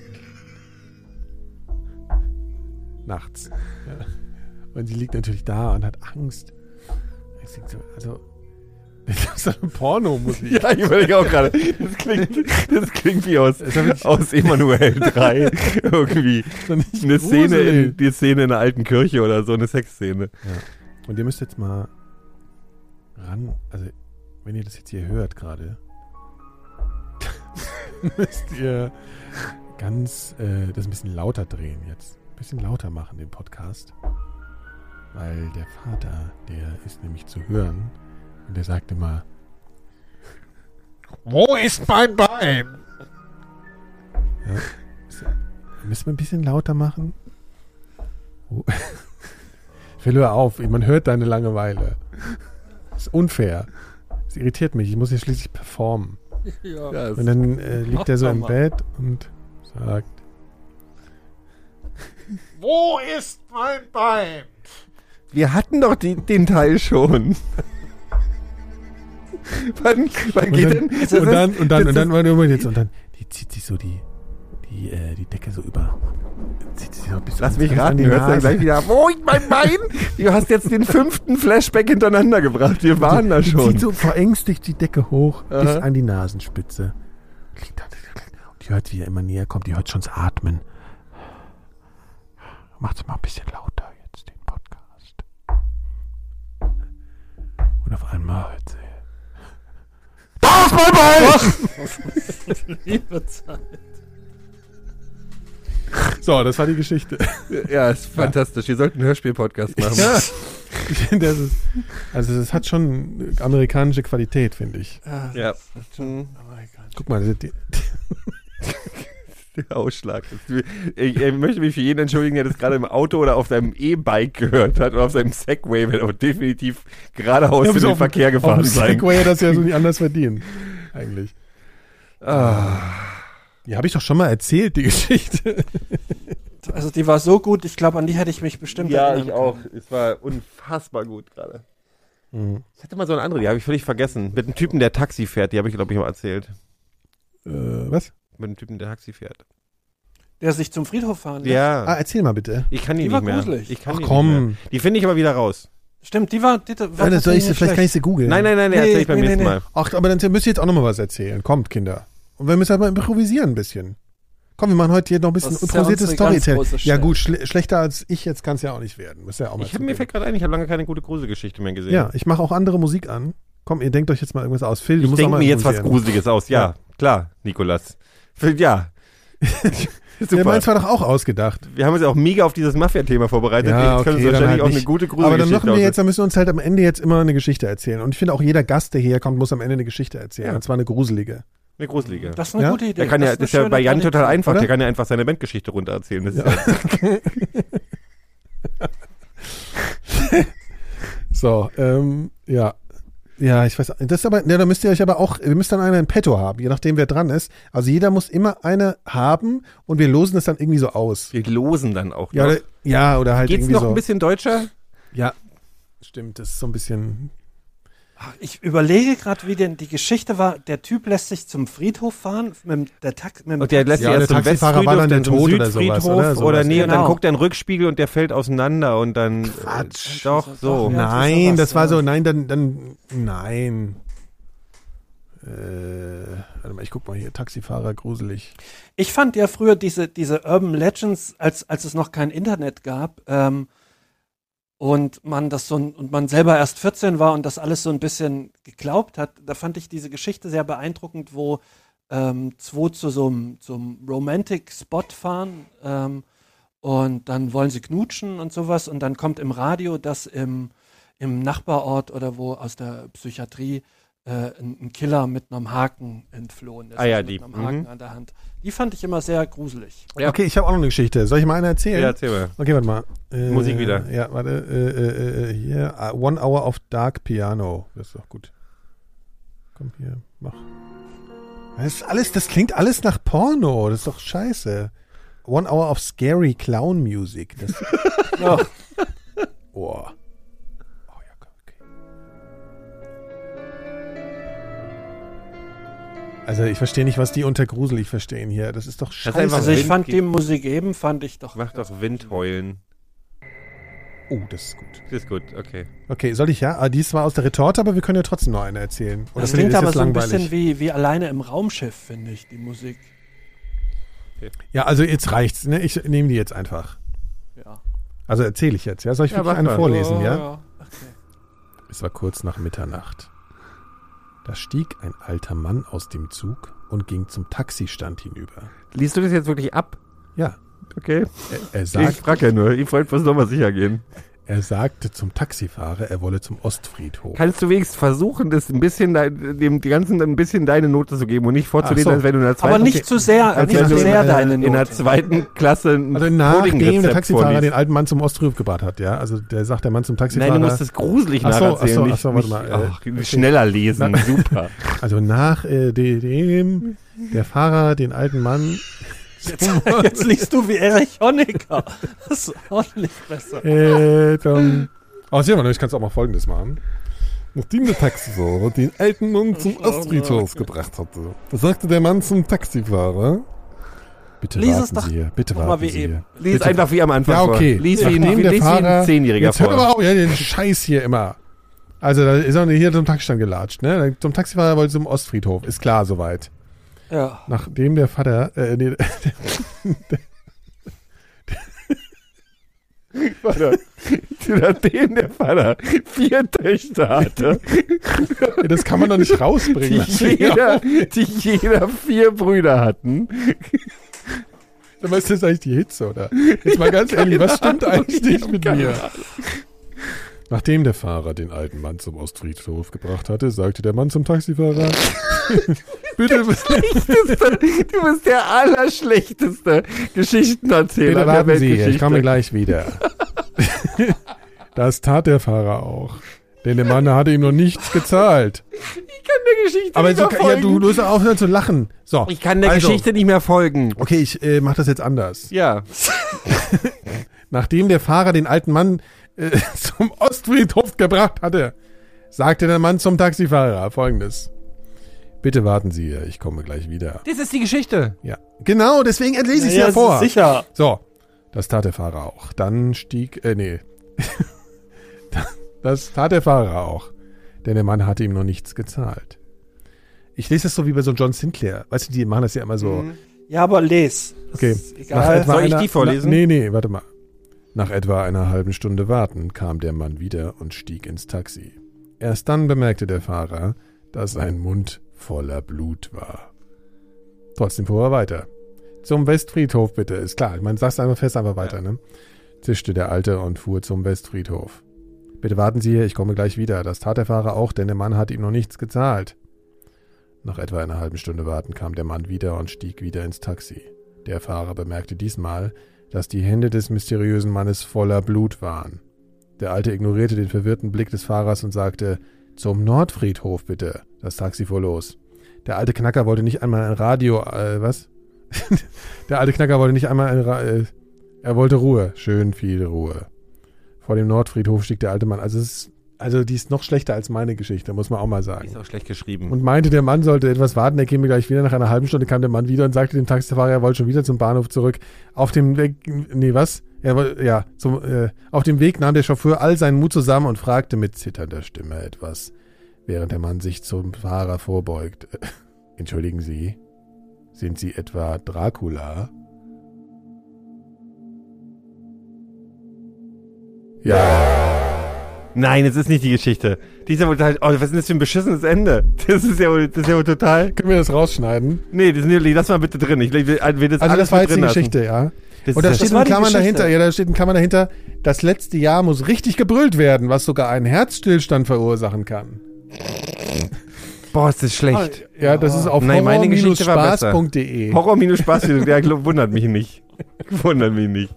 nachts. Ja. Und sie liegt natürlich da und hat Angst. Also, das ist eine Pornomusik. ja, ich überlege auch gerade. Das klingt, das klingt wie aus, aus Emanuel 3. Irgendwie eine Szene, in, die Szene in einer alten Kirche oder so, eine Sexszene. Und ihr müsst jetzt mal ran, also, wenn ihr das jetzt hier hört gerade, müsst ihr ganz äh, das ein bisschen lauter drehen jetzt. Ein bisschen lauter machen, den Podcast. Weil der Vater, der ist nämlich zu hören und der sagt immer, Wo ist mein Bein? Müssen wir ein bisschen lauter machen? Oh. Phil, hör auf. Man hört deine Langeweile. Das ist unfair. Das irritiert mich. Ich muss hier schließlich performen. Ja. Ja, Und dann äh, liegt er so im. Bett und sagt, Wo ist mein Bein? wir hatten doch die, den Teil schon. wann, wann und geht dann, denn? und dann, und dann, und dann, warte mal jetzt, und dann, die zieht sich so die, die, äh, die Decke so über. Zieht sie so bis Lass ganz mich raten, die du hörst dann gleich wieder, wo ist mein Bein? Du hast jetzt den fünften Flashback hintereinander gebracht. Wir waren da Die schon. zieht so verängstigt die Decke hoch bis Aha. an die Nasenspitze. Da- Und die hört, wie er immer näher kommt. Die hört schon das Atmen. Macht's mal ein bisschen lauter jetzt, den Podcast. Und auf einmal hört sie. Ist mein Bein! Liebe Zeit. So, das war die Geschichte. Ja, ist fantastisch. Wir sollten einen Hörspiel-Podcast machen. Ja. Ich finde, das ist, also das hat schon amerikanische Qualität, finde ich. Ja. Ja. Oh Gott. Guck mal, die, die, Der Ausschlag. Ich, ich möchte mich für jeden entschuldigen, der das gerade im Auto oder auf seinem E-Bike gehört hat oder auf seinem Segway, wenn er definitiv geradeaus in den auf- Verkehr gefahren sein. Segway das ja so nicht anders verdienen. Eigentlich. Ah. Die habe ich doch schon mal erzählt, die Geschichte. Also die war so gut, ich glaube, an die hätte ich mich bestimmt Ja, ich auch. Es war unfassbar gut gerade. Mhm. Ich hatte mal so eine andere, die habe ich völlig vergessen. Mit einem Typen, der Taxi fährt, die habe ich, glaube ich, mal erzählt. Äh, was? Mit einem Typen, der Taxi fährt. Der sich zum Friedhof fahren lässt. Ja. Ah, erzähl mal bitte. ich kann die, die nicht war mehr. gruselig. Ich kann Ach die komm. Nicht mehr. Die finde ich aber wieder raus. Stimmt, die war, die, die war Ja, das soll ich, vielleicht kann ich nicht sie googeln. Nein, nein, nein, nee, erzähl ich beim nee, nächsten nee, Mal. Ach, aber dann müsst ihr jetzt auch noch mal was erzählen. Kommt, Kinder. Und wir müssen halt mal improvisieren ein bisschen. Komm, wir machen heute hier noch ein bisschen ja improvisiertes Storytelling. Ja gut, schle schlechter als ich jetzt kann es ja auch nicht werden. Muss ja auch mal Ich habe mir fällt gerade ein, ich habe lange keine gute Gruselgeschichte mehr gesehen. Ja, ich mache auch andere Musik an. Komm, ihr denkt euch jetzt mal irgendwas aus. Phil, du ich musst auch mal mir jetzt was. Gruseliges aus. Ja, Ja. klar, Nikolas. Ja. Der Super. meins war doch auch ausgedacht. wir haben uns ja auch mega auf dieses Mafia-Thema vorbereitet. Ja, jetzt können okay, wir uns wahrscheinlich halt auch eine gute Aber dann Gruselgeschichte machen wir jetzt, dann müssen wir uns halt am Ende jetzt immer eine Geschichte erzählen. Und ich finde auch jeder Gast, der hierher kommt, muss am Ende eine Geschichte erzählen. Ja. Und zwar eine gruselige. Eine gruselige. Das ist eine Ja? gute Idee. Der kann ja, eine das ist ja bei Jan total einfach. Oder? Der kann ja einfach seine Bandgeschichte runter erzählen. Das ist ja. So, ähm, ja. Ja, ich weiß. Das ist aber, ja, da müsst ihr euch aber auch, ihr müsst dann einer in petto haben, je nachdem wer dran ist. Also jeder muss immer eine haben und wir losen es dann irgendwie so aus. Wir losen dann auch. Ja, noch. oder, ja, oder halt Geht's irgendwie noch so. ein bisschen deutscher? Ja, stimmt, das ist so ein bisschen. Ich überlege gerade, wie denn die Geschichte war. Der Typ lässt sich zum Friedhof fahren mit der Tax mit dem Und der lässt Ja, sich der erst zum Taxifahrer war Westfriedhof, dann dann zum tot oder sowas, Südfriedhof oder? oder, Sowas. nee, und dann Genau. guckt er in den Rückspiegel und der fällt auseinander und dann Quatsch. Äh, doch so. Ja, nein, sowas, das war ja. so, nein, dann, dann, nein. Äh, warte mal, ich guck mal hier, Taxifahrer, gruselig. Ich fand ja früher diese, diese Urban Legends, als, als es noch kein Internet gab, ähm, und man das so und man selber erst 14 war und das alles so ein bisschen geglaubt hat, da fand ich diese Geschichte sehr beeindruckend, wo ähm, zwei zu so einem, so einem Romantic-Spot fahren ähm, und dann wollen sie knutschen und sowas. Und dann kommt im Radio, dass im, im Nachbarort oder wo aus der Psychiatrie äh, ein, Killer mit einem Haken entflohen ist. Ah ja, also die, Mit einem Haken mhm. an der Hand. Die fand ich immer sehr gruselig. Ja. Okay, ich habe auch noch eine Geschichte. Soll ich mal eine erzählen? Ja, erzähl mal. Okay, warte mal. Äh, Musik wieder. Ja, warte. Äh, äh, äh, hier, uh, One Hour of Dark Piano. Das ist doch gut. Komm hier, mach. Das ist alles, das klingt alles nach Porno. Das ist doch scheiße. One Hour of Scary Clown Music. Das, oh. Also ich verstehe nicht, was die unter gruselig verstehen hier. Das ist doch scheiße. einfach Also ich Wind fand die Musik eben, fand ich doch. Mach doch Windheulen. oh, das ist gut. Das ist gut, okay. Okay, soll ich ja? Ah, die ist zwar aus der Retorte, aber wir können ja trotzdem noch eine erzählen. Oder Das klingt aber so ein langweilig? bisschen wie, wie alleine im Raumschiff, finde ich, die Musik. Ja, also jetzt reicht's, ne? Ich nehme die jetzt einfach. Ja. Also erzähle ich jetzt, ja? Soll ich Ja, wirklich eine vorlesen, Oh, ja? Okay. Es war kurz nach Mitternacht. Da stieg ein alter Mann aus dem Zug und ging zum Taxistand hinüber. Liest du das jetzt wirklich ab? Ja, Okay. er, er, Ich sagt, frag ja nur. Ich wollte bloß nochmal sicher gehen. Er sagte zum Taxifahrer, er wolle zum Ostfriedhof. Kannst du wenigstens versuchen, das ein bisschen, dein- dem die ganzen ein bisschen deine Note zu geben und nicht vorzulesen, so. als wenn du in der zweiten, Aber nicht zu sehr, als nicht wenn zu du sehr äh, deine in der Note. zweiten Klasse ein Also nachdem der Taxifahrer vorliest. den alten Mann zum Ostfriedhof gebracht hat, ja? Also der sagt der Mann zum Taxifahrer. Nein, du musst es gruselig Ach nacherzählen. ach so, nicht, ach so, warte nicht, mal, äh, ach, okay. Schneller lesen, super. Also nach äh, dem der Fahrer den alten Mann Jetzt, jetzt liest du wie Erich Honecker. Das ist ordentlich besser. Äh, dann. Oh, wir noch, ich kann es auch mal folgendes machen. Nachdem der Taxifahrer den alten Mann zum Ostfriedhof gebracht hatte, sagte der Mann zum Taxifahrer. Bitte Lies es warten doch Sie hier, bitte mal warten wie Sie eben. hier. Lies Bitte. einfach wie am Anfang Ja, okay. vor. Lies wie Nachdem der lies wie Fahrer, ein Zehnjähriger Jetzt hört vor. aber auch, ja, den Scheiß hier immer. Also, da ist er hier zum Taxistand gelatscht, ne? Zum Taxifahrer wollte zum Ostfriedhof, ist klar soweit. Ja. Nachdem der Vater, äh, nee, Vater. Nachdem der Vater vier Töchter hatte, das kann man doch nicht rausbringen. die jeder, die jeder vier Brüder hatten. Aber ist das eigentlich die Hitze, oder? Jetzt mal ganz ehrlich, was stimmt eigentlich nicht mit mir? Nachdem der Fahrer den alten Mann zum Ostfriedhof gebracht hatte, sagte der Mann zum Taxifahrer, Bitte, Schlechteste. Du bist der allerschlechteste Geschichtenerzähler bitte der warten Sie, ich komme gleich wieder. Das tat der Fahrer auch. Denn der Mann hatte ihm noch nichts gezahlt. Ich kann der Geschichte Aber nicht so, mehr ja, folgen. du musst aufhören zu lachen. So. ich kann der also, Geschichte nicht mehr folgen. Okay, ich äh, mache das jetzt anders. Ja. Nachdem der Fahrer den alten Mann äh, zum Ostfriedhof gebracht hatte, sagte der Mann zum Taxifahrer folgendes. Bitte warten Sie, ich komme gleich wieder. Das ist die Geschichte. Ja, genau, deswegen lese ich es Ja, ja vor. Sicher. So, das tat der Fahrer auch. Dann stieg, äh, nee. das tat der Fahrer auch. Denn der Mann hatte ihm noch nichts gezahlt. Ich lese das so wie bei so John Sinclair. Weißt du, die machen das ja immer so. Ja, aber les. Das Okay. ist Nach Egal. etwa Soll ich einer- die vorlesen? Na, nee, nee, warte mal. Nach etwa einer halben Stunde Warten kam der Mann wieder und stieg ins Taxi. Erst dann bemerkte der Fahrer, dass sein Mund voller Blut war. Trotzdem fuhr er weiter. Zum Westfriedhof bitte, ist klar. Man sagt einfach fest einfach weiter, ne? Zischte der Alte und fuhr zum Westfriedhof. Bitte warten Sie hier, ich komme gleich wieder. Das tat der Fahrer auch, denn der Mann hat ihm noch nichts gezahlt. Nach etwa einer halben Stunde Warten kam der Mann wieder und stieg wieder ins Taxi. Der Fahrer bemerkte diesmal, dass die Hände des mysteriösen Mannes voller Blut waren. Der Alte ignorierte den verwirrten Blick des Fahrers und sagte, zum Nordfriedhof bitte. Das Taxi fuhr los. Der alte Knacker wollte nicht einmal ein Radio, äh, was? Der alte Knacker wollte nicht einmal ein Ra äh, er wollte Ruhe, schön viel Ruhe. Vor dem Nordfriedhof stieg der alte Mann. Also, es ist, also die ist noch schlechter als meine Geschichte, muss man auch mal Die sagen. ist auch schlecht geschrieben. Und meinte, der Mann sollte etwas warten, er käme gleich wieder. Nach einer halben Stunde kam der Mann wieder und sagte dem Taxifahrer, er wollte schon wieder zum Bahnhof zurück. Auf dem Weg, nee, was? Er, ja, zum, äh, auf dem Weg nahm der Chauffeur all seinen Mut zusammen und fragte mit zitternder Stimme etwas, während der Mann sich zum Fahrer vorbeugt. Entschuldigen Sie, sind Sie etwa Dracula? Ja. Nein, es ist nicht die Geschichte. Die ist ja wohl total, oh, was ist denn das für ein beschissenes Ende? Das ist ja wohl, das ist ja wohl total. Können wir das rausschneiden? Nee, das, nee, lass mal bitte drin. Ich will, will das Also alles das war jetzt die lassen. Geschichte, ja. Das Und da steht war in die Klammern dahinter, ja, da steht in Klammern dahinter, das letzte Jahr muss richtig gebrüllt werden, was sogar einen Herzstillstand verursachen kann. Boah, ist das schlecht. Ja, das ist auf horror-spaß.de. Horror minus Spaß, der glaub, wundert mich nicht. Wundert mich nicht.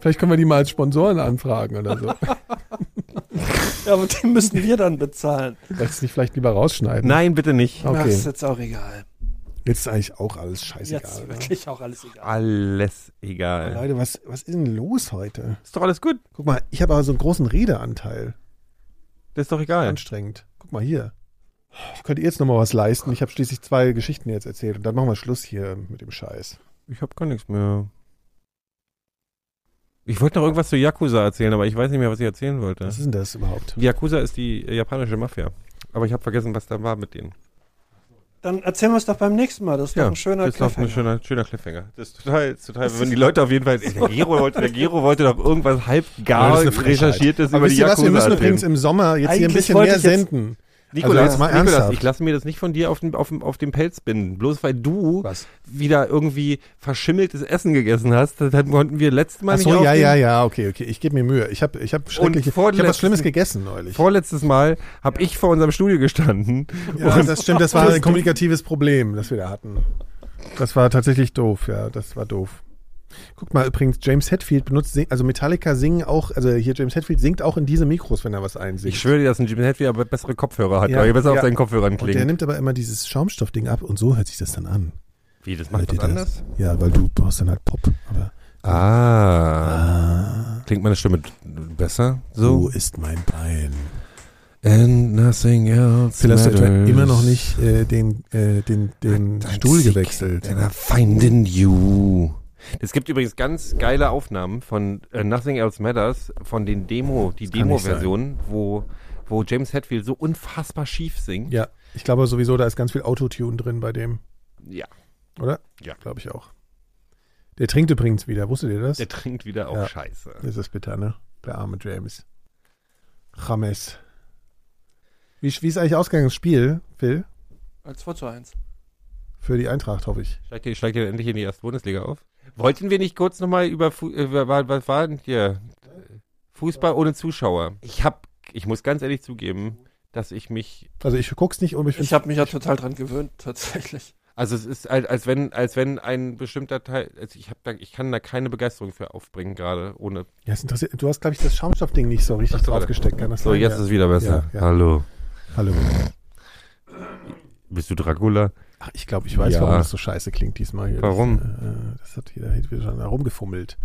Vielleicht können wir die mal als Sponsoren anfragen oder so. Ja, aber den müssen wir dann bezahlen. Wolltest du nicht vielleicht lieber rausschneiden? Nein, bitte nicht. Okay. Das ist jetzt auch egal. Jetzt ist eigentlich auch alles scheißegal. Jetzt ne? wirklich auch alles egal. Alles egal. Leute, was, was ist denn los heute? Ist doch alles gut. Guck mal, ich habe aber so einen großen Redeanteil. Das ist doch egal. Anstrengend. Guck mal hier. Ich könnte jetzt noch mal was leisten. Ich habe schließlich zwei Geschichten jetzt erzählt. Und dann machen wir Schluss hier mit dem Scheiß. Ich habe gar nichts mehr. Ich wollte noch irgendwas zu Yakuza erzählen, aber ich weiß nicht mehr, was ich erzählen wollte. Was ist denn das überhaupt? Yakuza ist die japanische Mafia. Aber ich habe vergessen, was da war mit denen. Dann erzählen wir es doch beim nächsten Mal. Das ist doch ein schöner das ist doch ein Cliffhanger. schöner, schöner Cliffhanger. Das ist total, das total wenn die Leute auf jeden Fall, der Gero wollte, der Gero wollte doch irgendwas halb Ja, gar das recherchiertes über die ihr was, wir Yakuza müssen übrigens erzählen. im Sommer jetzt hier ein Eigentlich bisschen mehr senden. Nikolas, Also Nikolas, ich lasse mir das nicht von dir auf dem, auf auf dem Pelz binden. Bloß weil du Was? wieder irgendwie verschimmeltes Essen gegessen hast, das konnten wir letztes Mal Ach nicht so, ja, aufnehmen. ja, ja, okay, okay. Ich gebe mir Mühe. Ich habe ich hab schreckliche, ich habe was Schlimmes gegessen neulich. Vorletztes Mal habe ich vor unserem Studio gestanden. Ja, das stimmt, das war ein kommunikatives Problem, das wir da hatten. Das war tatsächlich doof, ja, das war doof. Guck mal, übrigens, James Hetfield benutzt, also Metallica singen auch, also hier James Hetfield singt auch in diese Mikros, wenn er was einsingt. Ich schwöre dir, dass ein Jimmy Hetfield aber bessere Kopfhörer hat, Ja, weil er besser ja. auf seinen Kopfhörern und der klingt. nimmt aber immer dieses Schaumstoffding ab und so hört sich das dann an. Wie, das macht was anders? Ja, weil du brauchst dann halt Pop, aber Ah. Klingt meine Stimme besser? so So? ist mein Bein. And nothing else du etwa matters. immer noch nicht äh, den, äh, den, den Stuhl gewechselt. And I finding you. Es gibt übrigens ganz geile Aufnahmen von äh, Nothing Else Matters, von den Demo, die Das kann nicht Demo-Version, wo, wo James Hetfield so unfassbar schief singt. Ja, ich glaube sowieso, da ist ganz viel Autotune drin bei dem, Ja. oder? Ja. Glaube ich auch. Der trinkt übrigens wieder, wusstet ihr das? Der trinkt wieder auch Ja. Scheiße. Das ist bitter, ne? Der arme James. James. Wie, wie ist eigentlich ausgegangen das Spiel, Phil? Als 2 zu 1. Für die Eintracht, hoffe ich. Steigt ihr, steigt ihr endlich in die erste Bundesliga auf? Wollten wir nicht kurz nochmal über, Fu äh, was, war denn hier? Fußball ohne Zuschauer. Ich hab, ich muss ganz ehrlich zugeben, dass ich mich, Also ich guck's nicht und ich, Ich habe mich ja total dran gewöhnt, tatsächlich. also es ist als, als wenn, als wenn ein bestimmter Teil, also ich habe da, ich kann da keine Begeisterung für aufbringen gerade, ohne. ja, es interessiert, du hast, glaube ich, das Schaumstoffding nicht so richtig draufgesteckt. Kann das So, sein? jetzt ja. ist es wieder besser. Ja, ja. Hallo. Hallo. Bist du Dracula? Ach, ich glaube, ich weiß, Ja. warum das so scheiße klingt diesmal hier. Warum? Das, äh, das hat jeder wieder schon herumgefummelt.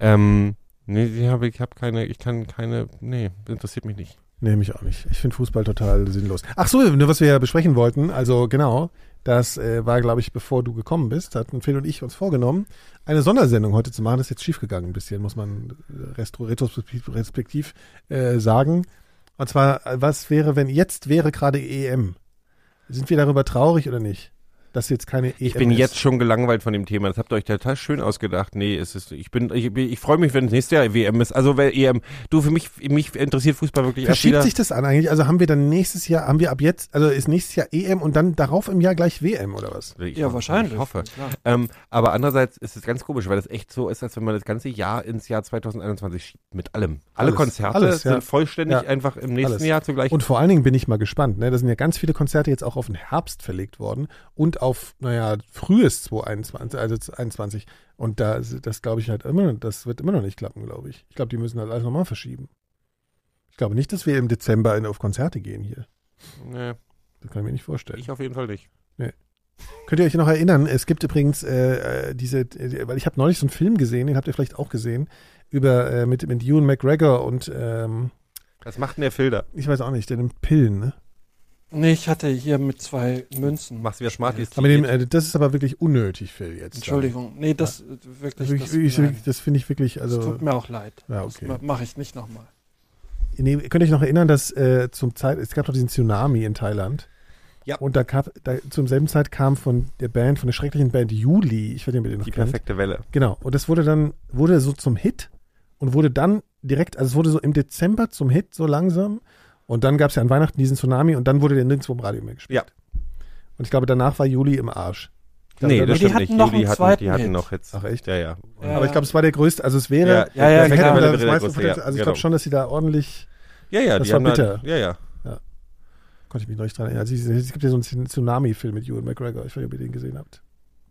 Ähm, nee, ich habe ich hab keine, ich kann keine, nee, interessiert mich nicht. Nee, mich auch nicht. Ich finde Fußball total sinnlos. Ach so, nur was wir ja besprechen wollten, also genau, das äh, war, glaube ich, bevor du gekommen bist, hatten Phil und ich uns vorgenommen, eine Sondersendung heute zu machen. Das ist jetzt schiefgegangen ein bisschen, muss man äh, retrospektiv respektiv, äh, sagen. Und zwar, äh, was wäre, wenn jetzt wäre gerade EM? Sind wir darüber traurig oder nicht? Dass jetzt keine EM Ich bin ist? jetzt schon gelangweilt von dem Thema. Das habt ihr euch total schön ausgedacht. Nee, es ist, ich bin, ich, ich freue mich, wenn es nächstes Jahr WM ist. Also, wenn EM, du, für mich, mich interessiert Fußball wirklich erst Verschiebt wieder. sich das an eigentlich? Also haben wir dann nächstes Jahr, haben wir ab jetzt, also ist nächstes Jahr EM und dann darauf im Jahr gleich WM oder was? Ich Ja, hoffe- wahrscheinlich. Ich hoffe. Ähm, aber andererseits ist es ganz komisch, weil das echt so ist, als wenn man das ganze Jahr ins Jahr 2021 schiebt. Mit allem. Alle Alles, Konzerte alles, ja. sind vollständig Ja. einfach im nächsten Alles. Jahr zugleich. Und vor allen Dingen bin ich mal gespannt. Ne? Da sind ja ganz viele Konzerte jetzt auch auf den Herbst verlegt worden und auf, naja, frühes 2021, also 21. Und da, das glaube ich halt immer, das wird immer noch nicht klappen, glaube ich. Ich glaube, die müssen halt alles nochmal verschieben. Ich glaube nicht, dass wir im Dezember auf Konzerte gehen hier. nee, Das kann ich mir nicht vorstellen. ich auf jeden Fall nicht. Könnt ihr euch noch erinnern, es gibt übrigens äh, äh, diese, äh, weil ich habe neulich so einen Film gesehen, den habt ihr vielleicht auch gesehen, über äh, mit, mit Ewan McGregor und ähm, Was macht denn der Filter? ich weiß auch nicht, der nimmt Pillen, ne? Nee, ich hatte hier mit zwei Münzen. Machst du wieder Smarties? Aber dem, äh, das ist aber wirklich unnötig, Phil, jetzt. Entschuldigung. Nee, das äh, wirklich. Das, wirklich, das finde ich wirklich, das also. tut mir auch leid. Ja, okay. Das mache ich nicht nochmal. Nee, könnt ihr euch noch erinnern, dass äh, zum Zeit, es gab doch diesen Tsunami in Thailand. Ja. Und da gab, da, zum selben Zeit kam von der Band, von der schrecklichen Band Juli, ich weiß nicht, ob ihr den noch Die kennt. perfekte Welle. Genau. Und das wurde dann, wurde so zum Hit und wurde dann direkt, also es wurde so im Dezember zum Hit, so langsam. Und dann gab es ja an Weihnachten diesen Tsunami und dann wurde der nirgendwo im Radio mehr gespielt. Ja. Und ich glaube, danach war Juli im Arsch. Glaube, Nee, dann- das die stimmt hatten nicht. noch Juli einen hatten, zweiten die hatten Hit. noch Hits. Ach echt? Ja, ja. Ja. Aber ich glaube, es war der größte, also es wäre, Ja, ja, klar. da Welle, das meiste Potenzial- ja, also ich genau. glaube schon, dass sie da ordentlich, Ja, ja, Das die war haben da- bitter. Ja, ja. konnte ich mich noch nicht dran erinnern. Also es es gibt ja so einen Tsunami-Film mit Ewan McGregor, ich weiß nicht, ob ihr den gesehen habt.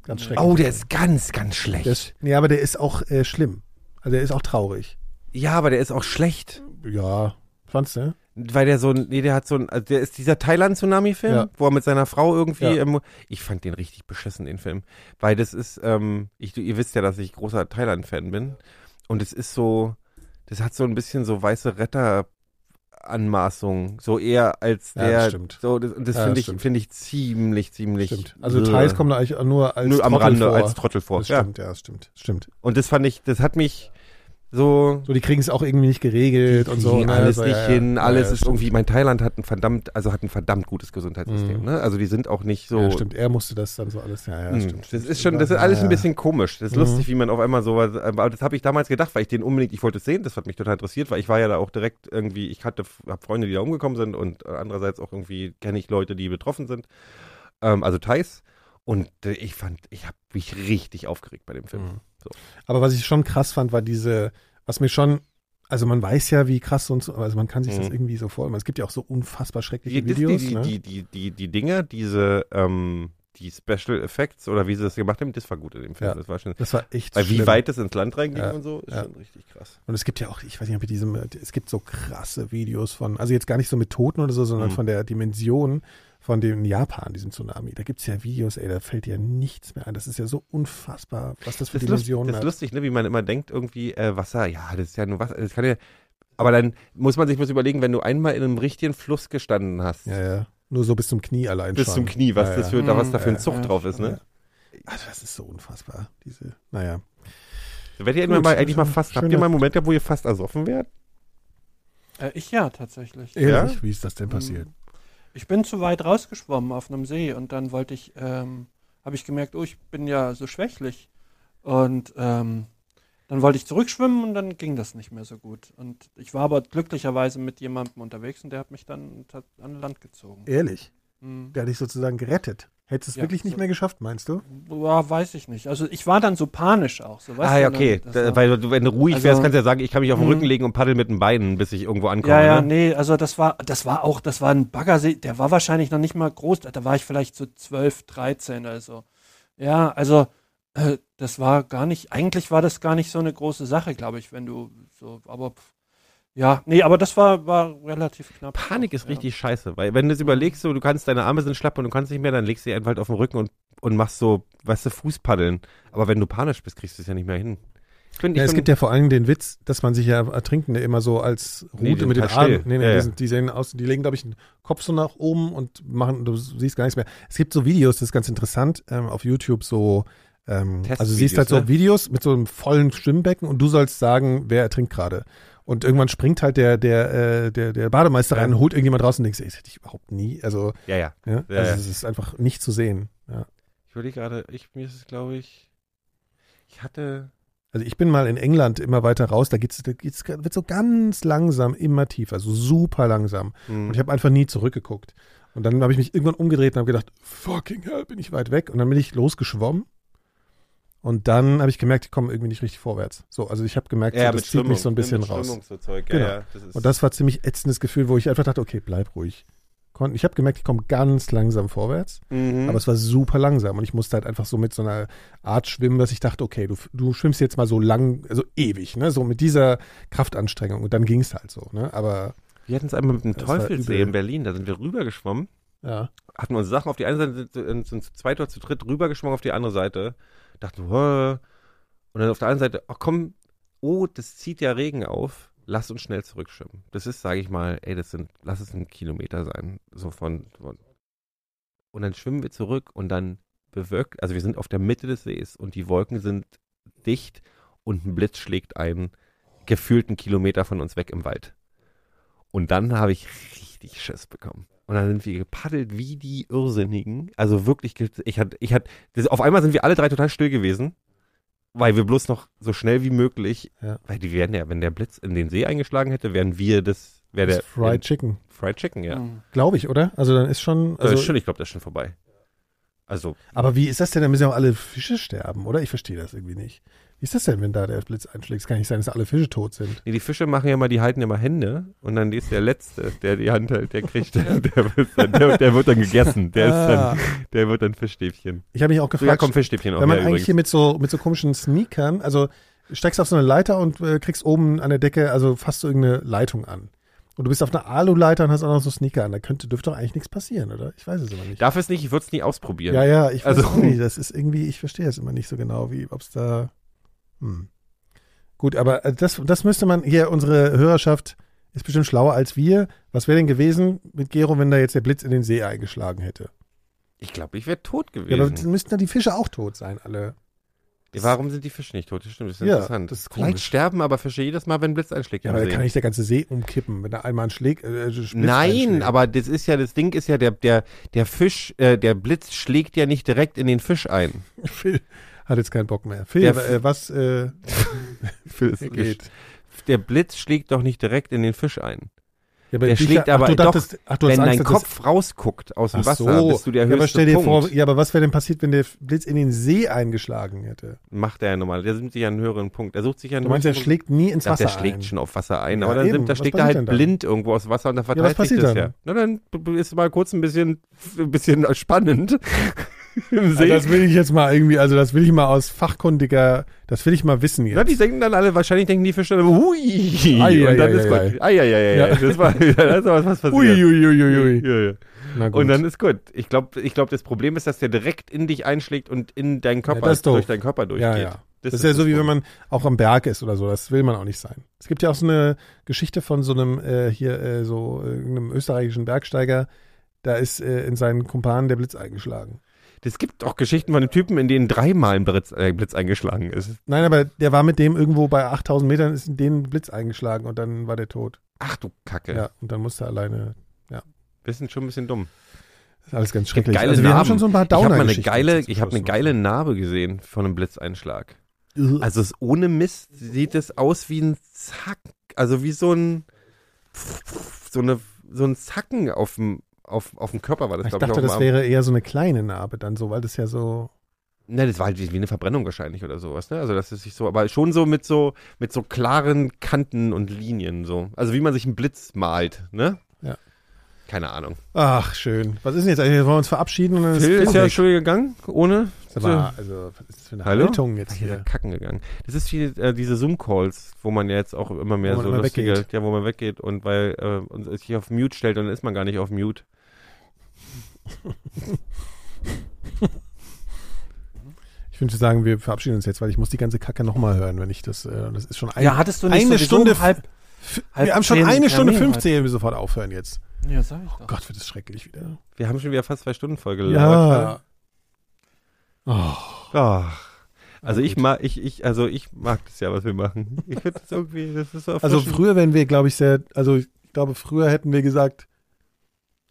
Ganz schrecklich. Oh, der ist ganz, ganz schlecht. Der ist, nee, aber der ist auch äh, schlimm. Also der ist auch traurig. ja, aber der ist auch schlecht. Ja, fandst du? Weil der so ein, nee, der hat so ein, also der ist dieser Thailand-Tsunami-Film, Ja. wo er mit seiner Frau irgendwie, Ja. im, ich fand den richtig beschissen, den Film. Weil das ist, ähm, ich, ihr wisst ja, dass ich großer Thailand-Fan bin. Und es ist so, das hat so ein bisschen so weiße Retter-Anmaßung. So eher als Ja, der, das stimmt. so, das, und das Ja, finde ich, finde ich ziemlich, ziemlich. Stimmt. Also Bäh. Thais kommen da eigentlich nur als nur am Trottel Rande vor. als Trottel vor. Das Ja. stimmt, ja, das stimmt. Stimmt. Und das fand ich, das hat mich so, So, die kriegen es auch irgendwie nicht geregelt und so. ne? alles so, nicht ja, hin, alles ja, ist stimmt. irgendwie, mein Thailand hat ein verdammt, also hat ein verdammt gutes Gesundheitssystem, Mhm. ne? Also die sind auch nicht so. Ja, stimmt. Er musste das dann so alles. Ja, ja, Mhm. stimmt. Das ist schon, das ist alles ein bisschen komisch. Das ist Mhm. lustig, wie man auf einmal so, aber das habe ich damals gedacht, weil ich den unbedingt, ich wollte es sehen, das hat mich total interessiert, weil ich war ja da auch direkt irgendwie, ich hatte, habe Freunde, die da umgekommen sind und äh, andererseits auch irgendwie kenne ich Leute, die betroffen sind, ähm, also Thais. Und äh, ich fand, ich habe mich richtig aufgeregt bei dem Film. So. Aber was ich schon krass fand, war diese, was mir schon, also man weiß ja, wie krass und so, also man kann sich das Mhm. irgendwie so vorstellen. Es gibt ja auch so unfassbar schreckliche Die, das- Videos. die, ne? die, die, die, die Dinger, diese, ähm, die Special Effects oder wie sie das gemacht haben, das war gut in dem Film. Ja. Das war schon, das war echt weil wie schlimm. weit es ins Land reinging Ja. und so, ist Ja. schon richtig krass. Und es gibt ja auch, ich weiß nicht, ob ihr diesem, es gibt so krasse Videos von, also jetzt gar nicht so mit Toten oder so, sondern Mhm. von der Dimension von dem Japan, diesem Tsunami. Da gibt es ja Videos, ey, da fällt dir nichts mehr ein. Das ist ja so unfassbar, was das für Das ist, lustig, Dimensionen das ist lustig, ne, wie man immer denkt, irgendwie äh, Wasser, ja, das ist ja nur Wasser, das kann ja, aber dann muss man sich was überlegen, wenn du einmal in einem richtigen Fluss gestanden hast, Ja, ja. Nur so bis zum Knie allein bis schon. zum Knie, was ja, das ja. für, da was Mhm. da für ein Ja, Zug ja. drauf ist, ne? Also das ist so unfassbar, diese, naja. Werdet ihr Gut, mal eigentlich mal fast, habt ihr mal einen Moment gehabt, wo ihr fast ersoffen wärt? Äh, ich ja, tatsächlich. Ehrlich, wie ist das denn passiert? Ich bin zu weit rausgeschwommen auf einem See und dann wollte ich, ähm, habe ich gemerkt, oh, ich bin ja so schwächlich. Und ähm, dann wollte ich zurückschwimmen und dann ging das nicht mehr so gut. Und ich war aber glücklicherweise mit jemandem unterwegs und der hat mich dann ta- an Land gezogen. Ehrlich, Mhm. der hat dich sozusagen gerettet. Hättest du es Ja, wirklich nicht so. mehr geschafft, meinst du? Ja, weiß ich nicht. Also ich war dann so panisch auch. So, weißt Ah, ja, okay. das Da, weil du, wenn du ruhig Also- wärst, kannst du ja sagen, ich kann mich auf den Mhm. Rücken legen und paddel mit den Beinen, bis ich irgendwo ankomme. Ja, ja, ne? nee, also das war, das war auch, das war ein Baggersee, der war wahrscheinlich noch nicht mal groß, da war ich vielleicht so 12, 13 also. Ja, also äh, das war gar nicht, eigentlich war das gar nicht so eine große Sache, glaube ich, wenn du so, aber pff, ja, nee, aber das war, war relativ knapp. Panik ist ja. richtig scheiße, weil wenn du es überlegst, so, du kannst, deine Arme sind schlapp und du kannst nicht mehr, dann legst du dich einfach halt auf den Rücken und, und machst so, weißt du, Fußpaddeln. Aber wenn du panisch bist, kriegst du es ja nicht mehr hin. Ich ich Ja, es gibt ja vor allem den Witz, dass man sich ja Ertrinkende immer so als Nee, die Route sind mit den. Armen. Nee, nee, Ja, die, sind, die sehen aus, die legen, glaube ich, den Kopf so nach oben und machen, du siehst gar nichts mehr. Es gibt so Videos, das ist ganz interessant, ähm, auf YouTube so, ähm, also du siehst halt so ne? Videos mit so einem vollen Schwimmbecken und du sollst sagen, wer ertrinkt gerade. Und irgendwann springt halt der, der, äh, der, der Bademeister Ja. rein, holt irgendjemand raus und denkst, ey, das hätte ich überhaupt nie. Also, ja, ja. ja, Ja, also ja. es ist einfach nicht zu sehen. Ja. Ich würde gerade, ich, mir ist es, glaube ich, ich hatte, Also ich bin mal in England immer weiter raus, da geht's, da geht's, wird so ganz langsam immer tiefer, so super langsam. hm, Und ich habe einfach nie zurückgeguckt. Und dann habe ich mich irgendwann umgedreht und habe gedacht, fucking hell, bin ich weit weg. Und dann bin ich losgeschwommen. Und dann habe ich gemerkt, ich komme irgendwie nicht richtig vorwärts. So, also ich habe gemerkt, so, ja, das mit zieht mich Strömung, so ein bisschen mit raus. So Zeug, Genau. ja, ja, das ist, Und das war ziemlich ätzendes Gefühl, wo ich einfach dachte, okay, bleib ruhig. Ich habe gemerkt, ich komme ganz langsam vorwärts, mhm. aber es war super langsam und ich musste halt einfach so mit so einer Art schwimmen, dass ich dachte, okay, du, du schwimmst jetzt mal so lang, also ewig, ne, so mit dieser Kraftanstrengung und dann ging es halt so, ne, aber wir hatten es einmal mit dem Das übel. in Berlin, da sind wir rübergeschwommen, ja. hatten unsere Sachen auf die eine Seite, sind, sind zu zweit oder zu dritt rübergeschwommen auf die andere Seite, dachten, und dann auf der anderen Seite, ach komm, oh, das zieht ja Regen auf, lass uns schnell zurückschwimmen. Das ist, sage ich mal, ey, das sind, lass es ein Kilometer sein, so von, von und dann schwimmen wir zurück und dann bewölkt, also wir sind auf der Mitte des Sees und die Wolken sind dicht und ein Blitz schlägt einen gefühlten Kilometer von uns weg im Wald. Und dann habe ich richtig Schiss bekommen. Und dann sind wir gepaddelt wie die Irrsinnigen. Also wirklich, ich hatte, ich hatte, das, auf einmal sind wir alle drei total still gewesen, weil wir bloß noch so schnell wie möglich, Ja. weil die wären ja, wenn der Blitz in den See eingeschlagen hätte, wären wir das, wäre Das der Fried Chicken, Fried Chicken, ja. Mhm. glaube ich, oder? Also dann ist schon, Also, also, ist schon, ich glaube, das ist schon vorbei. Also, aber wie ist das denn? Da müssen ja auch alle Fische sterben, oder? Ich verstehe das irgendwie nicht. Wie ist das denn, wenn da der Blitz einschlägt? Es kann nicht sein, dass alle Fische tot sind. nee, die Fische machen ja mal, die halten mal Hände und dann ist der Letzte, der die Hand hält, der kriegt, der, wird, dann, der, der wird dann gegessen. Der ist dann, der wird dann Fischstäbchen. Ich habe mich auch So, ja, gefragt, komm, Fischstäbchen auch wenn man eigentlich übrigens. hier mit so, mit so komischen Sneakern, also steigst auf so eine Leiter und äh, kriegst oben an der Decke, also fast so irgendeine Leitung an. Und du bist auf einer Alu-Leiter und hast auch noch so Sneaker an. Da könnte, dürfte doch eigentlich nichts passieren, oder? Ich weiß es immer nicht. Darf es nicht, ich würde es nie ausprobieren. Ja, ja, ich weiß Also- auch nicht. Das ist irgendwie, ich verstehe es immer nicht so genau, wie, ob es da. Hm. Gut, aber äh, das, das müsste man hier, unsere Hörerschaft ist bestimmt schlauer als wir. Was wäre denn gewesen mit Gero, wenn da jetzt der Blitz in den See eingeschlagen hätte? Ich glaube, ich wäre tot Ja, aber gewesen. dann müssten ja die Fische auch tot sein, alle. Ja, Warum sind die Fische nicht tot? Das stimmt, das ist Ja, interessant. das ist Vielleicht sterben aber Fische jedes Mal, wenn ein Blitz einschlägt. Ja, aber See. da kann nicht der ganze See umkippen, wenn er einmal einen Schläg. Äh, Nein, einschlägt. aber das ist ja, das Ding ist ja, der, der, der Fisch, äh, der Blitz schlägt ja nicht direkt in den Fisch ein. Phil hat jetzt keinen Bock mehr. Phil, Der äh, was äh, geht? Der Blitz schlägt doch nicht direkt in den Fisch ein. Ja, Der schlägt ach, aber du doch, dachtest, ach, du hast Wenn Angst, dein Kopf rausguckt aus dem Ach Wasser, so. bist du der ja, höchste aber stell dir Punkt. vor, ja, aber was wäre denn passiert, wenn der Blitz in den See eingeschlagen hätte? Macht er ja normal. Der sucht sich ja einen höheren Punkt. Er sucht sich ja einen Du meinst, er schlägt nie ins. Wasser Der schlägt ein. schon auf Wasser ein, Ja, aber dann eben. sind, da Was schlägt er halt dann? blind irgendwo aus Wasser und dann verteilt sich passiert das dann? ja. Na, dann ist mal kurz ein bisschen, ein bisschen spannend im Also See. das will ich jetzt mal irgendwie, also das will ich mal aus fachkundiger, das will ich mal wissen Na, jetzt. die denken dann alle, wahrscheinlich denken die Fische dann, hui, Ei, und dann ei, ist ei, gut. Ei, ei, ei, Ja. Das war, da ist aber was passiert. Uiuiuiui. Ja, ja. Na gut. Und dann ist gut. Ich glaube, ich glaub, das Problem ist, dass der direkt in dich einschlägt und in deinen Körper, das ist doof. durch deinen Körper durchgeht. ja, ja. Das, ist ja so, wie wenn man auch am Berg ist oder so. Das will man auch nicht sein. Es gibt ja auch so eine Geschichte von so einem äh, hier äh, so äh, irgendeinem österreichischen Bergsteiger. Da ist äh, in seinen Kumpanen der Blitz eingeschlagen. Es gibt auch Geschichten von einem Typen, in denen dreimal ein Blitz, äh, Blitz eingeschlagen ist. Nein, aber der war mit dem irgendwo bei 8000 Metern, ist in den Blitz eingeschlagen und dann war der tot. Ach du Kacke. Ja, und dann musste er alleine. Wir sind schon ein bisschen dumm. Das ist alles ganz schrecklich. Geile also wir haben schon so ein paar Ich habe downer eine habe eine geile Narbe gesehen von einem Blitzeinschlag. Also es ohne Mist sieht es aus wie ein Zack, also wie so ein so eine so ein Zacken auf dem auf, auf dem Körper war das, Ich glaube ich, dachte, auf dem das wäre eher so eine kleine Narbe dann so, weil das ja so. Ne, das war halt wie, eine Verbrennung wahrscheinlich oder sowas, ne? Also das ist sich so, aber schon so mit so mit so klaren Kanten und Linien so. Also wie man sich einen Blitz malt, ne? Ja. Keine Ahnung. Ach, schön. Was ist denn jetzt eigentlich? Wollen wir uns verabschieden und dann Phil ist ja weg? schon gegangen, ohne. Aber, also, was ist das für eine Hallo? Haltung jetzt Hier hier? kacken gegangen. Das ist wie äh, diese Zoom-Calls, wo man ja jetzt auch immer mehr so immer lustige, weggeht. ja, wo man weggeht und weil äh, und sich auf Mute stellt und dann ist man gar nicht auf Mute. Ich würde sagen, wir verabschieden uns jetzt, weil ich muss die ganze Kacke nochmal hören, wenn ich das, äh, das ist schon ein, ja, hattest du nicht eine Stunde, um halb, halb wir haben schon eine Stunde Termin 15, wenn wir sofort aufhören jetzt. Ja, sag ich Oh doch. Gott, wird das schrecklich wieder. Wir haben schon wieder fast zwei Stunden Folge Ja. Oh, Ach. Also ich mag, ich, ich, also ich mag das ja, was wir machen. Ich finde das irgendwie, das ist so Also früher wären wir, glaube ich, sehr, also ich glaube, früher hätten wir gesagt,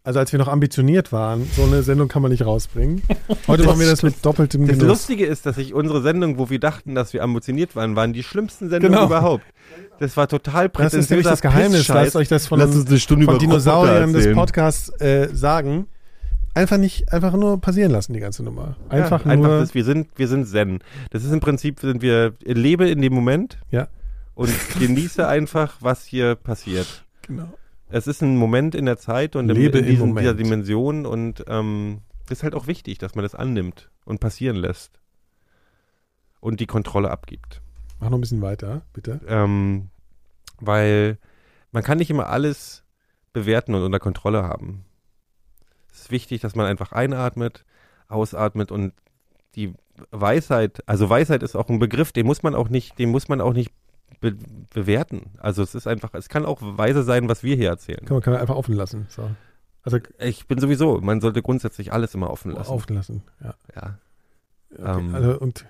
also als wir noch ambitioniert waren, so eine Sendung kann man nicht rausbringen. Heute machen wir das mit doppeltem Das Genuss. Lustige ist, dass ich unsere Sendung, wo wir dachten, dass wir ambitioniert waren, waren die schlimmsten Sendungen Genau. überhaupt. Das war total Das ist nämlich das Geheimnis. Lasst euch das von, Lasst uns eine Stunde von über Dinosauriern des. Podcasts äh, sagen. Einfach nicht, einfach nur passieren lassen, die ganze Nummer. Einfach ja, nur. Einfach das, wir sind, wir sind Zen. Das ist im Prinzip, sind wir, lebe in dem Moment Ja. und genieße einfach, was hier passiert. genau. Es ist ein Moment in der Zeit und Lebe in diesen, dieser Dimension und ähm, ist halt auch wichtig, dass man das annimmt und passieren lässt und die Kontrolle abgibt. Mach noch ein bisschen weiter, bitte. Ähm, weil man kann nicht immer alles bewerten und unter Kontrolle haben. Es ist wichtig, dass man einfach einatmet, ausatmet und die Weisheit, also Weisheit ist auch ein Begriff, den muss man auch nicht, den muss man auch nicht be bewerten. Also es ist einfach, es kann auch weise sein, was wir hier erzählen. Kann man, kann man einfach offen lassen. So. Also Ich bin sowieso, man sollte grundsätzlich alles immer offen lassen. offen lassen. Ja. Ja. Okay. Ähm, also, und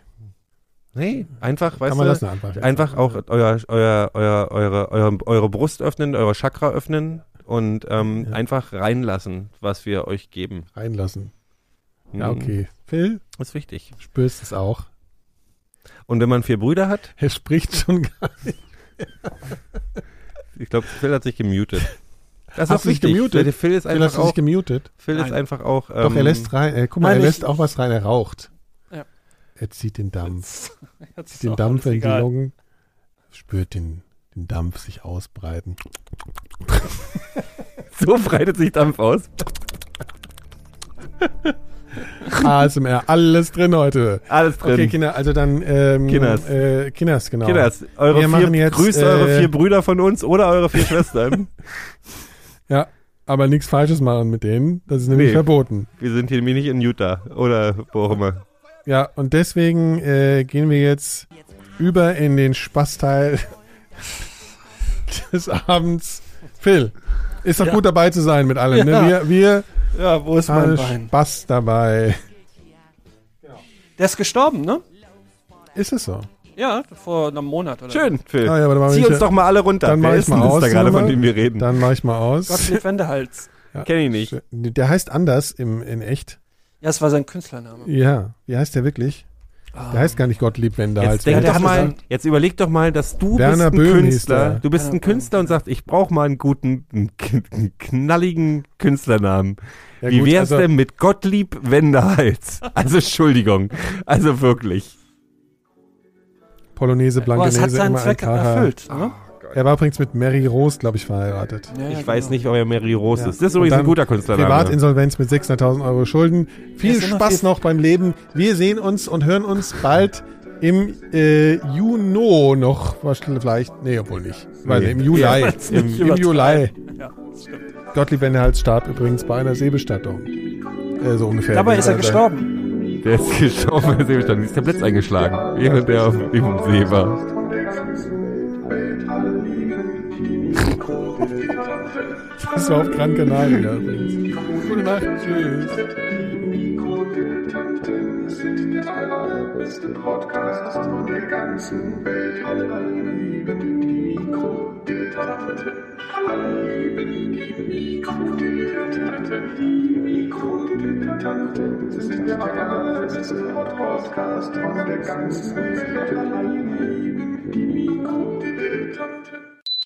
Nee, einfach, weißt du, lassen einfach. einfach auch euer, euer, euer, eure, eure, eure Brust öffnen, eure Chakra öffnen und ähm, Ja. einfach reinlassen, was wir euch geben. reinlassen. Ja, Mhm. okay. Phil, Ist wichtig. spürst es auch. Und wenn man vier Brüder hat, Er spricht schon gar ich glaube, Phil hat sich gemutet. Das Hast du dich gemutet? Phil, ist Phil, einfach auch, gemutet? Phil ist Nein. einfach auch, ähm, Doch, er lässt rein. Äh, guck mal, Nein, er lässt auch was rein. Er raucht. Ja. Er zieht den Dampf. Ist Zieht den Dampf in die. Lungen. Spürt den, den Dampf sich ausbreiten. so breitet sich Dampf aus. ASMR, alles drin heute. Alles drin. Okay, Kinder, also dann ähm, Kinders. Äh, Kinders, genau. Kinders, eure Wir machen vier, jetzt, grüßt eure äh, vier Brüder von uns oder eure vier Schwestern. Ja, aber nichts Falsches machen mit denen. Das ist nämlich Nee. verboten. Wir sind hier nämlich nicht in Utah oder wo auch immer. Ja, und deswegen äh, gehen wir jetzt über in den Spaßteil des Abends. Phil, ist doch Ja. gut dabei zu sein mit allem. Ja. Ne? Wir, wir Ja, wo ist mein Bein? Spaß dabei. Der ist gestorben, ne? Ist es so? Ja, vor einem Monat oder Schön, Phil. Ah, ja, aber dann mach Zieh ich, uns doch mal alle runter. dann mach Wer ich ist mal denn das aus, da gerade, von dem wir reden? Dann mache ich mal aus. Gottlieb Wendehals. Kenn ich nicht. Der heißt anders im, in echt. Ja, es war sein Künstlername. Ja, wie heißt der wirklich? Ah. Der heißt gar nicht Gottlieb Wender. Jetzt denk doch mal, gesagt- jetzt überleg doch mal, dass du Werner bist ein Böhm Künstler. Du bist ein Künstler und sagst, ich brauche mal einen guten, einen, knalligen Künstlernamen. Ja, Wie gut, wär's also- denn mit Gottlieb Wendehals? Also Entschuldigung, also wirklich. Polonaise, Aber es hat Blankenese, seinen immer ein Zweck erfüllt. Ne? Er war übrigens mit Mary Rose, glaube ich, verheiratet. Ja, ja, Ich weiß genau. nicht, ob er Mary Rose Ja. ist. Das ist übrigens ein guter Künstlername. Privatinsolvenz mit 600.000 Euro Schulden. Viel Spaß viel- noch beim Leben. Wir sehen uns und hören uns bald im äh, Juno noch. Was vielleicht, nee, obwohl nicht. Weil Nee. im Juli. Ja, Im, im Juli. Ja. Gottlieb Wendehals starb übrigens bei einer Seebestattung. Äh, so ungefähr. Dabei ist er gestorben. Der ist gestorben, bei der Seebestand. Ist der Blitz eingeschlagen, während er auf dem See war. Das war auf Gran Canaria übrigens. Gute Nacht. Tschüss. Sind der allerbeste Podcast von der ganzen Welt. Alle lieben die Mikrodilettanten. Alle lieben die Mikrodilettanten. Die Mikrodilettanten sind der allerbeste Podcast von der ganzen Welt. Alle lieben die Mikrodilettanten.